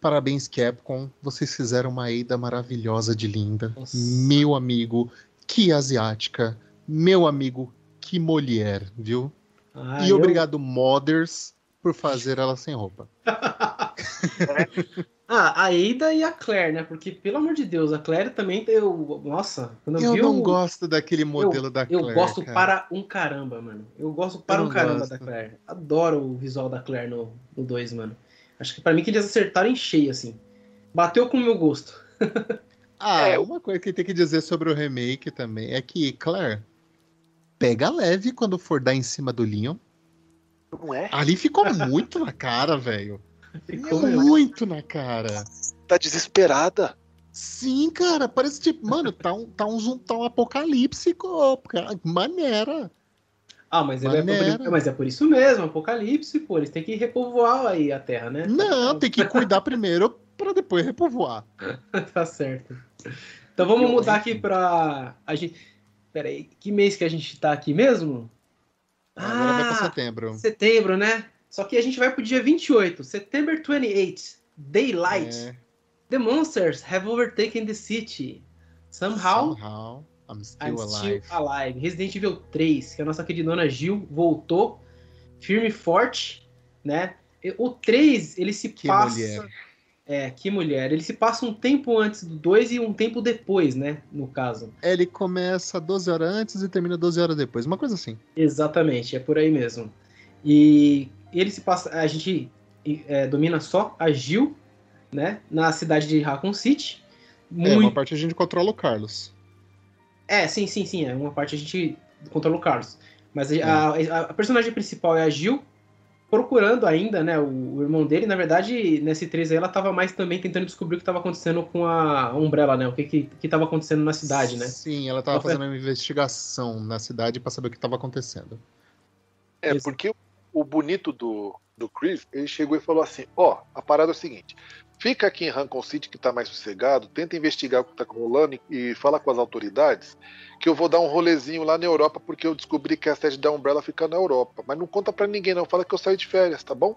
S3: Parabéns, Capcom. Vocês fizeram uma Eida maravilhosa de linda.
S2: Nossa.
S3: Meu amigo, que asiática. Meu amigo, que mulher, viu?
S2: Ah,
S3: e
S2: eu-
S3: obrigado, Modders, por fazer ela sem roupa.
S2: Ah, a Ada e a Claire, né? Porque, pelo amor de Deus, a Claire também eu Nossa, quando eu,
S3: Eu
S2: vi
S3: não
S2: o-
S3: gosto daquele modelo da
S2: Eu
S3: Claire.
S2: gosto
S3: cara.
S2: para um caramba, mano. Eu gosto para
S3: Eu
S2: um caramba
S3: gosto.
S2: da Claire. Adoro o visual da Claire no 2, mano. Acho que pra mim que eles acertaram em cheio, assim. Bateu com o meu gosto.
S3: Ah,
S1: É,
S3: uma coisa que tem que dizer sobre o remake também é que, Claire, pega leve quando for dar em cima do Leon.
S1: Não é?
S3: Ali ficou muito na cara, velho.
S2: Ficou mesmo.
S3: Muito na cara.
S1: Tá desesperada.
S3: Sim, cara, parece tipo, mano, tá um, tá um, zoom- tá um apocalipse, cara. Maneira.
S2: Ah, mas é, mas é por isso mesmo, Apocalipse, pô. Eles têm que repovoar aí a Terra, né?
S3: Não, tem que cuidar primeiro pra depois repovoar.
S2: tá certo. Então vamos mudar aqui pra. A gente... Pera aí, que mês que a gente tá aqui mesmo?
S3: Agora vai pra
S2: Ah,
S3: setembro.
S2: setembro, né? Só que a gente vai pro dia 28, September 28, Daylight.
S3: É,
S2: The monsters have overtaken the city. Somehow,
S3: somehow, I'm still
S2: I'm
S3: alive.
S2: still alive. Resident Evil 3, que a nossa queridona Gil voltou firme e forte, né? O 3, ele se
S3: Que
S2: passa.
S3: mulher.
S2: É, que mulher. Ele se passa um tempo antes do 2 e um tempo depois, né? No caso.
S3: Ele começa 12 horas antes e termina 12 horas depois. Uma coisa assim.
S2: Exatamente, é por aí mesmo. E ele se passa. A gente é, domina só a Gil, né? Na cidade de Raccoon City.
S3: É, uma
S2: Muito.
S3: parte a gente controla o Carlos.
S2: É, sim, sim, sim. É uma parte a gente controla o Carlos. Mas a, a- a personagem principal é a Gil, procurando ainda, né, o, o irmão dele. Na verdade, nesse 3 aí, ela tava mais também tentando descobrir o que tava acontecendo com a Umbrella, né? O que que, que tava acontecendo na cidade, né?
S3: Sim, ela tava
S2: Ela foi-
S3: fazendo uma investigação na cidade pra saber o que tava acontecendo.
S1: É,
S2: Isso.
S1: porque o bonito do, do Chris, ele chegou e falou assim: ó, a parada é o seguinte. Fica aqui em Rancon City, que tá mais sossegado, tenta investigar o que tá rolando e, e fala com as autoridades, que eu vou dar um rolezinho lá na Europa, porque eu descobri que a sede da Umbrella fica na Europa. Mas não conta pra ninguém, não. Fala que eu saí de férias, tá bom?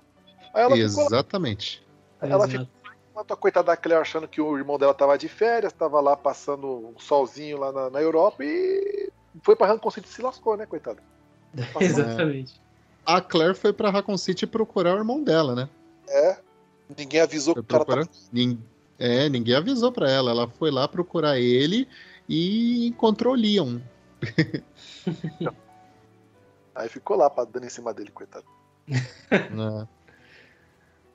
S1: Aí ela ficou lá,
S3: Exatamente.
S1: ela
S2: Exato.
S1: ficou a coitada da Claire achando que o irmão dela tava de férias, tava lá passando um solzinho lá na, na Europa e foi pra Rancon City e se lascou, né, coitado?
S2: Exatamente.
S3: A Claire foi pra Raccoon City procurar o irmão dela, né?
S1: É. Ninguém avisou que
S3: Foi
S1: o cara
S3: Nin- É, ninguém avisou pra ela. Ela foi lá procurar ele e encontrou o Leon.
S1: Aí ficou lá, pra- dando em cima dele, coitado.
S3: né?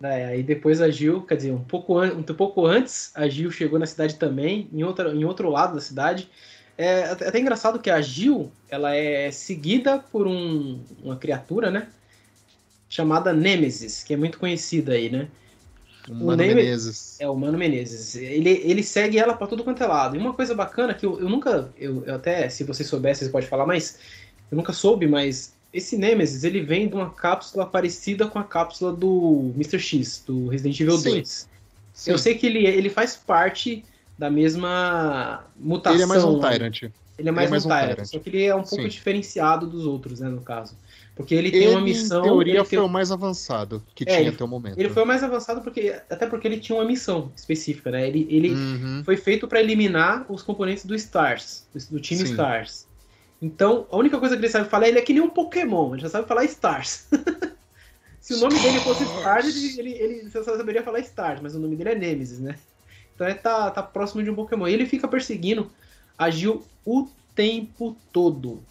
S2: É, aí depois a Gil, quer dizer, um pouco, an- um pouco antes, a Gil chegou na cidade também, em, outra, em outro lado da cidade. É até engraçado que a Gil, ela é seguida por um- uma criatura, né? Chamada Nemesis, que é muito conhecida aí, né?
S3: O Mano
S2: Neme-
S3: Menezes.
S2: É o Mano Menezes. Ele, ele segue ela pra tudo quanto é lado. E uma coisa bacana que eu, eu nunca. Eu, eu até, se vocês soubessem, vocês podem falar, mas eu nunca soube, mas esse Nemesis ele vem de uma cápsula parecida com a cápsula do Mr. X, do Resident Evil
S3: Sim.
S2: 2.
S3: Sim.
S2: Eu sei que ele, ele faz parte da mesma mutação.
S3: Ele é mais um
S2: né?
S3: Tyrant.
S2: Ele é mais,
S3: mais
S2: um
S3: um
S2: Tyrant,
S3: Tyrant.
S2: só que ele é um pouco
S3: Sim.
S2: diferenciado dos outros, né, no caso. Porque ele tem
S3: Ele,
S2: uma missão.
S3: em teoria,
S2: ele
S3: foi
S2: tem-
S3: o mais avançado que
S2: É,
S3: tinha
S2: ele-
S3: até o momento.
S2: Ele foi o mais avançado porque até porque ele tinha uma missão específica, né? Ele, ele
S3: Uhum.
S2: foi feito para eliminar os componentes do Stars, do, do time
S3: Sim.
S2: Stars. Então, a única coisa que ele sabe falar, ele é que nem um Pokémon, ele já sabe falar Stars. Se o nome dele fosse Stars, ele, ele, ele só saberia falar Stars, mas o nome dele é Nemesis, né? Então ele tá, tá próximo de um Pokémon. E ele fica perseguindo a Gil o tempo todo.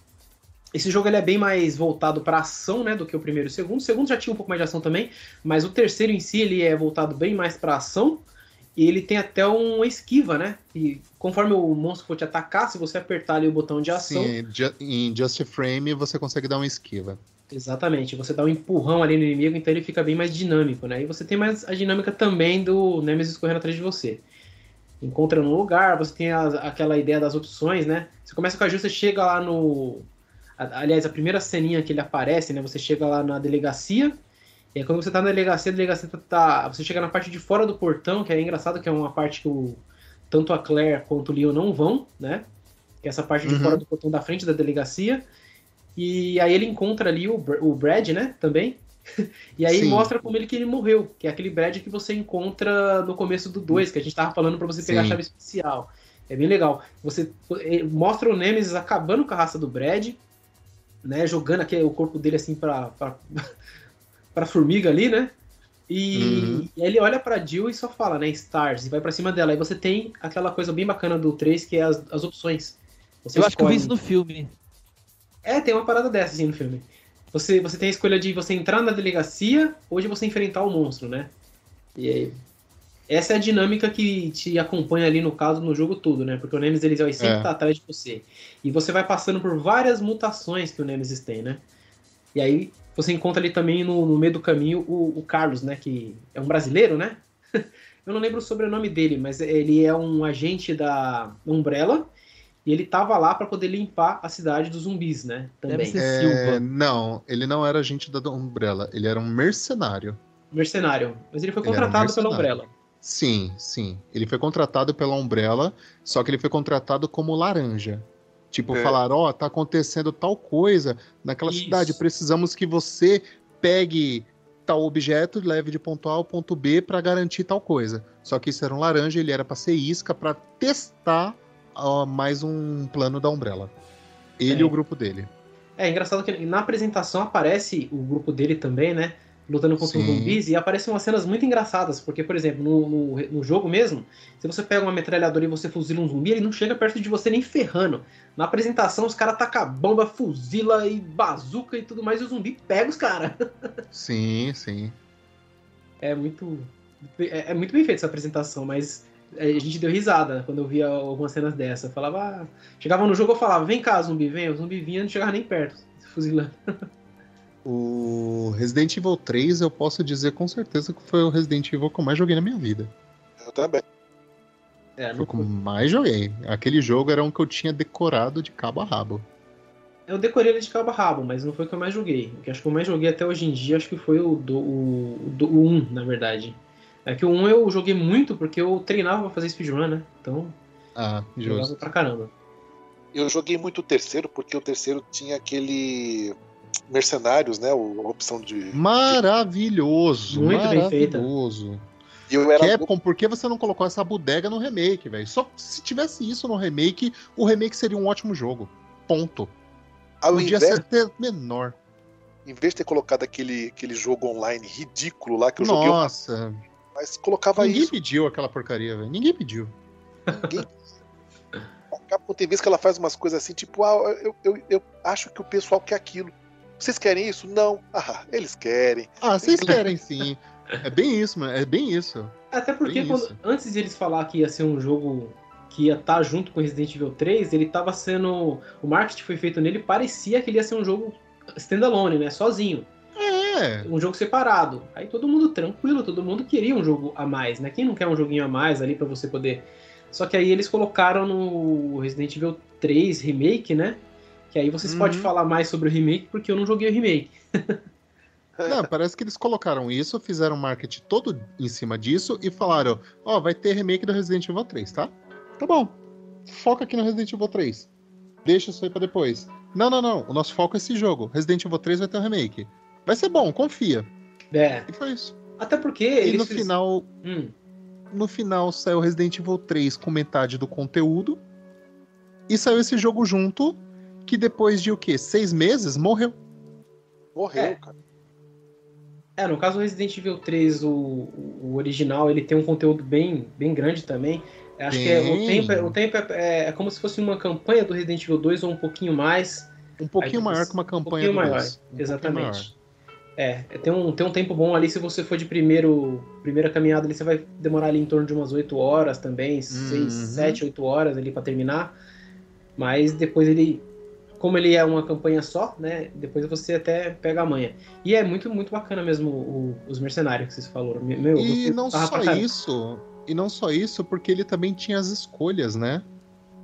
S2: Esse jogo ele é bem mais voltado para ação, né, do que o primeiro e o segundo. O segundo já tinha um pouco mais de ação também, mas o terceiro em si ele é voltado bem mais para ação. E ele tem até uma esquiva, né? E conforme o monstro for te atacar, se você apertar ali o botão de ação,
S3: Sim, em Just Frame você consegue dar uma esquiva.
S2: Exatamente, você dá um empurrão ali no inimigo, então ele fica bem mais dinâmico, né? E você tem mais a dinâmica também do Nemesis correndo atrás de você. Encontra no lugar, você tem a- aquela ideia das opções, né? Você começa com a Jill, você chega lá no. Aliás, a primeira ceninha que ele aparece, né? Você chega lá na delegacia, e aí quando você tá na delegacia, a delegacia tá- tá. Você chega na parte de fora do portão, que é engraçado, que é uma parte que o, tanto a Claire quanto o Leon não vão, né? Que é essa parte de
S3: Uhum.
S2: fora do portão da frente da delegacia. E aí ele encontra ali o, o Brad, né? Também. E aí
S3: Sim.
S2: mostra como ele que ele morreu, que é aquele Brad que você encontra no começo do 2, que a gente tava falando pra você pegar
S3: Sim.
S2: a chave especial. É bem legal. Você eh, mostra o Nemesis acabando com a raça do Brad, né? Jogando aqui o corpo dele assim pra, pra, pra formiga ali, né? E,
S3: Uhum.
S2: e ele olha pra Jill e só fala, né? Stars, e vai pra cima dela. Aí você tem aquela coisa bem bacana do 3, que é as, as opções. Você
S4: Eu acho que eu vi
S2: escolhe-
S4: isso no filme.
S2: é, tem uma parada dessa assim no filme. Você, você tem a escolha de você entrar na delegacia ou de você enfrentar o monstro, né? E aí, essa é a dinâmica que te acompanha ali no caso no jogo todo, né? Porque o Nemesis ele sempre
S3: É.
S2: estar atrás de você. E você vai passando por várias mutações que o Nemesis tem, né? E aí você encontra ali também no, no meio do caminho o, o Carlos, né? Que é um brasileiro, né? Eu não lembro o sobrenome dele, mas ele é um agente da Umbrella e ele tava lá para poder limpar a cidade dos zumbis, né? Também.
S4: Deve ser
S3: É,
S4: Silva.
S3: não, ele não era agente da Umbrella, ele era um mercenário.
S2: Mercenário. Mas ele foi
S3: Ele era um
S2: contratado pela. Umbrella.
S3: Sim, sim. Ele foi contratado pela Umbrella, só que ele foi contratado como laranja. Tipo,
S1: É.
S3: falaram, ó, tá acontecendo tal coisa naquela
S2: Isso.
S3: cidade, precisamos que você pegue tal objeto, leve de ponto A ao ponto B pra garantir tal coisa. Só que isso era um laranja, ele era pra ser isca pra testar mais um plano da Umbrella. Ele
S2: É.
S3: e o grupo dele.
S2: É engraçado que na apresentação aparece o grupo dele também, né? Lutando contra os zumbis e aparecem umas cenas muito engraçadas, porque, por exemplo, no, no, no jogo mesmo, se você pega uma metralhadora e você fuzila um zumbi, ele não chega perto de você nem ferrando. Na apresentação, os caras tacam bomba, fuzila e bazuca e tudo mais, e o zumbi pega os caras.
S3: Sim, sim.
S2: É muito. É, é muito bem feita essa apresentação, mas é, a gente deu risada quando eu via algumas cenas dessa. Eu falava, ah, chegava no jogo eu falava, vem cá, zumbi, vem. O zumbi vinha e não chegava nem perto, fuzilando.
S3: O Resident Evil 3, eu posso dizer com certeza que foi o Resident Evil que eu mais joguei na minha vida.
S1: Eu também.
S2: É,
S3: Foi o que eu mais joguei. Aquele jogo era um que eu tinha decorado de cabo a rabo.
S2: eu decorei ele de cabo a rabo, mas não foi o que eu mais joguei. O que acho que eu mais joguei até hoje em dia, acho que foi o, do, o, o, do- o 1, na verdade. É que o 1 eu joguei muito porque eu treinava pra fazer speedrun, né? Então,
S3: Ah,
S2: jogava
S3: justo.
S2: pra caramba.
S1: Eu joguei muito o terceiro, porque o terceiro tinha aquele Mercenários, né? A opção de.
S3: Maravilhoso.
S2: Muito bem feita.
S3: maravilhoso.
S1: E eu era
S3: Capcom, por que você não colocou essa bodega no remake, velho? Só se tivesse isso no remake, o remake seria um ótimo jogo. Ponto.
S1: ao
S3: Podia
S1: invés,
S3: ser até menor.
S1: em vez de ter colocado aquele, aquele jogo online ridículo lá que eu joguei,
S3: Nossa,
S1: mas colocava
S3: ninguém
S1: isso.
S3: pediu aquela porcaria, velho. Ninguém pediu.
S1: A Capcom tem vezes que ela faz umas coisas assim, tipo, ah, eu, eu, eu acho que o pessoal quer aquilo. Vocês querem isso? Não. Ah, eles querem.
S3: Ah, vocês querem sim. É bem isso, mano. É bem isso.
S2: Até porque
S3: Bem
S2: quando-
S3: isso.
S2: antes de eles falar que ia ser um jogo que ia estar junto com Resident Evil 3, ele tava sendo. O marketing foi feito nele, parecia que ele ia ser um jogo standalone, né? Sozinho.
S3: É.
S2: Um jogo separado. Aí todo mundo tranquilo, todo mundo queria um jogo a mais, né? Quem não quer um joguinho a mais ali pra você poder. Só que aí eles colocaram no Resident Evil 3 Remake, né? Que aí vocês
S3: Uhum.
S2: podem falar mais sobre o remake, porque eu não joguei o remake.
S3: Não, parece que eles colocaram isso, fizeram marketing todo em cima disso e falaram: Ó, vai ter remake do Resident Evil 3, tá? Tá bom. Foca aqui no Resident Evil 3. Deixa isso aí pra depois. Não, não, não. O nosso foco é esse jogo. Resident Evil 3 vai ter um remake. Vai ser bom, confia.
S2: É.
S3: E foi isso.
S2: Até porque
S3: E
S2: eles
S3: no
S2: fiz-
S3: final,
S2: Hum,
S3: no final saiu Resident Evil 3 com metade do conteúdo. E saiu esse jogo junto, que depois de o quê? Seis meses morreu.
S1: Morreu,
S2: É.
S1: cara.
S2: É, no caso do Resident Evil 3, o, o original, ele tem um conteúdo bem, bem grande também. Acho que é, o
S3: Tem.
S2: tempo, é, o tempo é, é- é como se fosse uma campanha do Resident Evil 2 ou um pouquinho mais.
S3: Um pouquinho
S2: Aí,
S3: maior que uma
S2: Um
S3: campanha
S2: pouquinho
S3: do
S2: maior,
S3: dois. Um pouquinho
S2: exatamente. É, tem um, tem um tempo bom ali, se você for de primeiro, primeira caminhada ali, você vai demorar ali em torno de umas 8 horas também, 6,
S3: Uhum.
S2: 7, 8 horas ali pra terminar. Mas depois ele como ele é uma campanha só, né? Depois você até pega a manha. E é muito, muito bacana mesmo o- os mercenários que vocês falaram. Meu, eu
S3: E não só isso, e não só isso, porque ele também tinha as escolhas, né?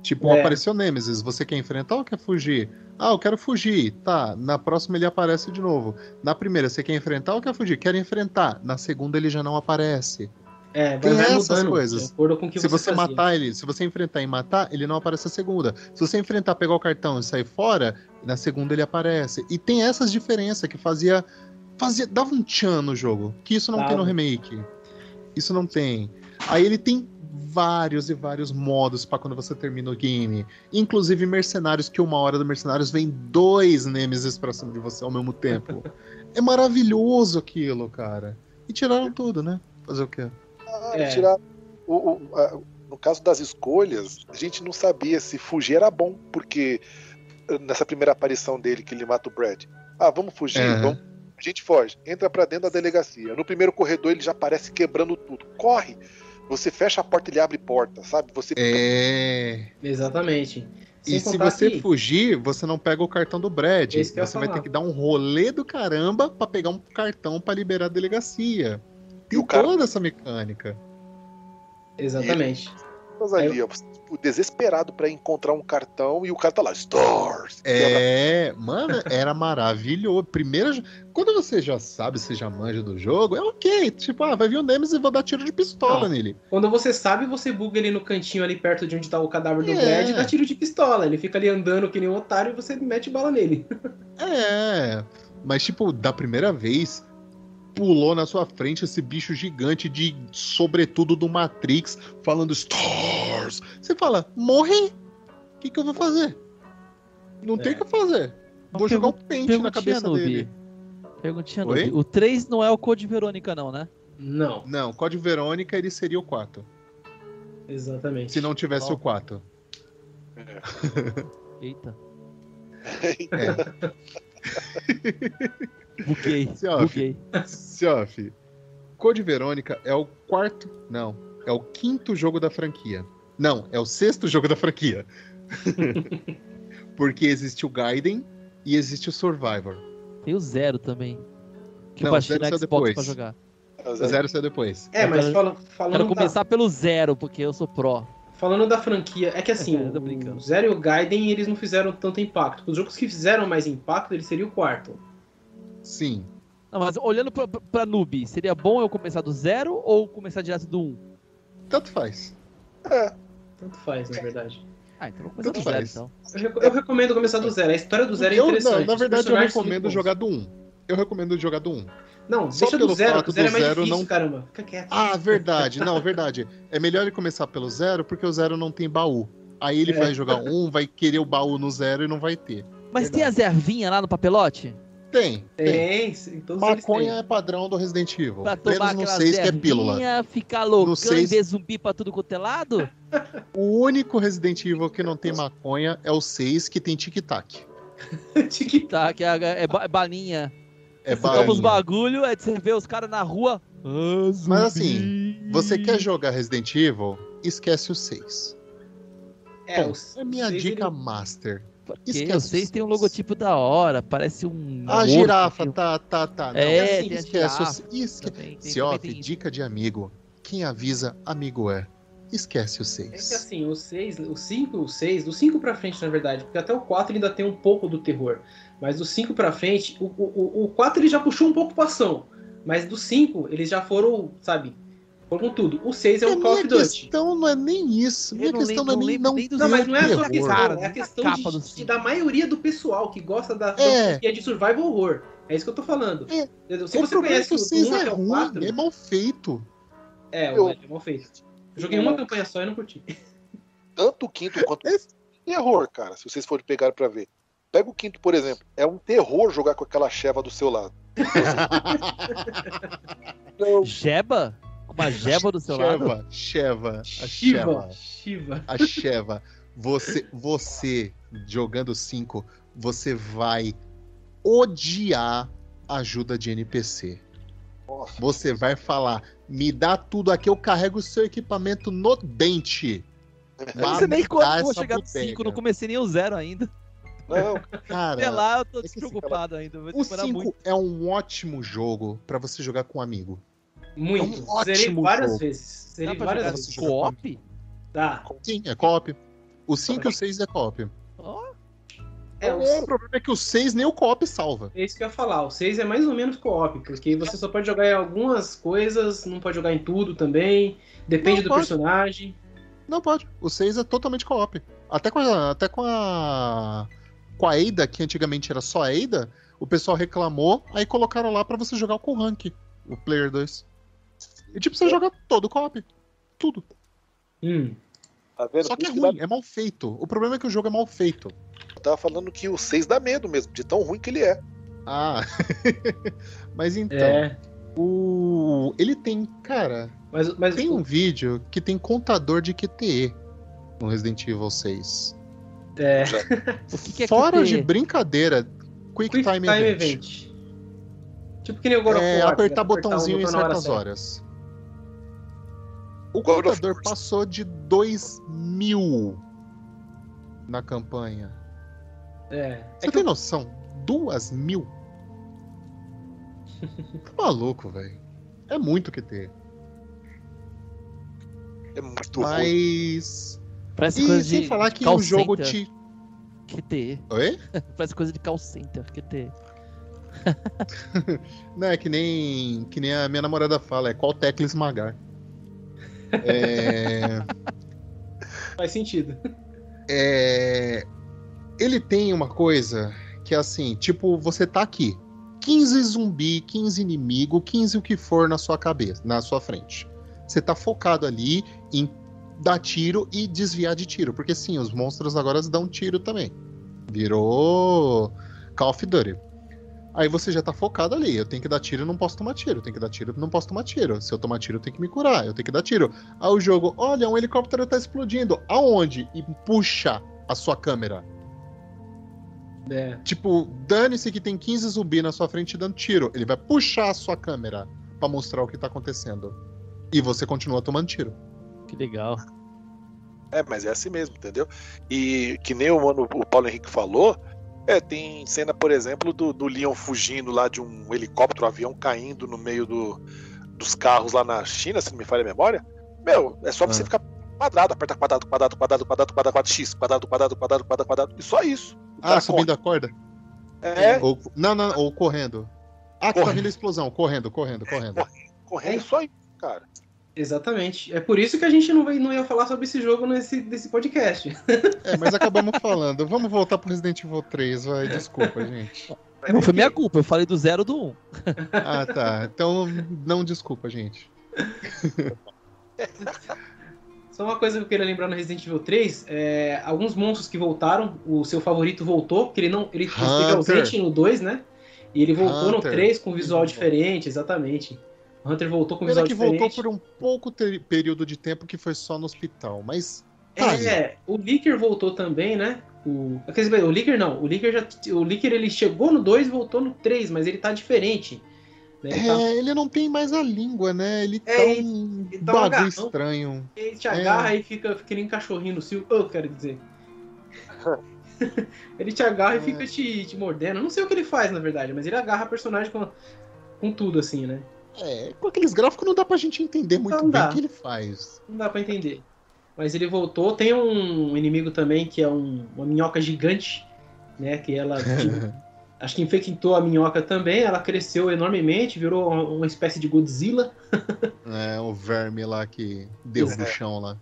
S3: Tipo,
S2: É.
S3: apareceu Nemesis, você quer enfrentar ou quer fugir? Ah, eu quero fugir. Tá, na próxima ele aparece de novo. Na primeira, você quer enfrentar ou quer fugir? Quero enfrentar. Na segunda ele já não aparece.
S2: É, vai,
S3: Tem
S2: vai
S3: essas
S2: mudando
S3: coisas.
S2: de acordo com que
S3: se você,
S2: fazia.
S3: matar ele, se você enfrentar e matar, ele não aparece a segunda. Se você enfrentar, pegar o cartão e sair fora, na segunda ele aparece. E tem essas diferenças que fazia. fazia dava um tchan no jogo. Que isso não tem no remake. Isso não tem. Aí ele tem vários e vários modos pra quando você termina o game. Inclusive mercenários, que uma hora do mercenários vem dois Nemesis pra cima de você ao mesmo tempo. é maravilhoso aquilo, cara. E tiraram tudo, né? Fazer o quê?
S1: Ah,
S2: É.
S1: tirar o, o- a- no caso das escolhas, a gente não sabia se fugir era bom, porque eh, nessa primeira aparição dele que ele mata o Brad, ah, vamos fugir,
S3: Aham.
S1: vamos. A gente foge, entra pra dentro da delegacia. No primeiro corredor ele já aparece quebrando tudo. Corre! Você fecha a porta, ele abre porta, sabe? Você
S3: É.
S2: Exatamente. Sem
S3: E se você
S2: que-
S3: fugir, você não pega o cartão do Brad.
S2: Esse que eu ia
S3: Você vai ter que dar um rolê do caramba pra pegar um cartão pra liberar a delegacia.
S1: E
S3: E
S1: o cara-
S3: toda essa mecânica.
S2: Exatamente.
S1: Mas ali, ó, você, tipo, desesperado pra encontrar um cartão e o cara tá lá, Stars!
S3: É, mano, era maravilhoso. Primeiro, quando você já sabe, você já manja do jogo, é ok. Tipo, ah, vai vir o Nemesis e vou dar tiro de pistola
S2: Não.
S3: nele.
S2: Quando você sabe, você buga ele no cantinho ali perto de onde tá o cadáver do
S3: É.
S2: Brad e dá tiro de pistola. Ele fica ali andando que nem um otário e você mete bala nele.
S3: É, mas tipo, da primeira vez, pulou na sua frente esse bicho gigante de sobretudo do Matrix, falando Stars. Você fala, morre? O que, que eu vou fazer? Não tem o que fazer. Vou jogar um pente na cabeça
S4: Noob.
S3: dele.
S4: Perguntinha,
S3: Oi?
S4: O 3 não é o Code Verônica, não, né?
S2: Não,
S3: Não, Código Verônica ele seria o 4.
S2: exatamente.
S3: Se não tivesse
S4: Bom.
S3: o 4.
S4: Eita.
S3: É.
S4: Buguei.
S3: Ó,
S4: Buguei.
S3: Siof, Code Verônica é o quarto. Não, é o quinto jogo da franquia. Não, é o sexto jogo da franquia. Porque existe o Gaiden e existe o Survivor.
S4: Tem o Zero também. Que
S3: Não,
S4: eu baixei
S3: saiu
S4: Xbox
S3: depois.
S4: pra jogar.
S3: O
S1: é-
S3: zero saiu depois.
S2: É, mas
S4: quero-
S2: fala- falando,
S4: Quero
S2: da,
S4: começar pelo Zero, porque eu sou pró.
S2: Falando da franquia, é que assim,
S4: Tô brincando.
S2: o Zero e o Gaiden eles não fizeram tanto impacto. Os jogos que fizeram mais impacto, ele seria o quarto.
S3: Sim.
S4: Não, mas olhando pra, pra noob, seria bom eu começar do zero ou começar direto do 1?
S3: Tanto faz.
S1: é,
S2: Tanto faz, na verdade.
S4: Ah, então eu vou começar
S3: Tanto
S4: do zero,
S3: faz.
S4: então.
S2: Eu, rec- eu recomendo começar do zero. A história do zero é
S3: eu,
S2: interessante.
S3: não, na verdade, eu recomendo jogar do 1. Eu recomendo jogar do 1.
S2: Não,
S3: só
S2: deixa
S3: pelo
S2: do zero.
S3: fato
S2: O zero é
S3: do
S2: mais
S3: zero
S2: difícil,
S3: não-
S2: caramba. Fica quieto.
S3: Ah, verdade. Não, verdade. É melhor ele começar pelo zero, porque o zero não tem baú. Aí ele
S2: É.
S3: vai jogar um, vai querer o baú no zero e não vai ter.
S4: Mas tem as ervinhas lá no papelote?
S3: Tem. tem.
S2: Tem, todos.
S3: Maconha é padrão do Resident Evil.
S4: Pra tomar
S3: Menos no
S4: aquelas
S3: 6 que é pílula.
S4: ficar loucão
S3: No
S4: e ver zumbi pra tudo quanto é lado?
S3: O único Resident Evil que não tem maconha é o 6, que tem tic-tac.
S2: Tic-
S4: que é, é é balinha.
S3: É
S4: Você toma os
S3: balinha.
S4: bagulho, aí você vê os caras na rua. Ah,
S3: Mas assim, Você quer jogar Resident Evil? Esquece o 6.
S2: É,
S3: Bom,
S2: os-
S3: é minha
S2: seis,
S3: dica
S2: ele-
S3: master.
S4: Porque
S3: esquece
S4: vocês
S3: os
S4: têm um logotipo da hora, parece um.
S3: A
S4: morto,
S3: girafa,
S4: assim.
S3: tá, tá, tá. Não,
S4: É,
S2: assim,
S4: tem
S3: esquece o
S4: girafa.
S3: esque...
S4: também, tem-
S3: Ciof,
S4: também tem
S3: dica de amigo. Quem avisa, amigo é. Esquece o
S2: É que
S3: 6.
S2: assim, o 6, o 5 o 6, do 5 pra frente, na verdade, porque até o 4 ele ainda tem um pouco do terror. Mas do 5 pra frente, o, o, o 4 ele já puxou um pouco pra ação. Mas do 5, eles já foram, sabe, foram com tudo. O 6 é
S3: a
S2: o Call
S3: minha
S2: of Duty.
S3: questão não é nem isso. Minha questão não é nem
S4: não
S3: não
S2: mas não é a sua questão,
S4: Cara,
S2: é a
S4: da
S2: questão de, de- da maioria do pessoal que gosta da
S3: É.
S2: que é de survival horror. É isso que eu tô falando.
S3: É.
S2: Se
S3: o
S2: você
S3: é
S2: conhece
S3: o
S2: o
S3: 6
S2: 1
S3: é ruim,
S2: 4,
S3: é mal feito.
S2: é,
S1: Eu-
S2: o é mal feito. Eu joguei uma campanha só e não curti.
S1: tanto o quinto quanto
S3: Esse-
S1: terror, cara, se vocês forem pegar pra ver. Pega o quinto, por exemplo. É um terror jogar com aquela cheva do seu lado. Não,
S4: Jeba? Uma jeba do seu lado?
S3: Sheva, Sheva, a
S2: Shiva.
S3: Sheva,
S2: Shiva.
S3: a Sheva. Você, você jogando 5, você vai odiar a ajuda de NPC.
S1: nossa.
S3: Você vai falar, me dá tudo aqui, eu carrego o seu equipamento no dente.
S4: Eu não sei nem quando vou chegar no
S3: bodega.
S4: 5, não comecei nem o zero ainda.
S1: Não,
S3: Cara,
S4: Até lá eu tô
S3: é assim,
S4: despreocupado ainda. Vai
S3: o
S4: demorar
S3: 5
S4: muito.
S3: é um ótimo jogo pra você jogar com um amigo.
S2: Muito.
S3: É um ótimo
S2: várias
S3: jogo.
S2: vezes.
S4: Pra
S2: várias vezes.
S4: co-op?
S2: Dá.
S3: Sim, é co-op. O 5 e o 6 é co-op.
S4: Ó,
S2: É,
S3: o
S2: o,
S3: problema é que o 6 nem o co-op salva.
S2: é isso que eu ia falar. O 6 é mais ou menos co-op, porque você só pode jogar em algumas coisas, não pode jogar em tudo também. Depende
S3: Não,
S2: do
S3: pode.
S2: personagem.
S3: Não pode. O 6 é totalmente co-op. Até com a. Até com a. Com a Ada, que antigamente era só a Ada, o pessoal reclamou, aí colocaram lá pra você jogar com o rank, o Player 2. E tipo, você joga todo co-op. Tudo.
S2: Hum.
S1: tá vendo?
S3: Só que é ruim, é mal feito. O problema é que o jogo é mal feito.
S1: Eu tava falando que o 6 dá medo mesmo, de tão ruim que ele é.
S3: Ah. Mas então,
S2: É.
S3: o. Ele tem, cara,
S2: Mas, mas
S3: tem um vídeo que tem contador de QTE no Resident Evil 6.
S2: É,
S4: o que, que é
S3: Fora
S4: QT?
S3: de brincadeira, Quick,
S2: Quick
S3: Time,
S2: Time
S3: Event.
S2: Event. Tipo que nem o God of
S3: É
S2: War,
S3: apertar
S2: que
S3: botãozinho
S2: um
S3: em
S2: botão hora
S3: certas
S2: certa.
S3: horas. O
S1: War.
S3: passou de 2 mil na campanha.
S2: É. É
S3: Você
S2: que
S3: tem noção? 2 mil? tá maluco, velho. É muito QT.
S1: É muito ruim.
S4: Parece
S3: E
S4: coisa
S3: sem
S4: de
S3: falar que o jogo te.
S4: QT.
S3: Oi?
S4: Parece coisa de call center. QT.
S3: Não, é que nem, que nem a minha namorada fala, é qual tecla esmagar. É,
S2: faz sentido.
S3: é, ele tem uma coisa que é assim, tipo, você tá aqui, 15 zumbi, 15 inimigo, 15 o que for na sua cabeça, na sua frente. Você tá focado ali em dar tiro e desviar de tiro, porque sim, os monstros agora dão tiro também. Virou Call of Duty. Aí você já tá focado ali. Eu tenho que dar tiro, não posso tomar tiro. Eu tenho que dar tiro, não posso tomar tiro. Se eu tomar tiro, eu tenho que me curar. Eu tenho que dar tiro. Aí o jogo, olha, um helicóptero tá explodindo. Aonde? E puxa a sua câmera.
S2: É.
S3: Tipo, dane-se que tem 15 zumbi na sua frente dando tiro. Ele vai puxar a sua câmera pra mostrar o que tá acontecendo. E você continua tomando tiro.
S4: Que legal.
S1: É, mas é assim mesmo, entendeu? E que nem o, mano, o Paulo Henrique falou, é, tem cena, por exemplo, do, do Leon fugindo lá de um helicóptero, um avião caindo no meio do, dos carros lá na China, se não me falha a memória. Meu, é só você
S3: Ah.
S1: ficar quadrado, aperta quadrado, quadrado, quadrado, quadrado, quadrado, quadrado, X, quadrado, quadrado, quadrado, quadrado, quadrado, e só isso.
S3: Ah, subindo a corda?
S1: É,
S3: Ou, não, não, ou correndo. Ah, que tá
S1: Correndo.
S3: vindo a explosão. Correndo, correndo, correndo.
S1: correndo só isso, cara.
S2: Exatamente. É por isso que a gente não, vai, não ia falar sobre esse jogo nesse, nesse podcast.
S3: É, mas acabamos falando. Vamos voltar pro Resident Evil 3, vai. Desculpa, gente.
S4: Não foi minha culpa, eu falei do zero do um.
S3: Ah, tá. Então, não desculpa, gente.
S2: Só uma coisa que eu queria lembrar no Resident Evil 3, é, alguns monstros que voltaram, o seu favorito voltou, porque ele não ele esteve
S3: Hunter.
S2: ausente no 2, né? E ele voltou no
S3: Hunter.
S2: 3 com visual diferente, exatamente. O Hunter voltou com
S3: Pena
S2: visual
S3: que
S2: diferente.
S3: voltou por um pouco te- período de tempo que foi só no hospital, mas. tá.
S2: É, o Licker voltou também, né? O, quer dizer, o Licker não, o Licker já o Licker ele chegou no 2 e voltou no 3, mas ele tá diferente. Né? Ele, tá,
S3: É, ele não tem mais a língua, né? Ele
S2: É,
S3: tá
S2: ele-
S3: um
S2: ele tá
S3: bagulho
S2: agarrão.
S3: estranho.
S2: ele te
S3: é.
S2: agarra e fica, fica que nem cachorrinho no cio. Eu quero dizer. ele te agarra
S3: É.
S2: e fica te, te mordendo. Eu não sei o que ele faz, na verdade, mas ele agarra a personagem com, com tudo, assim, né?
S3: É, com aqueles gráficos não dá pra gente entender muito
S2: Não
S3: bem
S2: dá.
S3: o que ele faz.
S2: Não dá pra entender. Mas ele voltou. Tem um inimigo também que é um- uma minhoca gigante, né? Que ela acho que infectou a minhoca também. Ela cresceu enormemente, virou uma, espécie de Godzilla.
S3: É, o verme lá que deu
S2: Exato.
S3: no chão lá.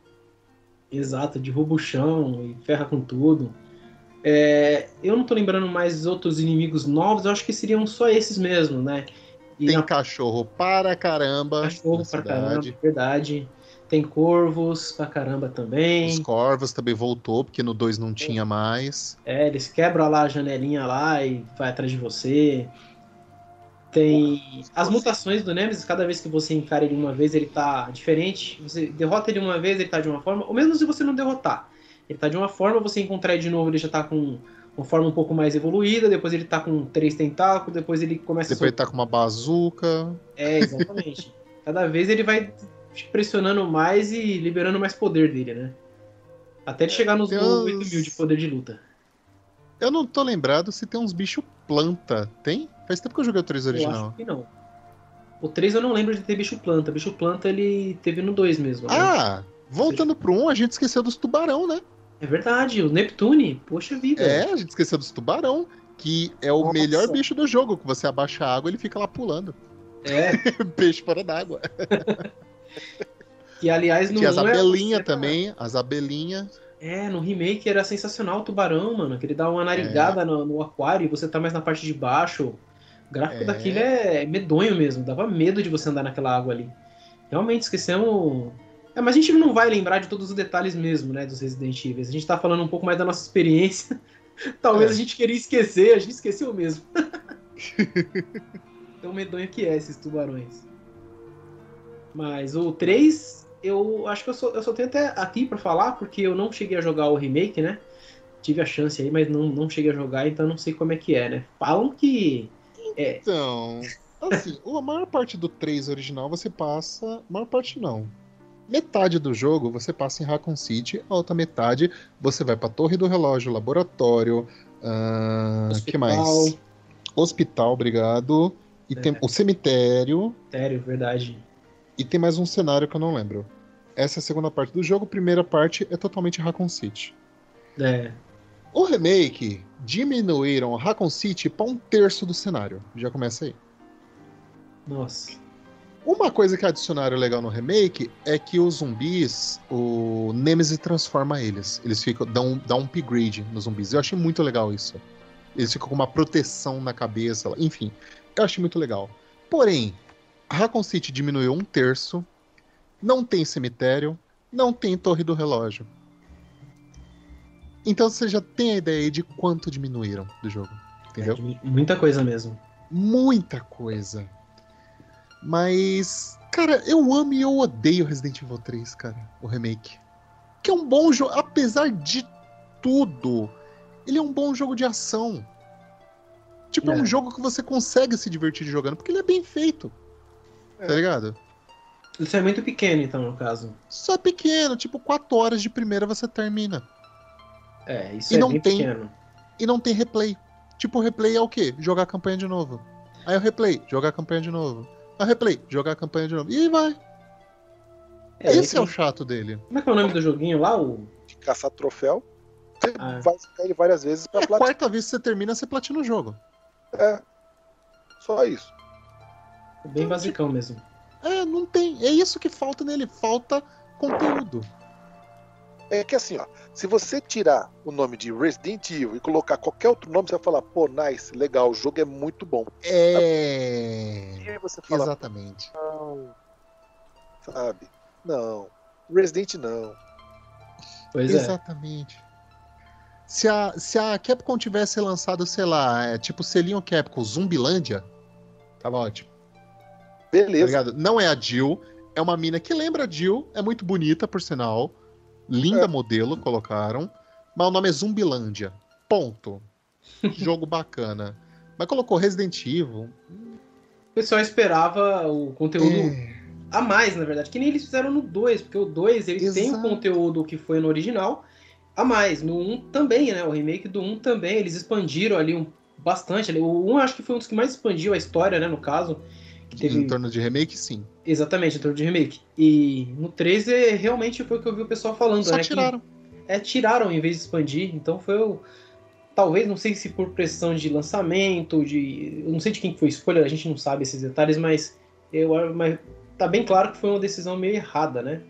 S2: Exato, derruba o chão e ferra com tudo. É, eu não tô lembrando mais outros inimigos novos, eu acho que seriam só esses mesmo, né? E
S3: Tem
S2: na
S3: cachorro para caramba
S2: cachorro pra caramba, verdade. Tem corvos pra caramba também.
S3: Os corvos também voltou, porque no 2 não tinha mais.
S2: É, eles quebram lá a janelinha lá e vai atrás de você. Tem as mutações do Nemesis, cada vez que você encara ele uma vez, ele tá diferente. Você derrota ele uma vez, ele tá de uma forma, ou mesmo se você não derrotar. Ele tá de uma forma, você encontrar ele de novo, ele já tá com uma forma um pouco mais evoluída, depois ele tá com três tentáculos, depois ele começa
S3: Depois ele tá com uma bazuca.
S2: É, exatamente. cada vez ele vai te pressionando mais e liberando mais poder dele, né? Até ele chegar nos
S3: Tem
S2: 8
S3: uns-
S2: mil de poder de luta.
S3: Eu não tô lembrado se tem uns bichos planta. Tem? Faz tempo que eu joguei o 3
S2: Eu
S3: original.
S2: acho que não. O 3 eu não lembro de ter bicho planta. Bicho planta ele teve no 2 mesmo. né?
S3: Ah, voltando pro 1, a gente esqueceu dos tubarão, né?
S2: É verdade, o Neptune. Poxa vida.
S3: É, a gente esqueceu dos tubarão, que é o
S1: Nossa.
S3: melhor bicho do jogo, que você abaixa a água ele fica lá pulando.
S2: É.
S3: Peixe fora d'água.
S2: E aliás, no
S3: Tinha as
S2: 1 é-
S3: abelhinhas também, as abelhinhas.
S2: É, no remake era sensacional o tubarão, mano. Que ele dá uma narigada no, no aquário e você tá mais na parte de baixo. O gráfico
S3: É.
S2: daquilo é medonho mesmo. Dava medo de você andar naquela água ali. Realmente esquecemos. É, mas a gente não vai lembrar de todos os detalhes mesmo, né, dos Resident Evil. A gente tá falando um pouco mais da nossa experiência. Talvez
S3: É.
S2: a gente queria esquecer, a gente esqueceu mesmo. Tão medonho que é esses tubarões. Mas o 3, eu acho que eu só, eu só tenho até aqui pra falar, porque eu não cheguei a jogar o remake, né? Tive a chance aí, mas não, não cheguei a jogar, então não sei como é que é, né? Falam que.
S3: Então, assim, a maior parte do 3 original você passa. Maior parte não. Metade do jogo você passa em Raccoon City, a outra metade você vai pra Torre do Relógio, laboratório. O que mais? Hospital, obrigado. E
S2: É.
S3: tem o cemitério.
S2: Sério, verdade.
S3: E tem mais um cenário que eu não lembro. Essa é a segunda parte do jogo. Primeira parte é totalmente Raccoon City.
S2: É.
S3: O remake diminuíram Raccoon City para um terço do cenário. Já começa aí.
S2: Nossa.
S3: Uma coisa que adicionaram legal no remake é que os zumbis, o Nemesis transforma eles. Eles ficam dão, dão um upgrade nos zumbis. Eu achei muito legal isso. Eles ficam com uma proteção na cabeça. Enfim, eu achei muito legal. Porém, Raccoon City diminuiu um terço. Não tem cemitério. Não tem torre do relógio. Então você já tem a ideia aí de quanto diminuíram do jogo. Entendeu?
S2: É, muita coisa mesmo.
S3: muita coisa. Mas, cara, eu amo e eu odeio Resident Evil 3, cara, o remake. Que é um bom jogo, apesar de tudo, ele é um bom jogo de ação. Tipo, é,
S2: É.
S3: um jogo que você consegue se divertir jogando, porque ele é bem feito. Tá
S1: É.
S3: ligado?
S2: Isso é muito pequeno, então, no caso.
S3: Só pequeno, tipo, 4 horas de primeira você termina.
S2: É, isso
S3: E
S2: é
S3: não tem-
S2: pequeno.
S3: E não tem replay. Tipo, o replay é o quê? Jogar a campanha de novo. Aí o replay, jogar a campanha de novo. O replay, jogar a campanha de novo. E vai.
S2: É,
S3: Esse é o chato dele.
S2: Como é que é o nome do joguinho lá? O...
S1: De caçar troféu. Você
S2: Ah.
S1: vai ficar ele várias vezes pra
S3: É a
S1: platinar.
S3: quarta vez que você termina, você platina o jogo.
S1: É. Só isso.
S2: Bem basicão mesmo.
S3: É, não tem. É isso que falta nele. Falta conteúdo.
S1: É que assim, ó, se você tirar o nome de Resident Evil e colocar qualquer outro nome, você vai falar, pô, nice, legal, o jogo é muito bom.
S3: É.
S1: E aí você fala,
S3: Exatamente.
S1: não, sabe? Não. Resident não.
S2: Pois é.
S3: Exatamente. Se a, se a Capcom tivesse lançado, sei lá, é, tipo selinho Capcom Zumbilândia, tava ótimo. Tá
S1: Beleza.
S3: ligado? Não é a Jill, é uma mina que lembra a Jill, é muito bonita, por sinal. Linda
S1: É.
S3: modelo, colocaram. Mas o nome é Zumbilândia. Ponto. Jogo bacana. Mas colocou Resident Evil.
S2: O pessoal esperava o conteúdo
S3: É,
S2: a mais, na verdade. Que nem eles fizeram no 2, porque o 2 ele tem o
S3: Exato.
S2: conteúdo que foi no original a mais. No 1 também, né? O remake do 1 também. Eles expandiram ali um, bastante. ali. O 1 acho que foi um dos que mais expandiu a história, né? No caso. Teve...
S3: Em torno de remake, sim.
S2: Exatamente, torno de remake. E no 3 é, realmente foi o que eu vi o pessoal falando,
S3: Só
S2: né?
S3: tiraram.
S2: Que, é, tiraram em vez de expandir. Então foi o. Talvez, não sei se por pressão de lançamento, de. Eu não sei de quem foi a escolha, a gente não sabe esses detalhes, mas eu mas tá bem claro que foi uma decisão meio errada, né?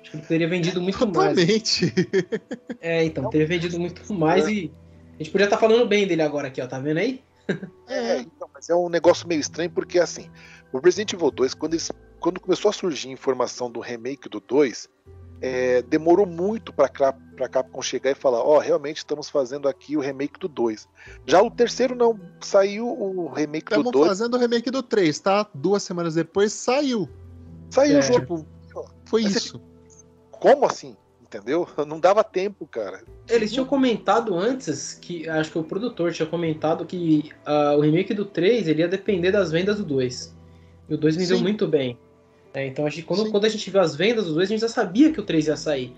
S2: Acho que ele teria vendido muito mais.
S3: Totalmente.
S2: É, então, teria vendido muito mais e. A gente podia estar falando bem dele agora aqui, ó. Tá vendo aí?
S1: É, então, mas é um negócio meio estranho porque assim, o Resident Evil 2, quando, eles, quando começou a surgir informação do remake do 2, é, demorou muito pra, Cap- pra Capcom chegar e falar, ó, realmente estamos fazendo aqui o remake do 2. Já o terceiro não, saiu o remake do
S3: Estamos
S1: 2,
S3: fazendo o remake do 3, tá? Duas semanas depois saiu.
S1: saiu
S2: É.
S1: o jogo.
S3: Tipo, foi
S1: Mas
S3: isso.
S1: Como assim? Entendeu? Não dava tempo, cara.
S2: Eles tinham comentado antes que. Acho que o produtor tinha comentado que ah, o remake do 3 ele ia depender das vendas do 2. E o 2 vendeu muito bem. É, então a gente, quando,
S3: Sim.
S2: quando a gente viu as vendas do 2, a gente já sabia que o 3 ia sair.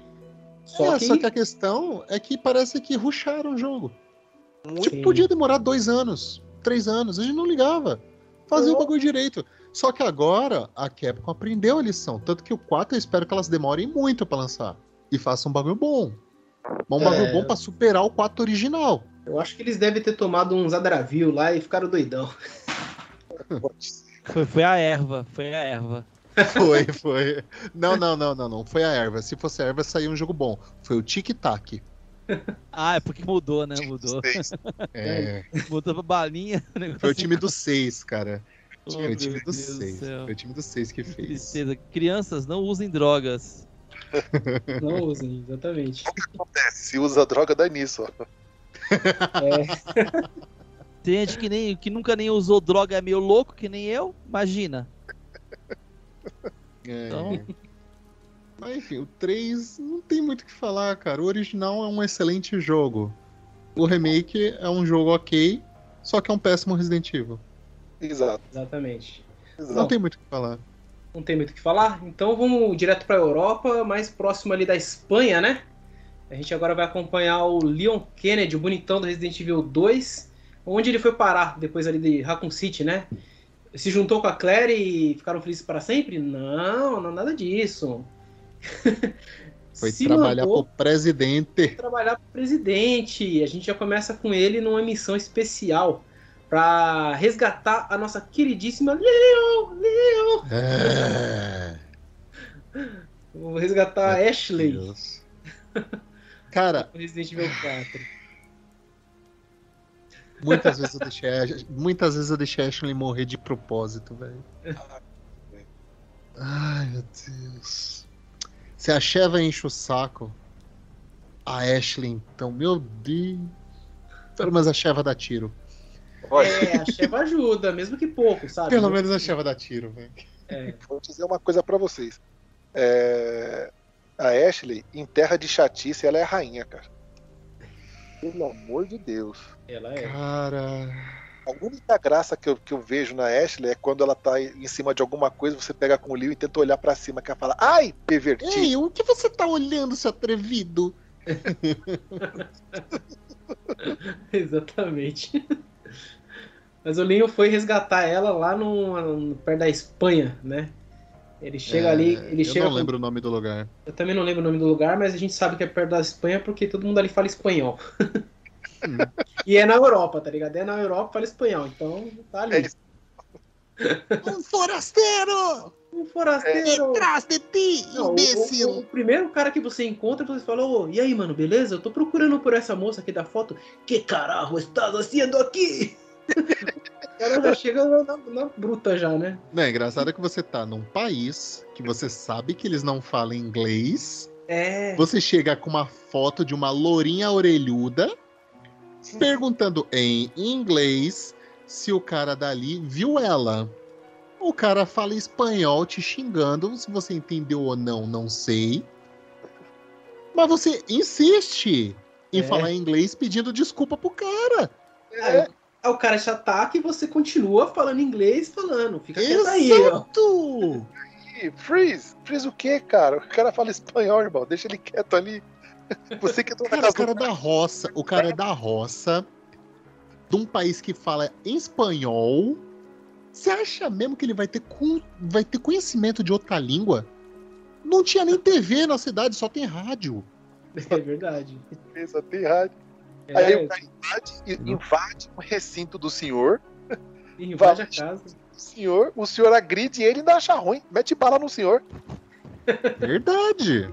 S2: Só
S3: é,
S2: que.
S3: só que a questão é que parece que ruxaram o jogo.
S1: Muito.
S3: Tipo, podia demorar dois anos, três anos, a gente não ligava. Fazia o bagulho direito. Só que agora a Capcom aprendeu a lição. Tanto que o 4 eu espero que elas demorem muito pra lançar. E façam um bagulho bom. Mas um
S2: É.
S3: bagulho bom pra superar o 4 original.
S2: Eu acho que eles devem ter tomado uns Adravil lá e ficaram doidão.
S4: Foi, foi a erva, foi a erva.
S3: Foi, foi. Não, não, não, não, não. Foi a erva. Se fosse a erva, sairia um jogo bom. Foi o Tic Tac.
S4: Ah, é porque mudou, né? Mudou.
S3: É,
S4: Mudou pra balinha. o
S3: foi o time dos seis, cara.
S4: Oh,
S3: Foi o time
S4: meu
S3: dos
S4: Deus do
S3: seis.
S4: céu.
S3: Foi o time dos seis que
S4: Que
S3: fez.
S4: tristeza. Crianças, não usem drogas.
S2: Não usem, exatamente.
S1: acontece. Se usa droga, dá nisso, ó.
S2: É,
S4: Tem gente que, nem, que nunca nem usou droga, é meio louco, que nem eu. Imagina.
S3: É.
S4: Então-
S3: Mas enfim, o 3 não tem muito o que falar, cara. O original é um excelente jogo. O remake é um jogo ok, só que é um péssimo Resident Evil.
S1: Exato,
S2: exatamente.
S3: Não
S1: exato.
S3: tem muito o que falar.
S2: Não tem muito o que falar. Então vamos direto para a Europa, mais próximo ali da Espanha, né? A gente agora vai acompanhar o Leon Kennedy, o bonitão do Resident Evil 2, onde ele foi parar depois ali de Raccoon City, né? Se juntou com a Claire e ficaram felizes para sempre? Não, não nada disso.
S3: Foi
S2: Se
S3: trabalhar
S2: mandou
S3: pro presidente.
S2: trabalhar pro presidente. A gente já começa com ele numa missão especial para resgatar a nossa queridíssima Leon, Leon.
S3: É.
S2: Vou resgatar a Ashley.
S3: Deus. Cara,
S2: Resident Evil 4.
S3: Muitas vezes eu deixei, a- muitas vezes eu deixei a Ashley morrer de propósito, velho. Ai, meu Deus. Se a Sheva enche o saco, a Ashley, então, meu Deus. Pelo menos a Sheva dá tiro.
S1: Olha,
S2: É, a Sheva ajuda, mesmo que pouco, sabe?
S3: Pelo menos a Sheva dá tiro, velho.
S2: É,
S1: vou dizer uma coisa pra vocês. É, A Ashley, em terra de chatice, ela é a rainha, cara. Pelo amor de Deus.
S2: ela é.
S3: Cara.
S1: A única graça que eu, que eu vejo na Ashley é quando ela tá em cima de alguma coisa, você pega com o Leo e tenta olhar pra cima, que ela fala, ai, pervertido.
S3: Ei, o que você tá olhando, seu atrevido?
S2: Exatamente. Mas o Leon foi resgatar ela lá no, no- perto da Espanha, né? Ele chega
S3: É,
S2: ali, ele
S3: eu
S2: chega.
S3: não
S2: com-
S3: lembro o nome do lugar.
S2: Eu também não lembro o nome do lugar, mas a gente sabe que é perto da Espanha porque todo mundo ali fala espanhol.
S3: Hum.
S2: e é na Europa, tá ligado? É na Europa fala espanhol, então tá ali.
S1: É.
S3: Um forasteiro!
S2: Um forasteiro.
S3: Atrás de ti,
S2: Não, o, o- o primeiro cara que você encontra, você fala, ô, e aí, mano, beleza? Eu tô procurando por essa moça aqui da foto. Que caralho estás fazendo aqui? O cara já chega na, na- bruta já, né?
S3: Não, é engraçado que você tá num país que você sabe que eles não falam inglês.
S2: É.
S3: Você chega com uma foto de uma lourinha orelhuda perguntando em inglês se o cara dali viu ela. O cara fala espanhol te xingando, se você entendeu ou não, não sei. Mas você insiste em
S2: É.
S3: falar inglês pedindo desculpa pro cara.
S2: O- aí o cara te ataca e você continua falando inglês, falando. Fica quieto aí, ó.
S1: Freeze! Freeze o quê, cara? O cara fala espanhol, irmão. Deixa ele quieto ali. Você que na
S3: Cara, o cara é da roça, o cara é da roça, de um país que fala em espanhol. Você acha mesmo que ele vai ter, cu- vai ter conhecimento de outra língua? Não tinha nem TV na cidade, só tem rádio.
S2: É verdade.
S1: Só tem rádio.
S2: É,
S1: Aí o cara invade, invade o recinto do senhor.
S2: invade a casa.
S1: O senhor, o senhor agride ele e ainda acha ruim. Mete bala no senhor.
S3: Verdade.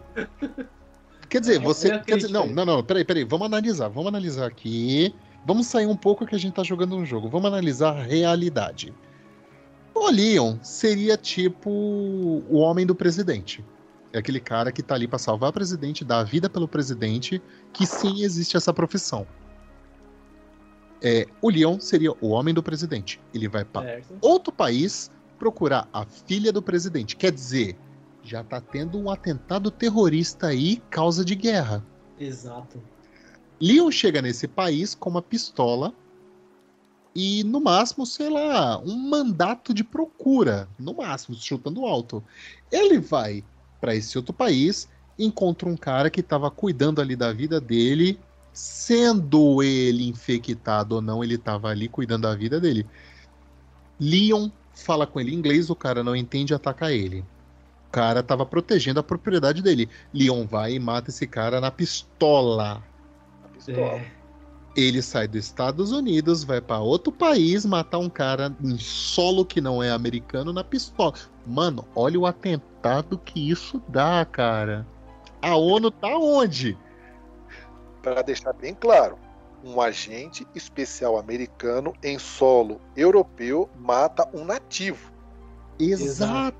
S3: Quer dizer,
S2: É,
S3: você.
S2: eu
S3: Quer dizer, não, não, não, peraí, peraí. Vamos analisar. Vamos analisar aqui. Vamos sair um pouco que a gente tá jogando um jogo. Vamos analisar a realidade. O Leon seria tipo o homem do presidente. É aquele cara que tá ali pra salvar o presidente, dar a vida pelo presidente, que sim existe essa profissão. É, o Leon seria o homem do presidente. Ele vai pra
S2: Certo.
S3: outro país procurar a filha do presidente. Quer dizer, já tá tendo um atentado terrorista aí, causa de guerra.
S2: Exato.
S3: Leon chega nesse país com uma pistola e, no máximo, sei lá, um mandato de procura. No máximo, chutando alto. Ele vai para esse outro país, encontra um cara que tava cuidando ali da vida dele Sendo ele infectado ou não, ele tava ali cuidando da vida dele. Leon fala com ele em inglês, o cara não entende e ataca ele. O cara tava protegendo a propriedade dele. Leon vai e mata esse cara na pistola.
S1: A pistola.
S2: É,
S3: Ele sai dos Estados Unidos, vai pra outro país matar um cara em solo que não é americano na pistola. Mano, olha o atentado que isso dá, cara. A ONU tá onde?
S1: Para deixar bem claro, um agente especial americano em solo europeu mata um nativo.
S3: Exato!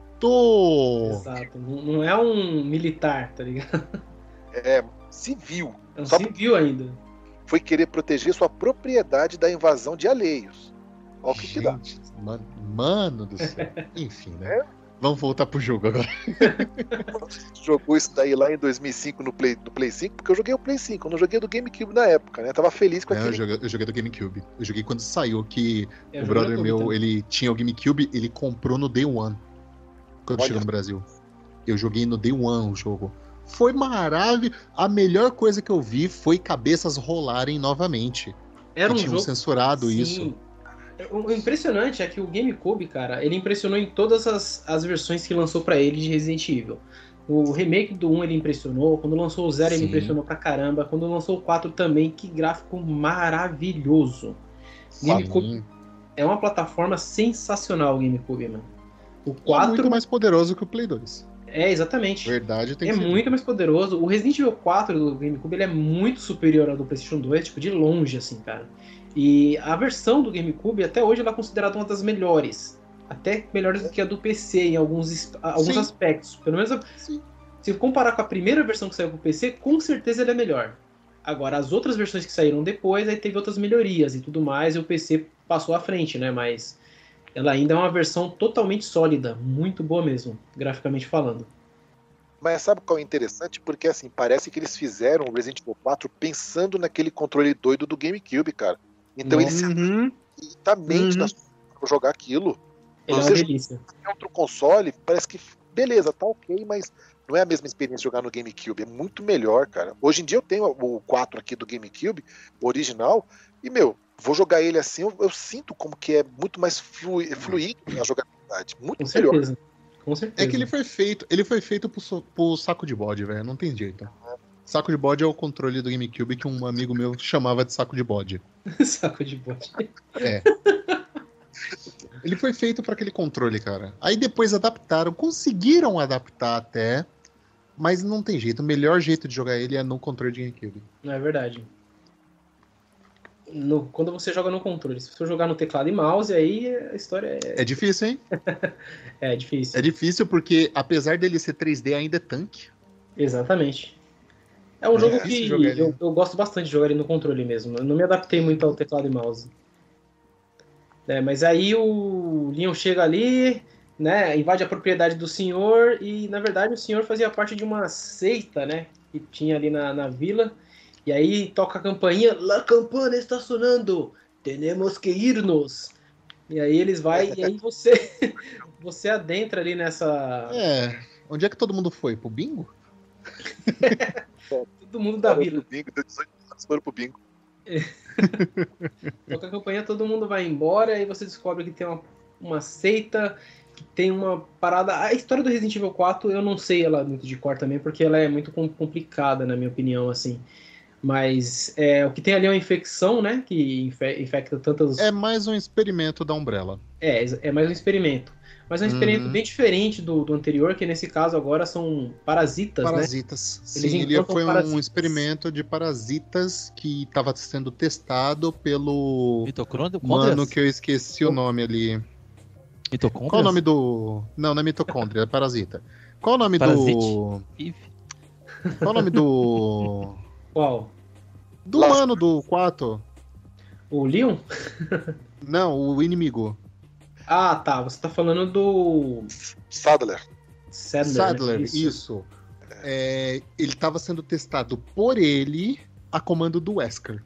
S2: exato. Não, não é um militar, tá ligado?
S1: É civil.
S2: É um
S1: Só
S2: civil ainda.
S1: Foi querer proteger sua propriedade da invasão de alheios. Olha o que, que dá.
S3: Mano, mano do céu. Enfim, né? Vamos voltar pro jogo agora.
S1: Jogou isso daí lá em 2005 no Play, no Play 5, porque eu joguei o Play 5, eu não joguei do GameCube na época, né? Tava feliz com
S3: eu,
S1: aquele.
S3: joguei, eu joguei do GameCube. Eu joguei quando saiu, que
S2: É,
S3: o brother meu,
S2: Kombi
S3: ele tinha o GameCube, ele comprou no Day One. Quando
S1: Olha.
S3: chegou no Brasil. Eu joguei no Day One o jogo. Foi maravilhoso. A melhor coisa que eu vi foi cabeças rolarem novamente.
S2: Era um
S3: tinham
S2: jogo.
S3: censurado
S2: Sim.
S3: isso.
S2: O impressionante é que o GameCube, cara, ele impressionou em todas as, as versões que lançou pra ele de Resident Evil. O remake do 1 ele impressionou, quando lançou o 0 ele impressionou pra caramba, quando lançou o 4 também, que gráfico maravilhoso. GameCube é uma plataforma sensacional o GameCube, mano. O
S3: É
S2: 4
S3: muito mais poderoso que o Play 2.
S2: É exatamente.
S3: Verdade tem
S2: É
S3: que ser.
S2: muito mais poderoso. O Resident Evil 4 do GameCube ele é muito superior ao do PlayStation 2, tipo, de longe, assim, cara. E a versão do GameCube, até hoje, ela é considerada uma das melhores. Até melhores do que a do PC em alguns, alguns
S3: Sim.
S2: aspectos. Pelo menos,
S3: Sim.
S2: se comparar com a primeira versão que saiu pro PC, com certeza ela é melhor. Agora, as outras versões que saíram depois, aí teve outras melhorias e tudo mais, e o PC passou à frente, né? Mas ela ainda é uma versão totalmente sólida, muito boa mesmo, graficamente falando.
S1: Mas sabe qual é interessante? Porque assim, parece que eles fizeram o Resident Evil 4 pensando naquele controle doido do GameCube, cara. Então
S2: Nossa.
S1: ele
S3: Uhum.
S1: certamente
S3: Uhum.
S1: pra jogar aquilo.
S2: É uma
S1: Você-
S2: delícia.
S1: Outro console, parece que beleza, tá ok, mas não é a mesma experiência jogar no GameCube. É muito melhor, cara. Hoje em dia eu tenho o 4 aqui do GameCube, o original, e meu, vou jogar ele assim, eu, eu sinto como que é muito mais flui, fluido a jogabilidade. Muito
S2: Com
S1: melhor.
S2: certeza. Com certeza.
S3: É que ele foi feito, ele foi feito pro, pro saco de bode, velho. Não tem jeito. Saco de bode é o controle do GameCube que um amigo meu chamava de saco de bode.
S2: Saco de bote.
S3: Ele foi feito pra aquele controle, cara. Aí depois adaptaram, conseguiram adaptar até, mas não tem jeito. O melhor jeito de jogar ele é no controle de GameCube.
S2: Não é verdade. No- quando você joga no controle, se você jogar no teclado e mouse, aí a história é,
S3: É difícil, hein?
S2: é difícil.
S3: É difícil porque, apesar dele ser 3D, ainda é tanque.
S2: Exatamente. É um
S3: É
S2: jogo que eu, eu gosto bastante de jogar ele no controle mesmo. Eu não me adaptei muito ao teclado e mouse. É, mas aí o Leon chega ali, né, invade a propriedade do senhor e, na verdade, o senhor fazia parte de uma seita, né, que tinha ali na, na vila. E aí toca a campainha, La campana está sonando, temos que irnos. E aí eles vai e aí você você adentra ali nessa
S3: É. Onde é que todo mundo foi? Pro bingo?
S2: todo mundo da vila.
S1: pro bingo, deu 18 anos, foram pro bingo.
S2: Toca a campanha, todo mundo vai embora e você descobre que tem uma, uma seita, que tem uma parada. A história do Resident Evil 4 eu não sei ela muito de cor também, porque ela é muito com- complicada, na minha opinião, assim. Mas é, o que tem ali é uma infecção, né? Que infe- infecta tantas.
S3: É mais um experimento da Umbrella.
S2: É, é mais um experimento. Mas é um experimento
S3: Uhum.
S2: bem diferente do, do anterior, que nesse caso agora são parasitas, né?
S3: Parasitas.
S2: Eles
S3: Sim, ele foi um
S2: parasitas.
S3: experimento de parasitas que estava sendo testado pelo
S4: Mitocôndria?
S3: mano que eu esqueci o nome ali.
S4: Mitocôndrias?
S3: Qual o nome do. Não, não é mitocôndria, é parasita. Qual o nome do.
S4: Parasite. Ih,
S3: Qual o nome do.
S2: Qual?
S3: Do
S1: Last-
S3: mano do 4?
S2: O Leon?
S3: Não, o inimigo.
S2: Ah, tá. Você tá falando do.
S1: Sadler.
S2: Sadler.
S3: Sadler,
S2: né?
S3: isso. É, ele estava sendo testado por ele a comando do Wesker.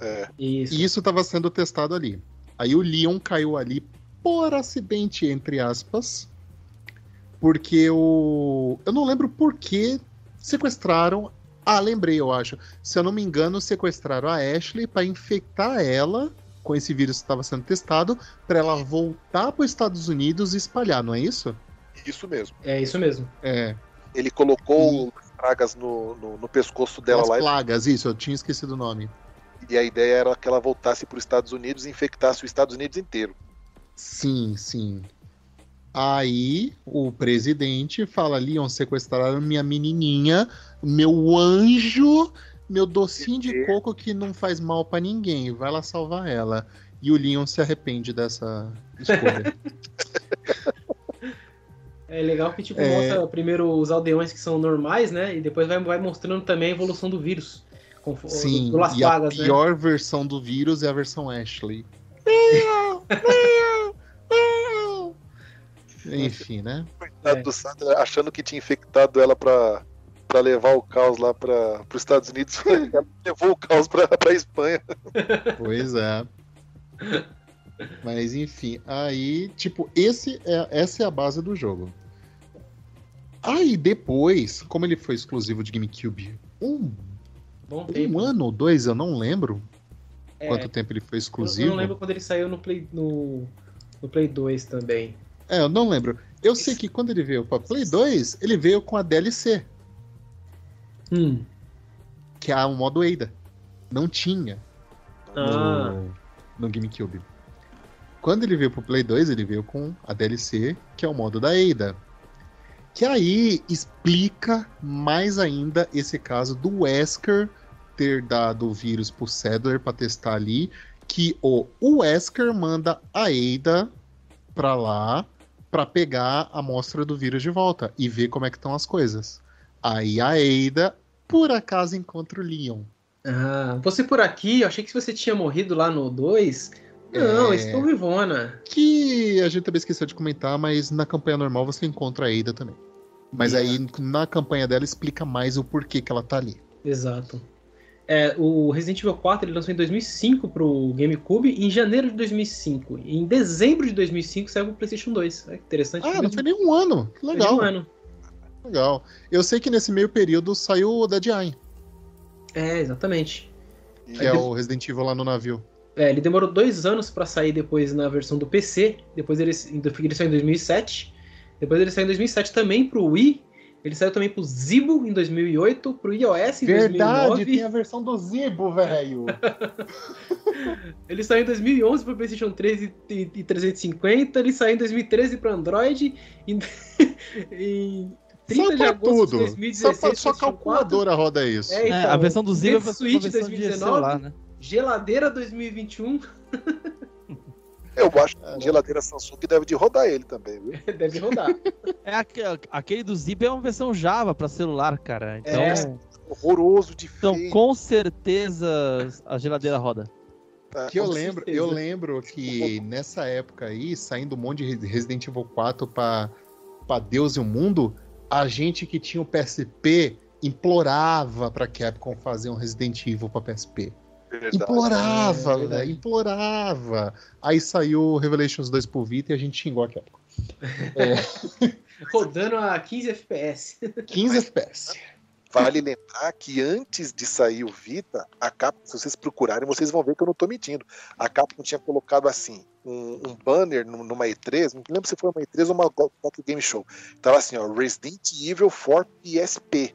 S1: É,
S2: Isso.
S3: E isso estava sendo testado ali. Aí o Leon caiu ali por acidente, entre aspas, porque o. Eu não lembro por que sequestraram Ah, lembrei, eu acho. Se eu não me engano, sequestraram a Ashley pra infectar ela com esse vírus que estava sendo testado, pra ela voltar para os Estados Unidos e espalhar, não é isso?
S1: Isso mesmo.
S2: É isso mesmo.
S3: É.
S1: Ele colocou as pragas no, no, no pescoço dela
S3: As
S1: lá e-
S3: plagas, isso, eu tinha esquecido o nome.
S1: e a ideia era que ela voltasse para os Estados Unidos e infectasse os Estados Unidos inteiro.
S3: Sim, sim. Aí o presidente fala: Leon, sequestraram minha menininha, meu anjo, meu docinho de coco que não faz mal pra ninguém. Vai lá salvar ela. E o Leon se arrepende dessa escolha.
S2: É legal que tipo,
S3: É.
S2: mostra primeiro os aldeões que são normais, né? E depois vai, vai mostrando também a evolução do vírus. Com,
S3: sim,
S2: do Las
S3: e a
S2: Plagas, né?
S3: pior versão do vírus é a versão Ashley. Enfim, né?
S1: Coitado
S2: É.
S1: do Sandra achando que tinha infectado ela pra, pra levar o caos lá para os Estados Unidos. ela levou o caos pra, pra Espanha.
S3: Pois é. Mas enfim, aí, tipo, esse é, essa é a base do jogo. Aí depois, como ele foi exclusivo de GameCube, um,
S2: Bom
S3: um
S2: tempo.
S3: ano ou dois, eu não lembro
S2: É,
S3: quanto tempo ele foi
S2: eu-
S3: exclusivo.
S2: Eu não lembro quando ele saiu no Play, no, no Play 2 também.
S3: É, eu não lembro. Eu sei que quando ele veio pra Play 2, ele veio com a DLC,
S2: Hum.
S3: que é o modo Ada. Não tinha
S2: Ah.
S3: no, no GameCube. Quando ele veio pro Play 2, ele veio com a DLC, que é o modo da Ada. Que aí explica mais ainda esse caso do Wesker ter dado o vírus pro Sadler pra testar ali, que o Wesker manda a Ada pra lá pra pegar a amostra do vírus de volta e ver como é que estão as coisas. Aí a Ada, por acaso, encontra o Leon.
S2: Ah, você por aqui, eu achei que você tinha morrido lá no 2. Não,
S3: É.
S2: estou vivona.
S3: Que a gente também esqueceu de comentar, mas na campanha normal você encontra a Ada também. Mas
S2: Yeah.
S3: aí na campanha dela explica mais o porquê que ela tá ali.
S2: Exato. É, o Resident Evil 4 ele lançou em 2005 pro GameCube em janeiro de 2005. E em dezembro de 2005 saiu pro PlayStation 2. É interessante.
S3: Ah, não foi nem um ano. Que
S2: de
S3: legal.
S2: um ano.
S3: Legal. Eu sei que nesse meio período saiu o Dead Eye,
S2: É, exatamente.
S3: Que é o Resident Evil lá no navio.
S2: É, ele demorou dois anos pra sair depois na versão do PC. Depois ele, ele saiu em 2007. Depois ele saiu em 2007 também pro Wii. Ele saiu também pro Zibo em 2008, pro iOS em 2009.
S3: a versão do Zibo, velho.
S2: Ele saiu em 2011 para PlayStation 3 e, e, e 350. Ele saiu em 2013 para Android. Em, em 30
S3: Só
S2: de agosto
S3: tudo.
S2: de 2016.
S3: Só, pra, só
S2: PlayStation 4.
S3: calculadora roda isso.
S2: É,
S4: É,
S2: então,
S4: a versão do Zibo é uma
S2: Switch
S4: versão de
S2: 2019.
S4: celular, né?
S2: Geladeira 2021.
S1: eu acho que a geladeira Samsung deve de rodar ele também, viu?
S2: Deve rodar.
S4: É aque- aquele do Zip é uma versão Java pra celular, cara. Então,
S2: É.
S1: Horroroso de
S4: então com certeza a geladeira roda.
S1: tá?
S3: Que eu lembro,
S2: certeza.
S3: eu lembro que nessa época aí, saindo um monte de Resident Evil 4 pra, pra Deus e o mundo, a gente que tinha o PSP implorava pra Capcom fazer um Resident Evil pra PSP.
S1: Verdade.
S3: Implorava,
S2: É,
S3: velho, implorava. Aí saiu o Revelations 2 pro Vita e a gente xingou a Capcom.
S2: Rodando a 15 FPS.
S3: 15 FPS.
S1: Vale lembrar que antes de sair o Vita, a Capcom, se vocês procurarem, vocês vão ver que eu não tô mentindo. A Capcom tinha colocado assim, um, um banner num- numa E3, não lembro se foi uma E3 ou uma Tokyo Game Show. Tava assim, ó, Resident Evil for PSP.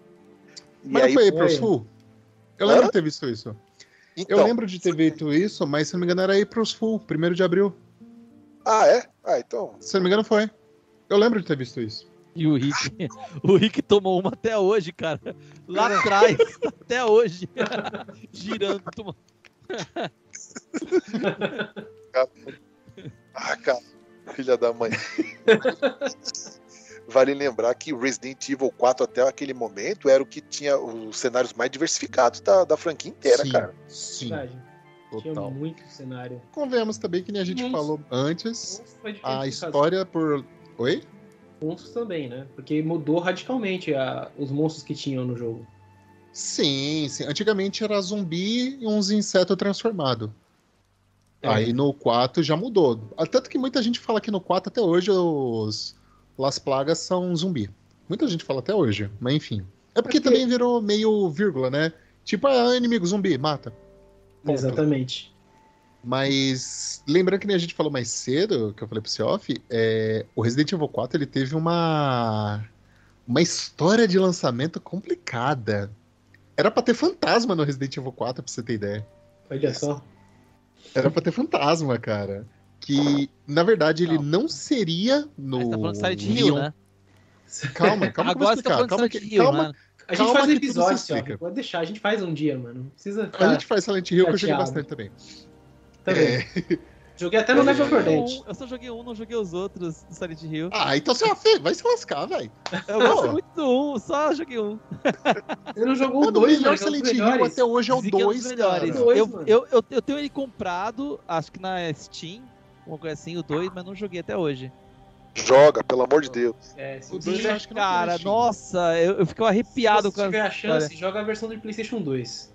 S1: E
S3: Mas não foi aí
S2: foi.
S3: sul? Eu
S1: Hã?
S3: lembro de ter visto isso.
S1: Então,
S3: Eu lembro de ter visto isso, mas se não me engano era aí pro sul, 1 de abril.
S1: Ah, é? Ah, então.
S3: Se não me engano foi. Eu lembro de ter visto isso.
S4: E o Rick, o Rick tomou uma até hoje, cara. Lá atrás, até hoje. Girando. Toma...
S1: Ah, cara, filha da mãe. Vale lembrar que Resident Evil 4 até aquele momento era o que tinha os cenários mais diversificados da, da franquia inteira,
S3: sim,
S1: cara.
S3: sim,
S2: Verdade. Tinha
S3: total.
S2: muito cenário.
S3: Convenhamos também que nem a gente
S2: Monstros.
S3: falou antes, a história por... Oi?
S2: Monstros também, né? Porque mudou radicalmente a- os monstros que tinham no jogo.
S3: Sim, sim. Antigamente era zumbi e uns insetos transformados.
S2: É.
S3: Aí no 4 já mudou. Tanto que muita gente fala que no 4 até hoje os Las Plagas são zumbi. Muita gente fala até hoje, mas enfim. É porque
S2: É porque-
S3: também virou meio vírgula, né? Tipo, ah, inimigo zumbi, mata. Ponto.
S2: Exatamente.
S3: Mas lembrando que nem a gente falou mais cedo, que eu falei pro Seoff, é, o Resident Evil 4 ele teve uma uma história de lançamento complicada. Era pra ter fantasma no Resident Evil 4, pra você ter ideia.
S2: Olha só.
S3: Era pra ter fantasma, cara. Que, na verdade, ele
S4: Não.
S3: não seria no.
S4: Mas tá falando de Silent Hill,
S3: Leon.
S4: né?
S3: Calma, calma que eu vou
S4: Agora você tá falando
S3: Calma
S4: de
S3: que,
S4: Silent Hill,
S3: calma,
S4: né?
S2: A gente
S3: Calma
S2: faz um episódio. Pode deixar, a gente faz um dia, mano. Não precisa
S3: A gente faz Silent Hill que eu joguei bastante também.
S2: Também.
S3: É.
S2: Joguei até no Left
S4: só
S2: 4
S4: joguei
S2: Dead.
S4: um, eu só joguei um, não joguei os outros do Silent Hill.
S3: Ah, então você é vai se lascar, velho.
S4: Eu gosto muito do um, só joguei um.
S2: Você não jogou o
S3: O
S2: 2,
S3: melhor
S2: mano. que é um dos
S3: Silent Hill até hoje é o
S4: Dizem que é um dos
S3: 2,
S4: melhores.
S3: cara.
S2: Dois,
S4: eu, eu, eu, eu tenho ele comprado, acho que na Steam, uma coisa assim, o 2, mas não joguei até hoje.
S1: Joga, pelo amor de Deus.
S2: É, se
S3: O
S2: você
S3: dois eu acho que não
S4: Cara, nossa, eu, eu fico arrepiado
S2: se
S4: com
S2: você tiver a chance, joga a versão do PlayStation 2.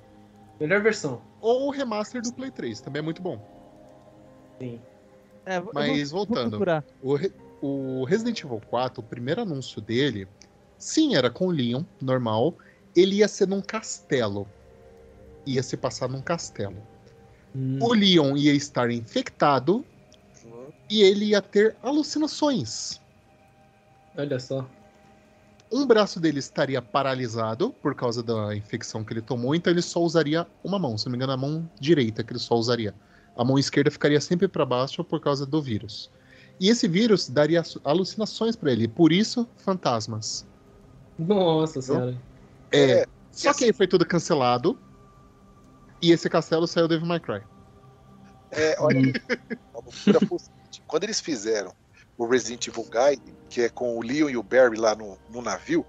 S2: Melhor versão.
S3: Ou o remaster do Play 3, também é muito bom.
S2: Sim.
S4: É,
S3: Mas
S4: vou- vou
S3: voltando.
S4: procurar.
S3: O, o Resident Evil 4, o primeiro anúncio dele, sim, era com o Leon, normal. Ele ia ser num castelo. Ia se passar num castelo.
S2: Hum.
S3: O Leon ia estar infectado e ele ia ter alucinações.
S2: Olha só.
S3: Um braço dele estaria paralisado por causa da infecção que ele tomou, então ele só usaria uma mão, se não me engano, a mão direita que ele só usaria. A mão esquerda ficaria sempre para baixo por causa do vírus. E esse vírus daria alucinações para ele, por isso, fantasmas.
S2: Nossa senhora.
S3: É, só que aí foi tudo cancelado. E esse castelo saiu Devil May Cry.
S1: É, olha, a loucura seguinte, quando eles fizeram o Resident Evil Guide, que é com o Leon e o Barry lá no, no navio,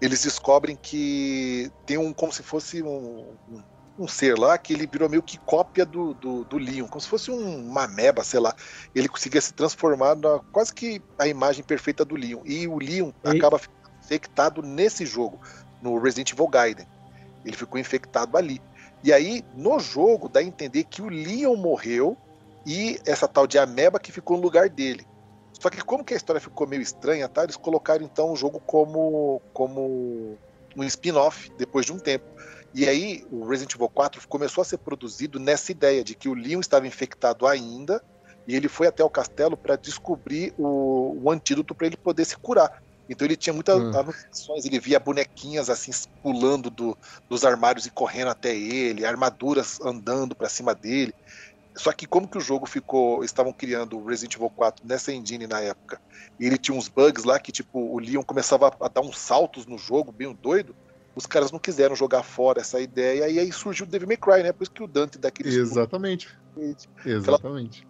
S1: eles descobrem que tem um, como se fosse um, um, um ser lá, que ele virou meio que cópia do, do, do Leon, como se fosse um, uma ameba, sei lá. Ele conseguia se transformar na quase que a imagem perfeita do Leon. E o Leon
S2: E-
S1: acaba ficando infectado nesse jogo, no Resident Evil Gaiden. Ele ficou infectado ali. E aí, no jogo, dá a entender que o Leon morreu e essa tal de ameba que ficou no lugar dele. Só que como que a história ficou meio estranha, tá? Eles colocaram então o jogo como, como um spin-off depois de um tempo. E aí o Resident Evil 4 começou a ser produzido nessa ideia de que o Leon estava infectado ainda e ele foi até o castelo para descobrir o, o antídoto para ele poder se curar. Então ele tinha muitas
S3: Hum.
S1: anotações, ele via bonequinhas assim pulando do, dos armários e correndo até ele, armaduras andando para cima dele. Só que como que o jogo ficou, estavam criando o Resident Evil 4 nessa engine na época, e ele tinha uns bugs lá que tipo o Leon começava a dar uns saltos no jogo, bem doido. Os caras não quiseram jogar fora essa ideia e aí surgiu o Devil May Cry, né? Por isso que o Dante daquele
S3: Exatamente. Exatamente.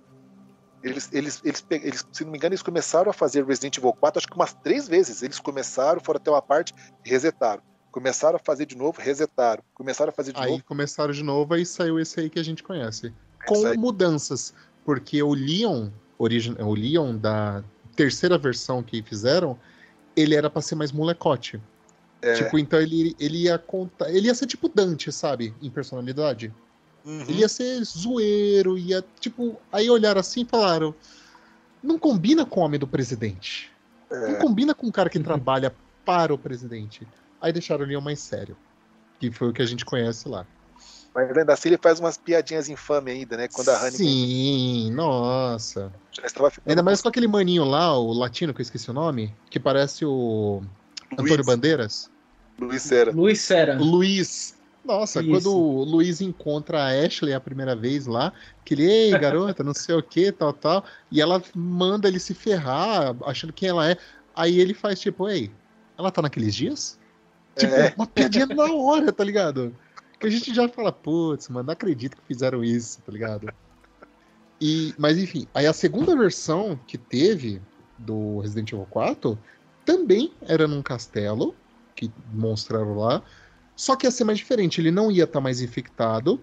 S1: eles, eles, eles, eles, se não me engano, eles começaram a fazer Resident Evil 4, acho que umas três vezes. Eles começaram, foram até uma parte resetaram. Começaram a fazer de novo, resetaram. Começaram a fazer de
S3: Aí
S1: novo.
S3: começaram de novo, aí saiu esse aí que a gente conhece. Com
S1: Isso aí.
S3: mudanças. Porque o Leon, origi- o Leon da terceira versão que fizeram, ele era pra ser mais molecote.
S1: É,
S3: Tipo, então ele, ele ia contar. Ele ia ser tipo Dante, sabe? Em personalidade.
S1: uhum.
S3: Ele ia ser zoeiro, ia. Tipo, aí olharam assim e falaram. Não combina com o homem do presidente. Não
S1: É,
S3: combina com um cara que trabalha para o presidente. Aí deixaram o Leon mais sério. Que foi o que a gente conhece lá.
S1: Mas ainda assim ele faz umas piadinhas infames ainda, né? Quando a Honey
S3: Sim, nossa. Ainda mais com aquele maninho lá, o latino, que eu esqueci o nome, que parece o Antônio
S1: Luiz,
S3: Bandeiras.
S1: Luiz Sera.
S2: Luiz Sera.
S3: Luiz. Nossa,
S2: Isso.
S3: quando o Luiz encontra a Ashley a primeira vez lá, que ele, ei, garota, não sei o que, tal, tal, e ela manda ele se ferrar, achando quem ela é. Aí ele faz tipo, ei, ela tá naqueles dias? Tipo,
S1: É.
S3: uma piadinha na hora, tá ligado? Que a gente já fala, putz, mano, não acredito que fizeram isso, tá ligado? E, mas enfim, aí a segunda versão que teve do Resident Evil 4 também era num castelo, que mostraram lá, só que ia ser mais diferente, ele não ia estar mais infectado.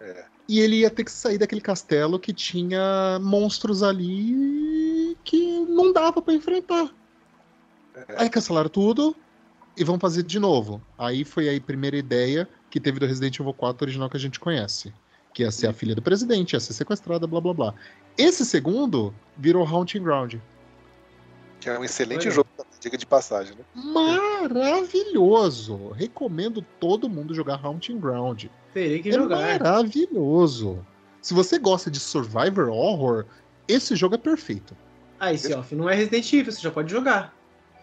S1: É.
S3: E ele ia ter que sair daquele castelo que tinha monstros ali que não dava pra enfrentar. Aí cancelaram tudo e vão fazer de novo. Aí foi a primeira ideia que teve do Resident Evil 4 original que a gente conhece. Que ia ser a filha do presidente, ia ser sequestrada, blá blá blá. Esse segundo virou Haunting Ground.
S1: Que é um excelente jogo Diga de passagem, né?
S3: Maravilhoso! Recomendo todo mundo jogar Haunting Ground.
S2: Terei que
S3: É
S2: jogar.
S3: maravilhoso. Se você gosta de Survivor Horror, esse jogo é perfeito.
S2: Ah, esse off não é Resident Evil, você já pode jogar.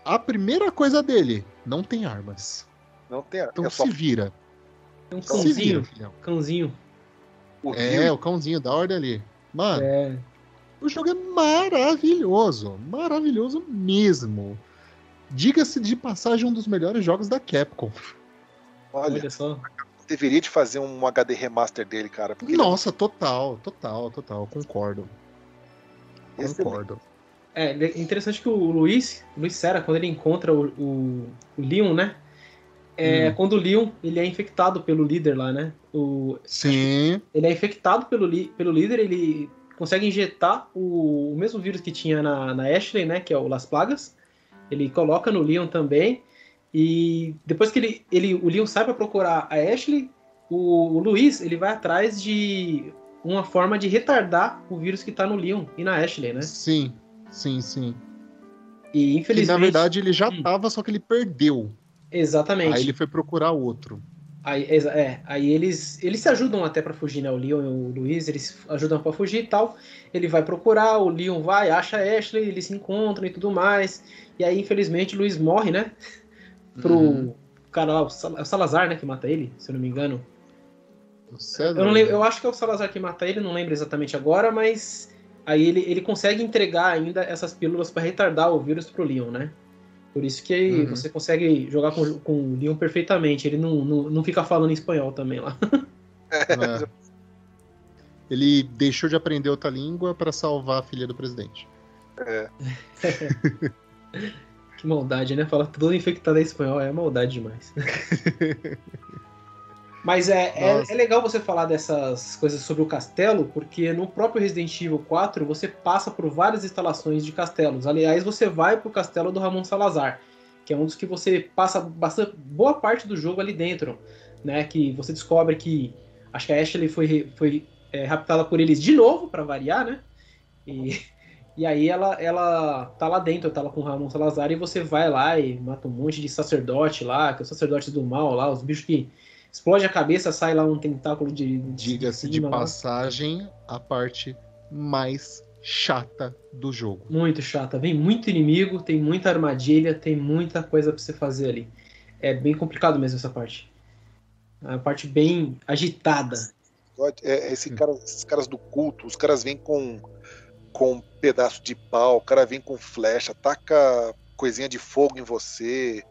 S3: A primeira coisa dele, não tem armas.
S1: Não tem.
S3: Então
S1: é só
S3: se vira.
S2: Tem um
S3: Se vira,
S2: cãozinho.
S3: filhão.
S2: Cãozinho.
S1: o
S3: É, o cãozinho, da ordem ali. Mano,
S2: É.
S3: o jogo é maravilhoso. Maravilhoso mesmo. Diga-se de passagem, um dos melhores jogos da Capcom.
S1: Olha,
S2: Olha só.
S1: deveria de fazer um HD remaster dele, cara. Porque
S3: Nossa, total, total, total. Concordo.
S1: ele é
S3: Concordo.
S2: É, é interessante que o Luiz, o Luiz Serra, quando ele encontra o, o, o Leon, né? É,
S3: Hum.
S2: Quando o Leon ele é infectado pelo líder lá, né? O,
S3: Sim,
S2: ele é infectado pelo, pelo líder, ele consegue injetar o, o mesmo vírus que tinha na, na Ashley, né? Que é o Las Plagas. Ele coloca no Leon também. E depois que ele, ele, o Leon sai para procurar a Ashley, o, o Luiz ele vai atrás de uma forma de retardar o vírus que tá no Leon e na Ashley, né?
S3: sim, sim, sim.
S2: E
S3: Que
S2: infelizmente.
S3: na verdade ele já
S2: Hum.
S3: tava, só que ele perdeu.
S2: Exatamente.
S3: Aí ele foi procurar outro.
S2: Aí, é, aí eles, eles se ajudam até pra fugir, né? O Leon e o Luiz, eles ajudam pra fugir e tal. Ele vai procurar, o Leon vai, acha a Ashley, eles se encontram e tudo mais. E aí, infelizmente, o Luiz morre, né? Pro
S3: Uhum.
S2: cara lá, o é o Salazar, né? Que mata ele, se eu não me engano. Eu, não lembro, eu acho que é o Salazar que mata ele, não lembro exatamente agora, mas aí ele, ele consegue entregar ainda essas pílulas pra retardar o vírus pro Leon, né? Por isso que
S3: Uhum.
S2: você consegue jogar com, com o Leon perfeitamente. Ele não, não, não fica falando em espanhol também lá.
S3: É. Ele deixou de aprender outra língua pra salvar a filha do presidente.
S2: Que maldade, né? Fala todo infectado em espanhol, é maldade demais. Mas é, é, é legal você falar dessas coisas sobre o castelo, porque no próprio Resident Evil 4 você passa por várias instalações de castelos. Aliás, você vai pro castelo do Ramon Salazar, que é um dos que você passa bastante, boa parte do jogo ali dentro, né? Que você descobre que acho que a Ashley foi, foi é, raptada por eles de novo, para variar, né? E, e aí ela, ela tá lá dentro, tá lá com o Ramon Salazar, e você vai lá e mata um monte de sacerdote lá, que é o sacerdote do mal lá, os bichos que explode a cabeça, sai lá um tentáculo de.
S3: Diga-se de
S2: lá.
S3: passagem, a parte mais chata do jogo.
S2: Muito chata. Vem muito inimigo, tem muita armadilha, tem muita coisa pra você fazer ali. É bem complicado mesmo essa parte. É uma parte bem agitada.
S1: É, esse cara, esses caras do culto, os caras vêm com, com um pedaço de pau, o cara vem com flecha, taca coisinha de fogo em você,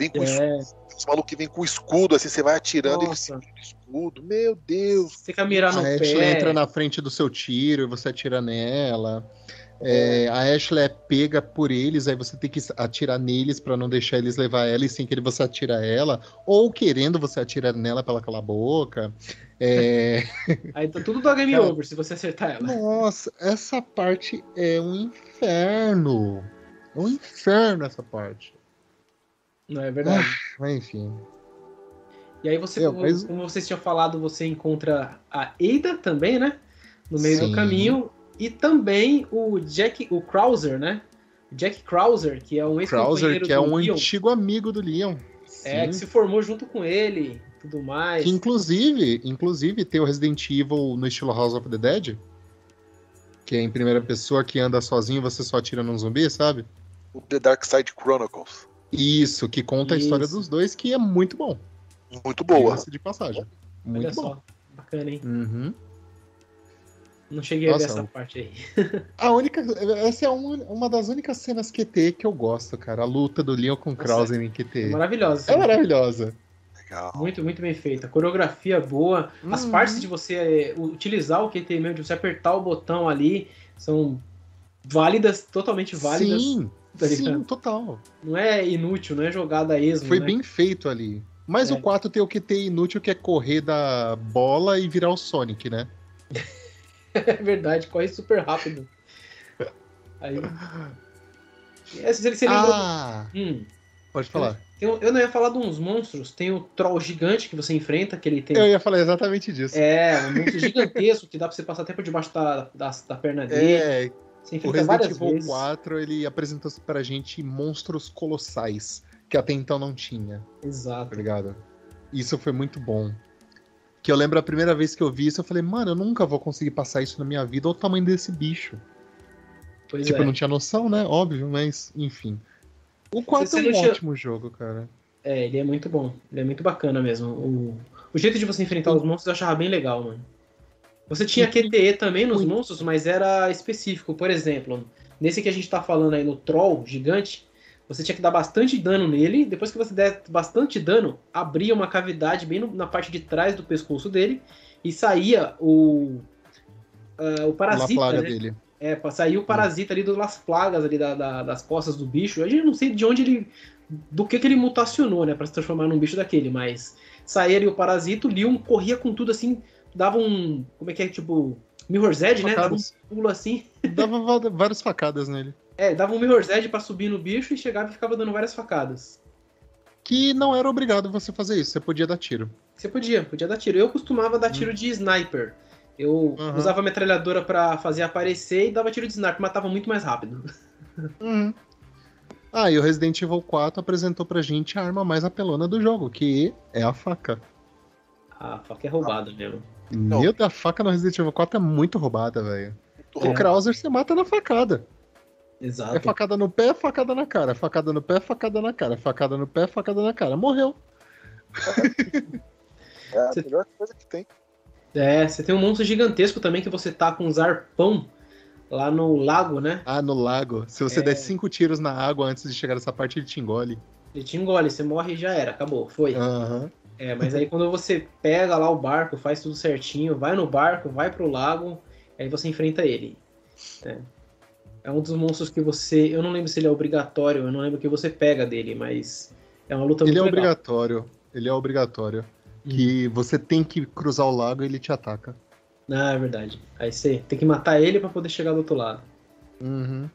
S1: vem com
S2: É.
S1: escudo, os malucos vêm com escudo, assim, você vai atirando e ele
S2: Nossa.
S1: segura o escudo. Meu Deus!
S2: Você mirar no
S3: a
S2: pé.
S3: Ashley entra na frente do seu tiro e você atira nela. É, a Ashley é pega por eles, aí você tem que atirar neles pra não deixar eles levar ela e sem querer você atira ela, ou querendo você atira nela pra ela calar a boca. É,
S2: Aí tá tudo do game over se você acertar ela.
S3: Nossa, essa parte é um inferno. É um inferno essa parte.
S2: Não é verdade.
S3: Mas enfim.
S2: E aí você,
S3: É,
S2: como,
S3: mas-
S2: como vocês tinham falado, você encontra a Ada também, né? No meio
S3: Sim.
S2: do caminho. E também o Jack, o Krauser, né? O Jack Krauser, que é um
S3: Krauser,
S2: ex-companheiro
S3: que é
S2: do
S3: um
S2: Leon.
S3: antigo amigo do Leon.
S2: É, que
S3: Sim.
S2: se formou junto com ele, tudo mais.
S3: Que inclusive, inclusive tem o Resident Evil no estilo House of the Dead. Que é em primeira pessoa que anda sozinho e você só atira num zumbi, sabe?
S1: O The Dark Side Chronicles.
S3: Isso, que conta a história
S2: Isso.
S3: dos dois, que é muito bom.
S1: Muito boa.
S3: De passagem.
S2: Olha
S3: Muito bom.
S2: só, bacana, hein?
S3: Uhum.
S2: Não cheguei a ver
S3: Nossa,
S2: essa parte aí.
S3: A única. Essa é uma, uma das únicas cenas QT que eu gosto, cara. A luta do Leon com o Krauser em
S2: É
S3: QT.
S2: maravilhosa.
S3: É maravilhosa.
S1: Legal.
S2: Muito, muito bem feita. Coreografia boa. As
S3: Uhum.
S2: partes de você é, utilizar o QT mesmo, de você apertar o botão ali, são válidas, totalmente válidas.
S3: Sim,
S2: tá
S3: sim,
S2: ligado?
S3: total.
S2: Não é inútil, não é jogada esmo.
S3: Foi
S2: né?
S3: bem feito ali. Mas
S2: É.
S3: o 4 tem o QT inútil, que é correr da bola e virar o Sonic, né?
S2: É verdade, corre super rápido. Aí. É, você.
S3: Ah,
S2: Hum,
S3: pode falar.
S2: tem um- eu não ia falar de uns monstros. Tem o troll gigante que você enfrenta, que ele tem.
S3: Eu ia falar exatamente disso.
S2: É, um monstro gigantesco que dá pra você passar até por debaixo da, da, da perna dele.
S3: É,
S2: Você
S3: O Resident Evil
S2: vezes.
S3: 4, ele apresentou pra gente monstros colossais, que até então não tinha, tá
S2: Exato.
S3: ligado? Isso foi muito bom. Que eu lembro a primeira vez que eu vi isso, eu falei, mano, eu nunca vou conseguir passar isso na minha vida, olha o tamanho desse bicho.
S2: Pois
S3: tipo,
S2: é.
S3: eu não tinha noção, né? Óbvio, mas enfim. O 4
S2: Você
S3: é um ótimo jogo, cara.
S2: É, ele é muito bom. Ele é muito bacana mesmo. O, o jeito de você enfrentar os monstros eu achava bem legal, mano. Você tinha QTE também nos monstros, mas era específico. Por exemplo, nesse que a gente tá falando aí no Troll gigante, você tinha que dar bastante dano nele. Depois que você der bastante dano, abria uma cavidade bem no- na parte de trás do pescoço dele e saía o. ah, o
S3: La
S2: parasita,
S3: plaga
S2: né?
S3: dele.
S2: É, sair o parasita ali das plagas ali da- da- das costas do bicho. A gente não sei de onde ele. Do que, que ele mutacionou, né? Pra se transformar num bicho daquele, mas saía ali o parasita, o Leon corria com tudo assim, dava um. Como é que é? Tipo. Mirror's Edge, né? Dava um pulo assim.
S3: Dava va- várias facadas nele.
S2: É, dava um Mirror's Edge pra subir no bicho e chegava e ficava dando várias facadas.
S3: Que não era obrigado você fazer isso, você podia dar tiro.
S2: Você podia, podia dar tiro. Eu costumava dar tiro de sniper. Eu
S3: Uhum.
S2: usava a metralhadora pra fazer aparecer e dava tiro de sniper, matava muito mais rápido.
S3: Uhum. Ah, e o Resident Evil 4 apresentou pra gente a arma mais apelona do jogo, que é a faca.
S2: A faca é roubada mesmo.
S1: Não.
S3: Meu, a faca no Resident Evil 4 é muito roubada, velho.
S1: Muito
S3: O Krauser você mata na facada.
S2: Exato.
S3: É facada no pé, facada na cara. Facada no pé, facada na cara. Facada no pé, facada na cara. Morreu.
S1: É a
S2: Você-
S1: melhor coisa que tem.
S2: É, você tem um monstro gigantesco também que você tá com uns arpão lá no lago, né?
S3: Ah, no lago. Se você
S2: É.
S3: der cinco tiros na água antes de chegar nessa parte, ele te engole.
S2: Ele te engole, você morre e já era, acabou, foi.
S3: Aham.
S2: É, mas aí quando você pega lá o barco, faz tudo certinho, vai no barco, vai pro lago, aí você enfrenta ele. É. É um dos monstros que você. Eu não lembro se ele é obrigatório, eu não lembro o que você pega dele, mas é uma luta
S3: Ele
S2: muito
S3: é
S2: legal.
S3: obrigatório. Ele é obrigatório. Que você tem que cruzar o lago e ele te ataca.
S2: Ah, é verdade. Aí você tem que matar ele pra poder chegar do outro lado.
S3: Uhum.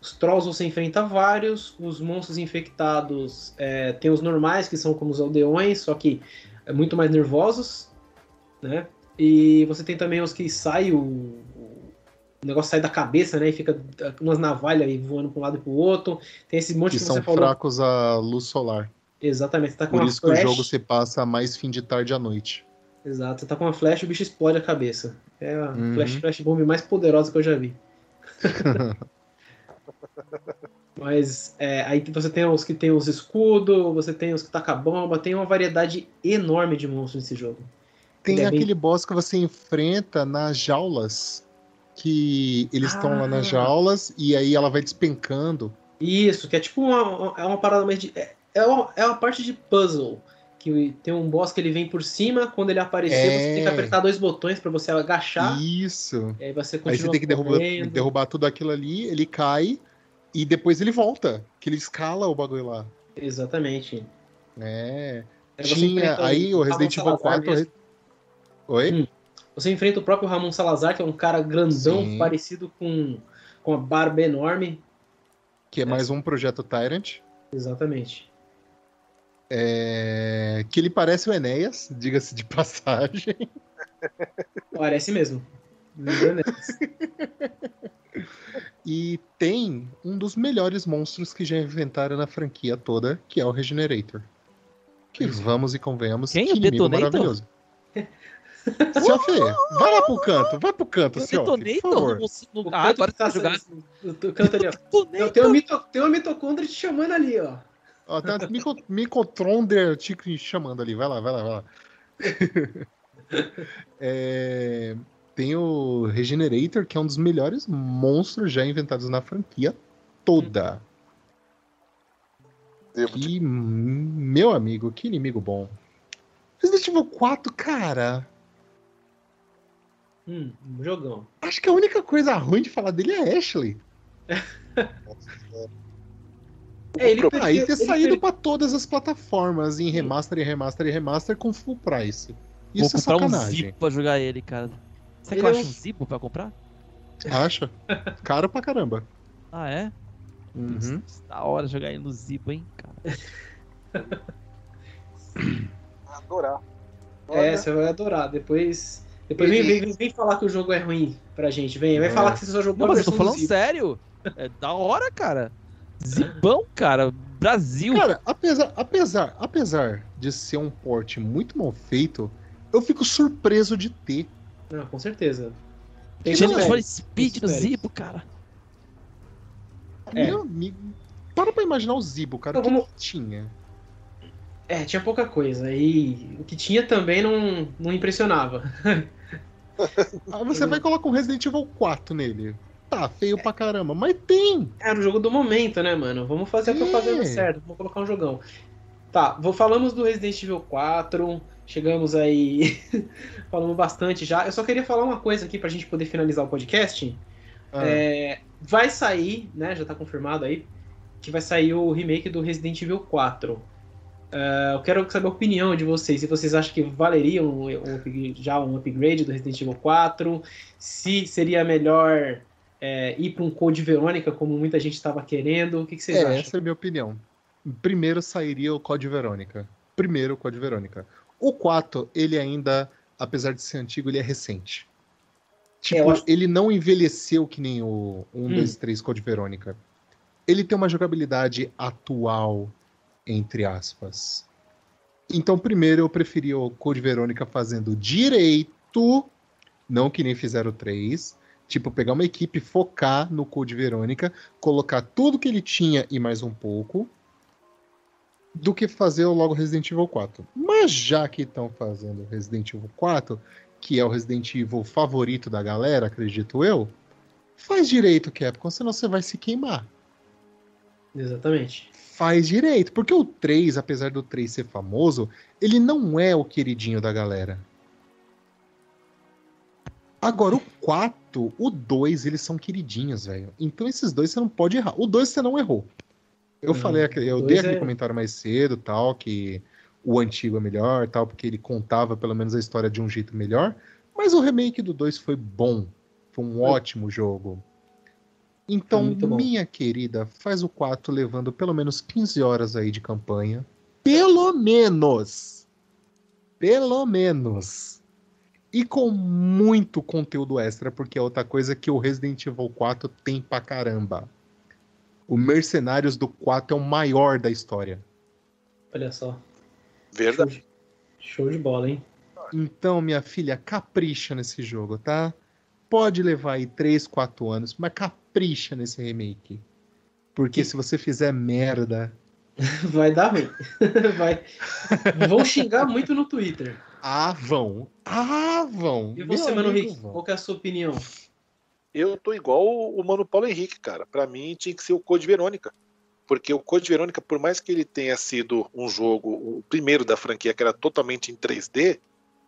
S2: Os trolls você enfrenta vários, os monstros infectados é, tem os normais, que são como os aldeões, só que é muito mais nervosos, né? E você tem também os que saem o, o negócio sai da cabeça, né? E fica umas navalhas aí voando para um lado e pro outro. Tem esse monte
S3: Que
S2: que,
S3: são
S2: falou.
S3: fracos à luz solar.
S2: Exatamente, você tá com
S3: Por isso que o jogo se passa mais fim de tarde à noite.
S2: Exato, você tá com uma flash e o bicho explode a cabeça. É a
S3: Uhum.
S2: flash, flash bomb mais poderosa que eu já vi. Mas é, aí você tem os que tem os escudos, você tem os que taca bomba, tem uma variedade enorme de monstros nesse jogo.
S3: Tem
S2: é bem-
S3: aquele boss que você enfrenta nas jaulas. Que eles estão lá nas
S2: Ah.
S3: jaulas e aí ela vai despencando.
S2: Isso, que é tipo uma, é uma parada mais de. É, é, uma, é uma parte de puzzle. Que tem um boss que ele vem por cima, quando ele aparecer,
S3: É.
S2: você tem que apertar dois botões pra você agachar.
S3: Isso.
S2: E aí você
S3: Aí você tem que derrubar, derrubar tudo aquilo ali, ele cai e depois ele volta. Que ele escala o bagulho lá.
S2: Exatamente.
S3: É. Tinha aí o Resident Evil
S2: Salazar
S3: 4.
S2: mesmo.
S3: Oi?
S2: Hum. Você enfrenta o próprio Ramon Salazar, que é um cara grandão,
S3: Sim.
S2: parecido com, com a barba enorme.
S3: Que é mais um projeto Tyrant.
S2: Exatamente.
S3: É, que ele parece o Enéas, diga-se de passagem.
S2: Parece mesmo.
S3: E tem um dos melhores monstros que já inventaram na franquia toda, que é o Regenerator. Que vamos e convenhamos,
S4: Quem?
S3: que
S4: O
S3: inimigo
S4: Detonator?
S3: maravilhoso. Seu Fê, vai lá pro canto, vai pro canto,
S4: O
S3: seu por
S4: Detonator
S3: favor.
S4: no, no,
S2: O
S4: Ah,
S2: canto
S4: agora
S2: que tá
S4: você vai jogar.
S2: o- o canto ali, ó. Tem, uma mito, tem uma mitocôndria te chamando ali, ó.
S3: Ó, tem uma Micotronder te chamando ali, vai lá, vai lá, vai lá. É, tem o Regenerator, que é um dos melhores monstros já inventados na franquia toda.
S1: Devo te-
S3: Que, meu amigo, que inimigo bom. Resident Evil 4, cara,
S2: Hum, um jogão.
S3: acho que a única coisa ruim de falar dele é Ashley.
S2: É, ele
S3: Ah, e ter
S2: ele
S3: saído
S2: per-
S3: pra todas as plataformas em remaster e remaster e remaster com full price.
S4: Vou
S3: Isso é
S4: comprar um
S3: sacanagem.
S4: Zipo pra jogar ele, cara. Será que eu
S2: é
S4: acho
S2: um-
S4: Zipo pra comprar?
S3: Acha? Caro pra caramba.
S4: Ah, é?
S3: Uhum.
S4: Da hora jogar ele no Zipo, hein, cara.
S1: adorar.
S2: É, você vai adorar. Depois. Depois vem, vem, vem, falar que o jogo é ruim pra gente. Vem, vem
S3: É.
S2: falar que você só jogou
S4: Não, mas eu tô falando
S2: Zibo.
S4: sério. É da hora, cara. Zibão, cara. Brasil.
S3: Cara, apesar, apesar, apesar de ser um porte muito mal feito, eu fico surpreso de ter.
S2: Não, com certeza. Tem
S4: for
S2: méritos.
S4: Speed no Zibo, cara.
S2: É.
S3: Meu amigo, para pra imaginar o Zibo, cara.
S2: Então,
S3: o que
S2: vamos-
S3: que tinha?
S2: É, tinha pouca coisa. E o que tinha também não, não impressionava.
S3: Ah, você vai colocar um Resident Evil 4 nele. Tá, feio pra caramba, mas tem.
S2: Era o jogo do momento, né, mano? Vamos fazer a
S3: É.
S2: propaganda certa, vamos colocar um jogão. Tá, vou, falamos do Resident Evil 4, chegamos aí, falamos bastante já. Eu só queria falar uma coisa aqui pra gente poder finalizar o podcast.
S3: Ah,
S2: É, vai sair, né, já tá confirmado aí, que vai sair o remake do Resident Evil 4. É, eu quero saber a opinião de vocês, se vocês acham que valeria um, um já um upgrade do Resident Evil 4, se seria melhor é, ir para um Code Verônica, como muita gente estava querendo, o que, que vocês
S3: é,
S2: acham?
S3: essa é a minha opinião. Primeiro sairia o Code Verônica. Primeiro o Code Verônica. O 4, ele ainda, apesar de ser antigo, ele é recente. Tipo,
S2: eu acho-
S3: ele não envelheceu que nem o 1,
S2: Hum.
S3: 2, 3 Code Verônica. Ele tem uma jogabilidade atual, entre aspas. Então, primeiro eu preferia o Code Verônica fazendo direito, não que nem fizeram o 3. Tipo, pegar uma equipe, focar no Code Verônica, colocar tudo que ele tinha e mais um pouco, do que fazer logo Resident Evil 4. Mas já que estão fazendo Resident Evil 4, que é o Resident Evil favorito da galera, acredito eu, faz direito, Capcom, senão você vai se queimar.
S2: Exatamente.
S3: Faz direito, porque o 3, apesar do 3 ser famoso, ele não é o queridinho da galera. Agora, o 4, o 2, eles são queridinhos, velho. Então esses dois você não pode errar. O 2 você não errou. Eu
S2: Hum,
S3: falei, eu dei aquele
S2: é-
S3: comentário mais cedo, tal, que o antigo é melhor, tal, porque ele contava pelo menos a história de um jeito melhor. Mas o remake do 2 foi bom. Foi um
S2: Foi.
S3: ótimo jogo. Então, minha querida, faz o 4 levando pelo menos 15 horas aí de campanha. Pelo menos! Pelo menos! E com muito conteúdo extra, porque é outra coisa que o Resident Evil 4 tem pra caramba. O Mercenários do 4 é o maior da história.
S2: Olha só.
S1: Verdade.
S2: Show de, show de bola, hein?
S3: Então, minha filha, capricha nesse jogo, tá? Pode levar aí 3, 4 anos, mas capricha nesse remake. Porque se você fizer merda,
S2: Vai dar ruim. Vai. Vão xingar muito no Twitter.
S3: ah, vão. Ah, vão.
S2: E você,
S3: Meu
S2: Mano Rick, qual que é a sua opinião?
S1: Eu tô igual o Mano Paulo Henrique, cara. Pra mim tinha que ser o Code Verônica. Porque o Code Verônica, por mais que ele tenha sido um jogo, o primeiro da franquia, que era totalmente em 3D,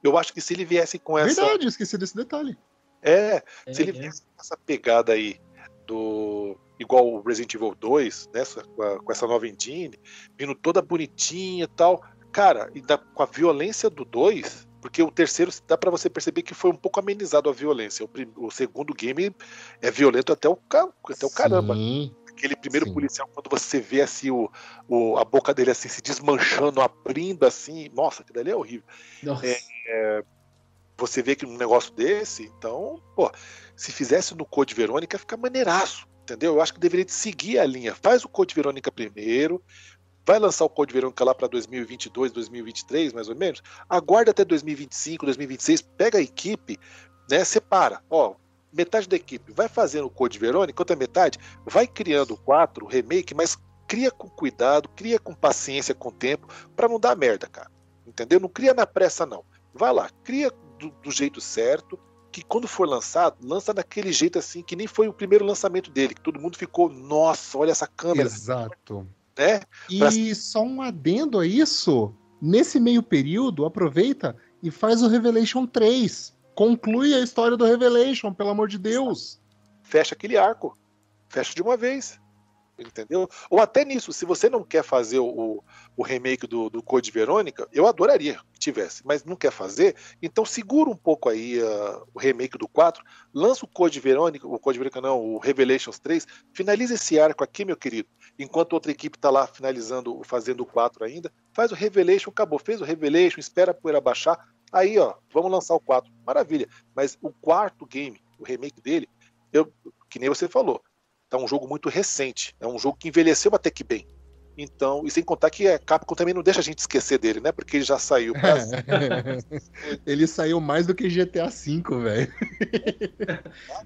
S1: eu acho que se ele viesse com essa.
S3: Verdade, esqueci desse detalhe.
S1: É,
S2: É,
S1: se ele
S2: é.
S1: viesse com essa pegada aí do. Igual o Resident Evil 2, né? Com, a- com essa nova engine, vindo toda bonitinha e tal. Cara, e da- com a violência do 2, porque o terceiro dá pra você perceber que foi um pouco amenizado a violência. O, prim- o segundo game é violento até o, até o caramba.
S3: Sim.
S1: Aquele primeiro
S3: Sim.
S1: policial, quando você vê assim o, o- a boca dele assim se desmanchando, abrindo assim, nossa, aquilo ali é horrível
S2: Nossa.
S1: você vê que um negócio desse, então, pô, se fizesse no Code Verônica, fica maneiraço, entendeu? Eu acho que deveria seguir a linha. Faz o Code Verônica primeiro, vai lançar o Code Verônica lá para 2022, 2023, mais ou menos. Aguarda até 2025, 2026, pega a equipe, né? Separa, ó, metade da equipe vai fazendo o Code Verônica, outra metade vai criando o 4, o remake, mas cria com cuidado, cria com paciência, com tempo, para não dar merda, cara. Entendeu? Não cria na pressa, não. Vai lá, cria do, do jeito certo, que quando for lançado, lança daquele jeito assim, que nem foi o primeiro lançamento dele, que todo mundo ficou, nossa, olha essa câmera,
S3: Exato.
S1: Né?
S3: E só um adendo a isso, nesse meio período, aproveita e faz o Revelation 3. Conclui a história do Revelation, pelo amor de Deus.
S1: Fecha aquele arco, fecha de uma vez. Entendeu? Ou até nisso, se você não quer fazer o, o remake do, do Code Verônica, eu adoraria que tivesse, mas não quer fazer, então segura um pouco aí uh, o remake do 4, lança o Code Verônica, o Code Verônica não, o Revelations 3, finaliza esse arco aqui, meu querido, enquanto outra equipe está lá finalizando, fazendo o 4 ainda, faz o Revelation, acabou, fez o Revelation, espera a poeira baixar, Aí, ó, vamos lançar o 4. Maravilha. Mas o quarto game, o remake dele, eu, que nem você falou, tá um jogo muito recente. É um jogo que envelheceu até que bem. Então, e sem contar que a Capcom também não deixa a gente esquecer dele, né? Porque ele já saiu. Pra...
S3: ele saiu mais do que GTA V, velho.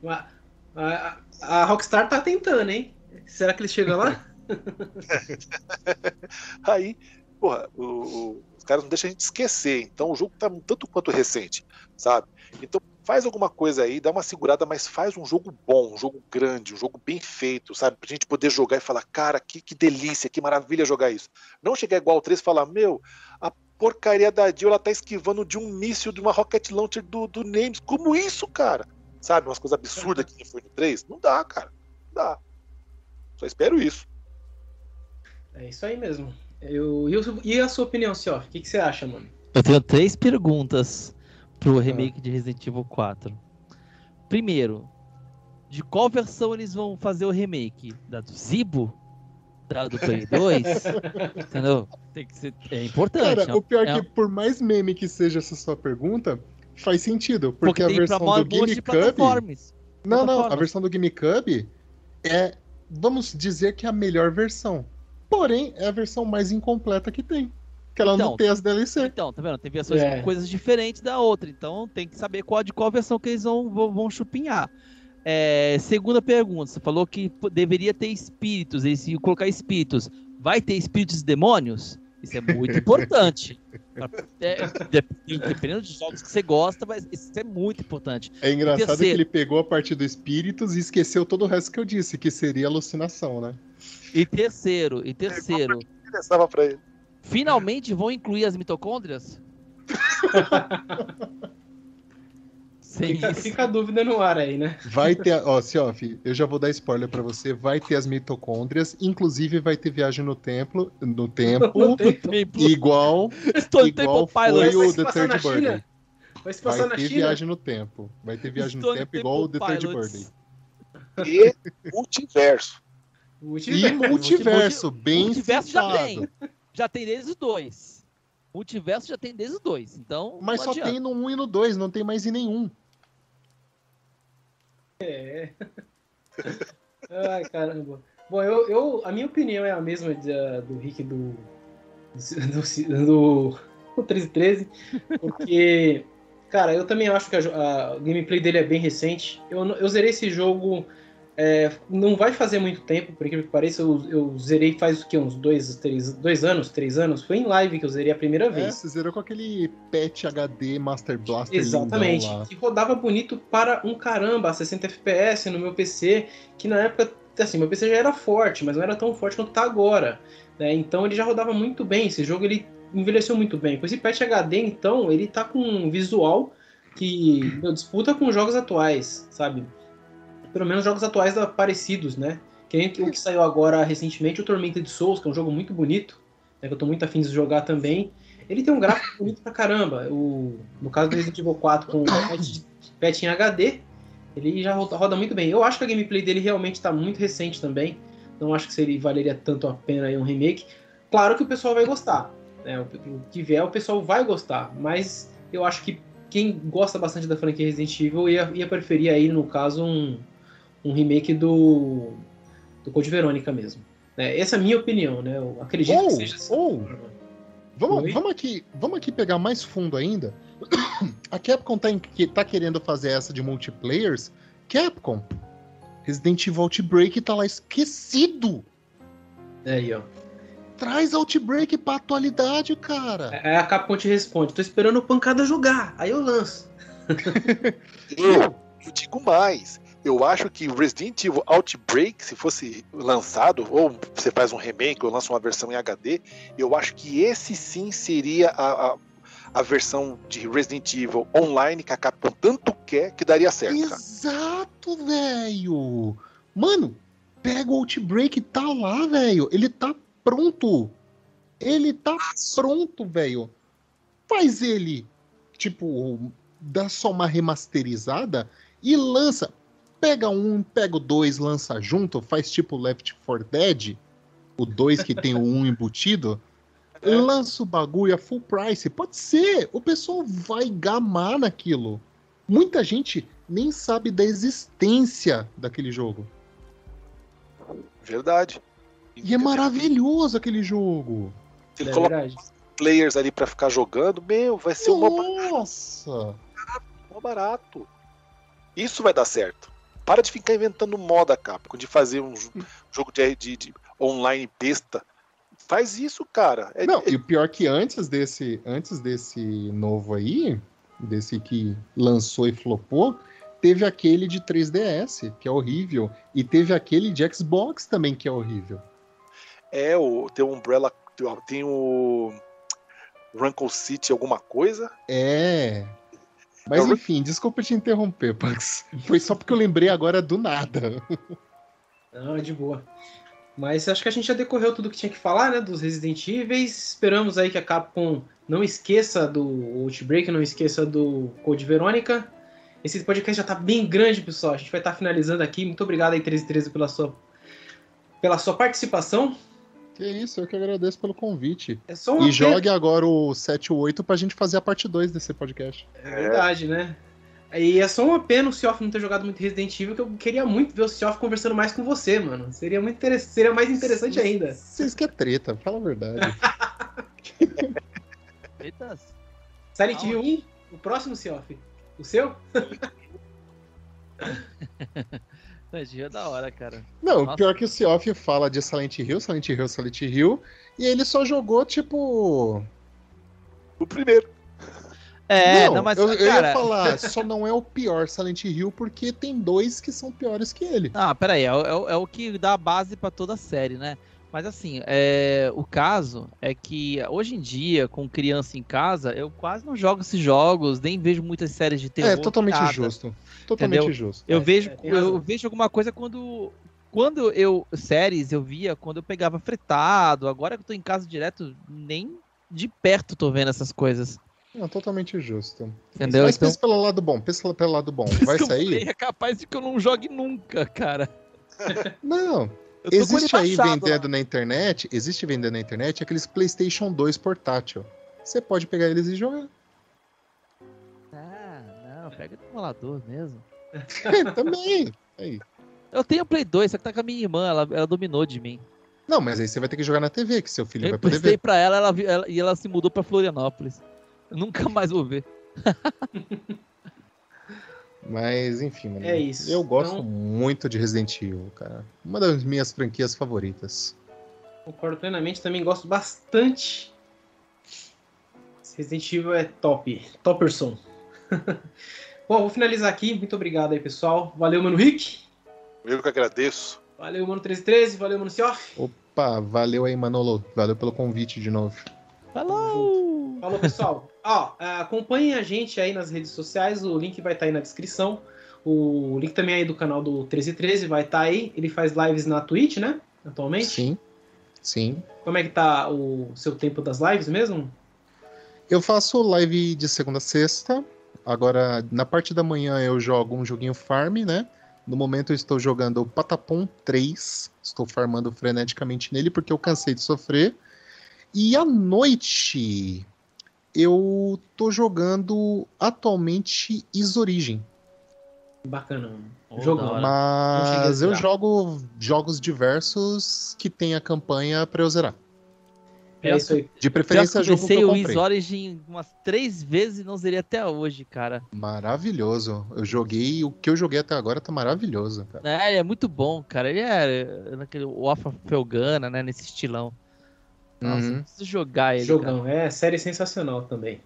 S2: A, a, a, Rockstar tá tentando, hein? Será que ele chega lá?
S1: Aí, porra, o, o, os caras não deixam a gente esquecer. Então o jogo tá tanto quanto recente, sabe? Então faz alguma coisa aí, dá uma segurada, mas faz um jogo bom, um jogo grande, um jogo bem feito, sabe? Pra gente poder jogar e falar, cara, que, que delícia, que maravilha jogar isso. Não chegar igual o 3 e falar, meu, a porcaria da Jill, ela tá esquivando de um míssil de uma rocket launcher do, do Names. Como isso, cara? Sabe? Umas coisas absurdas que foi no 3. Não dá, cara. Não dá. Só espero isso.
S2: É isso aí mesmo. Eu, e a sua opinião, Siof? O que, que você acha, mano?
S4: Eu tenho três perguntas pro remake de Resident Evil 4. Primeiro, de qual versão eles vão fazer o remake? Da do Zibo? Da do Play 2? Entendeu? Tem que ser, é importante.
S3: Cara, o pior é que por mais meme que seja essa sua pergunta, faz sentido. Porque, porque a versão do GameCube... Não, não, a versão do GameCube é, vamos dizer que é a melhor versão. Porém, é a versão mais incompleta que tem. Que ela então, não tem as DLC.
S4: Então, tá vendo? Tem versões é. com coisas diferentes da outra. Então tem que saber qual de qual versão que eles vão, vão, vão chupinhar. É, segunda pergunta, você falou que deveria ter espíritos, eles iam colocar espíritos. Vai ter espíritos e demônios? Isso é muito importante. É, dependendo dos jogos que você gosta, mas isso é muito importante.
S3: É engraçado terceiro, que ele pegou a parte do espíritos e esqueceu todo o resto que eu disse, que seria alucinação, né?
S4: E terceiro, e terceiro.
S1: Interessava pra ele.
S4: Finalmente vão incluir as mitocôndrias?
S2: fica, fica, a dúvida no ar aí, né?
S3: Vai ter, ó, Siof, eu já vou dar spoiler para você, vai ter as mitocôndrias, inclusive vai ter viagem no templo, no tempo, no tempo. igual,
S4: Estou
S3: igual foi o The Third Birthday.
S2: Vai se passar
S3: vai
S2: na
S3: ter
S2: China?
S3: viagem no tempo. Vai ter viagem Estou no tempo igual o The Third Birthday.
S1: E multiverso.
S3: multiverso. E multiverso, bem
S4: multiverso já tem. Já tem desde os dois. Multiverso já tem desde os dois. Então.
S3: Mas só adianta. tem no 1 e no 2, não tem mais em nenhum.
S2: É. Ai, caramba. Bom, eu, eu, a minha opinião é a mesma de, do Rick do. do, do, do 1313, porque. Cara, eu também acho que a, a, gameplay dele é bem recente. Eu, eu zerei esse jogo é, não vai fazer muito tempo, por incrível que pareça, eu, eu zerei faz o que? Uns dois, três, dois anos, três anos? Foi em live que eu zerei a primeira é, vez. É,
S3: você zerou com aquele patch HD Master Blaster
S2: Exatamente, que rodava bonito para um caramba, a 60 FPS no meu PC, que na época, assim, meu PC já era forte, mas não era tão forte quanto tá agora. Né? Então ele já rodava muito bem, esse jogo ele envelheceu muito bem. Com esse patch HD, então, ele tá com um visual que meu, disputa com jogos atuais, sabe? Pelo menos jogos atuais parecidos, né? Que nem o que saiu agora recentemente, o Tormented Souls, que é um jogo muito bonito, né, que eu tô muito afim de jogar também. Ele tem um gráfico bonito pra caramba. O, no caso do Resident Evil 4 com patch em HD, ele já roda, roda, muito bem. Eu acho que a gameplay dele realmente está muito recente também. Não acho que seria, valeria tanto a pena aí um remake. Claro que o pessoal vai gostar. Né? O, o que vier, o pessoal vai gostar. Mas eu acho que quem gosta bastante da franquia Resident Evil ia, ia preferir aí, no caso, um, um remake do, do Code Verônica mesmo. É, essa é a minha opinião, né? Eu acredito
S3: ou,
S2: que seja
S3: assim. Ou, vamos, vamos, aqui, vamos aqui pegar mais fundo ainda. A Capcom tá, tá querendo fazer essa de multiplayers. Capcom, Resident Evil Outbreak tá lá esquecido.
S2: É aí, ó.
S3: Traz Outbreak pra atualidade, cara.
S2: É, a Capcom te responde, tô esperando o pancada jogar, aí eu lanço.
S1: eu, eu digo mais eu acho que Resident Evil Outbreak, se fosse lançado, ou você faz um remake ou lança uma versão em HD, eu acho que esse sim seria a, a, a versão de Resident Evil online que a Capcom tanto quer que daria certo.
S3: Exato, velho! Mano, pega o Outbreak, tá lá, velho. Ele tá pronto. Ele tá pronto, velho. Faz ele, tipo, dá só uma remasterizada e lança pega um, pega o dois, lança junto, faz tipo Left 4 Dead, o dois que tem o um embutido. lança o bagulho a full price. Pode ser, o pessoal vai gamar naquilo. Muita gente nem sabe da existência daquele jogo.
S1: Verdade.
S3: E é maravilhoso aquele jogo.
S1: Se ele
S2: É
S1: coloca
S2: verdade.
S1: players ali pra ficar jogando, meu, vai ser uma
S3: Nossa!
S1: mó barato. Isso vai dar certo. Para de ficar inventando moda, Capcom, de fazer um jo- jogo de, de- de online besta. Faz isso, cara. É-
S3: Não,
S1: é-
S3: e o pior que antes desse, antes desse novo aí, desse que lançou e flopou, teve aquele de 3DS, que é horrível, e teve aquele de Xbox também, que é horrível.
S1: É, o, tem o Umbrella, tem o Rankle City alguma coisa.
S3: É. Mas enfim, desculpa te interromper, Pax. Foi só porque eu lembrei agora do nada.
S2: Não, é de boa. Mas acho que a gente já decorreu tudo que tinha que falar, né? Dos Resident Evil. Esperamos aí que a Capcom não esqueça do Outbreak, não esqueça do Code Verônica. Esse podcast já tá bem grande, pessoal. A gente vai estar finalizando aqui. Muito obrigado aí, 1313, pela sua, pela sua participação.
S3: Que isso, eu que agradeço pelo convite.
S2: É só uma
S3: E jogue agora o 7 ou 8 pra gente fazer a parte 2 desse podcast.
S2: É verdade, né? E é só uma pena o Seoff não ter jogado muito Resident Evil, que eu queria muito ver o Seoff conversando mais com você, mano. Seria muito interess- seria mais interessante ainda.
S3: Vocês que é treta, fala a verdade.
S4: Eita.
S2: Silent Hill 1, o próximo Seoff. O seu?
S4: Silent Hill é da hora, cara.
S3: Não, o
S4: Nossa.
S3: pior que o Seoff fala de Silent Hill, Silent Hill, Silent Hill, e ele só jogou, tipo.
S1: O primeiro.
S4: É,
S3: não,
S4: não, mas,
S3: eu, eu
S4: cara...
S3: ia falar, só não é o pior Silent Hill, porque tem dois que são piores que ele.
S4: Ah, peraí, é, o- é, o- é o que dá a base pra toda a série, né? Mas assim, é, o caso é que hoje em dia, com criança em casa, eu quase não jogo esses jogos, nem vejo muitas séries de terror.
S3: é totalmente
S4: nada.
S3: justo. Totalmente
S4: Entendeu?
S3: justo.
S4: Eu
S2: É,
S4: vejo,
S2: é,
S4: eu vejo alguma coisa quando. Quando eu. Séries eu via quando eu pegava fretado. Agora que eu tô em casa direto, nem de perto tô vendo essas coisas.
S3: Não, totalmente justo.
S4: Entendeu?
S3: Mas
S4: Então,
S3: pensa pelo lado bom, pensa pelo lado bom. Vai
S4: falei,
S3: sair?
S4: É capaz de que eu não jogue nunca, cara.
S3: Não. Existe aí vendendo
S4: lá.
S3: na internet, existe vendendo na internet aqueles PlayStation 2 portátil. Você pode pegar eles e jogar.
S4: Pega no emulador mesmo.
S3: Também. Aí.
S4: Eu tenho Play 2, só que tá com a minha irmã, ela, ela dominou de mim.
S3: Não, mas aí você vai ter que jogar na TV, que seu filho
S4: Eu
S3: vai poder ver.
S4: pra ela, ela, ela- e ela se mudou pra Florianópolis. Eu nunca mais vou ver.
S3: Mas, enfim, mano.
S2: É isso.
S3: Eu gosto
S2: Então-
S3: muito de Resident Evil, cara. Uma das minhas franquias favoritas.
S2: Concordo plenamente, também gosto bastante. Resident Evil é top, topperson. Bom, vou finalizar aqui. Muito obrigado aí, pessoal. Valeu, mano Rick.
S1: Eu que agradeço.
S2: Valeu, mano 1313. Valeu, mano Cioff.
S3: Opa, valeu aí, Manolo. Valeu pelo convite de novo.
S4: Falou!
S2: Falou, pessoal. Ó, ah, acompanhem a gente aí nas redes sociais. O link vai estar aí na descrição. O link também aí do canal do 1313 vai estar aí. Ele faz lives na Twitch, né? Atualmente.
S3: Sim. Sim.
S2: Como é que tá o seu tempo das lives mesmo?
S3: Eu faço live de segunda a sexta. Agora, na parte da manhã, eu jogo um joguinho farm, né? No momento, eu estou jogando o Patapom 3. Estou farmando freneticamente nele porque eu cansei de sofrer. E à noite, eu tô jogando atualmente Isorigem.
S2: Bacana. mano.
S4: Oh,
S2: a
S3: Mas eu jogo jogos diversos que tem a campanha pra eu zerar.
S2: É isso aí.
S3: De
S4: Já
S3: preferência, jogo que
S4: comecei
S3: eu
S4: o
S3: comprei.
S4: Is Origin umas três vezes e não zerei até hoje, cara.
S3: Maravilhoso. Eu joguei, o que eu joguei até agora tá maravilhoso, cara.
S4: É, ele é muito bom, cara. Ele é naquele Off of Felgana, né? Nesse estilão. Nossa,
S3: Uhum.
S4: preciso jogar ele,
S2: Jogão,
S4: cara.
S2: é série sensacional também.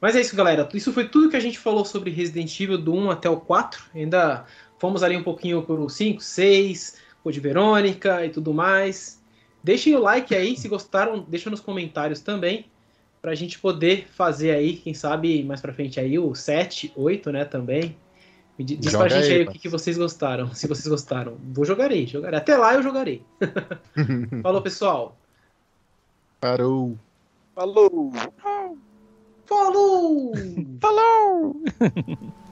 S2: Mas é isso, galera. Isso foi tudo que a gente falou sobre Resident Evil do 1 até o 4. Ainda fomos ali um pouquinho pro 5, 6, Code Verônica e tudo mais. Deixem o like aí, se gostaram, deixa nos comentários também, pra gente poder fazer aí, quem sabe, mais pra frente aí, o 7, 8, né, também. Me di- Diz
S3: Joga
S2: pra gente
S3: aí,
S2: aí o que, que vocês gostaram, se vocês gostaram. Vou jogarei, jogarei. Até lá eu jogarei. Falou, pessoal.
S3: Parou.
S1: Falou!
S2: Falou!
S4: Falou!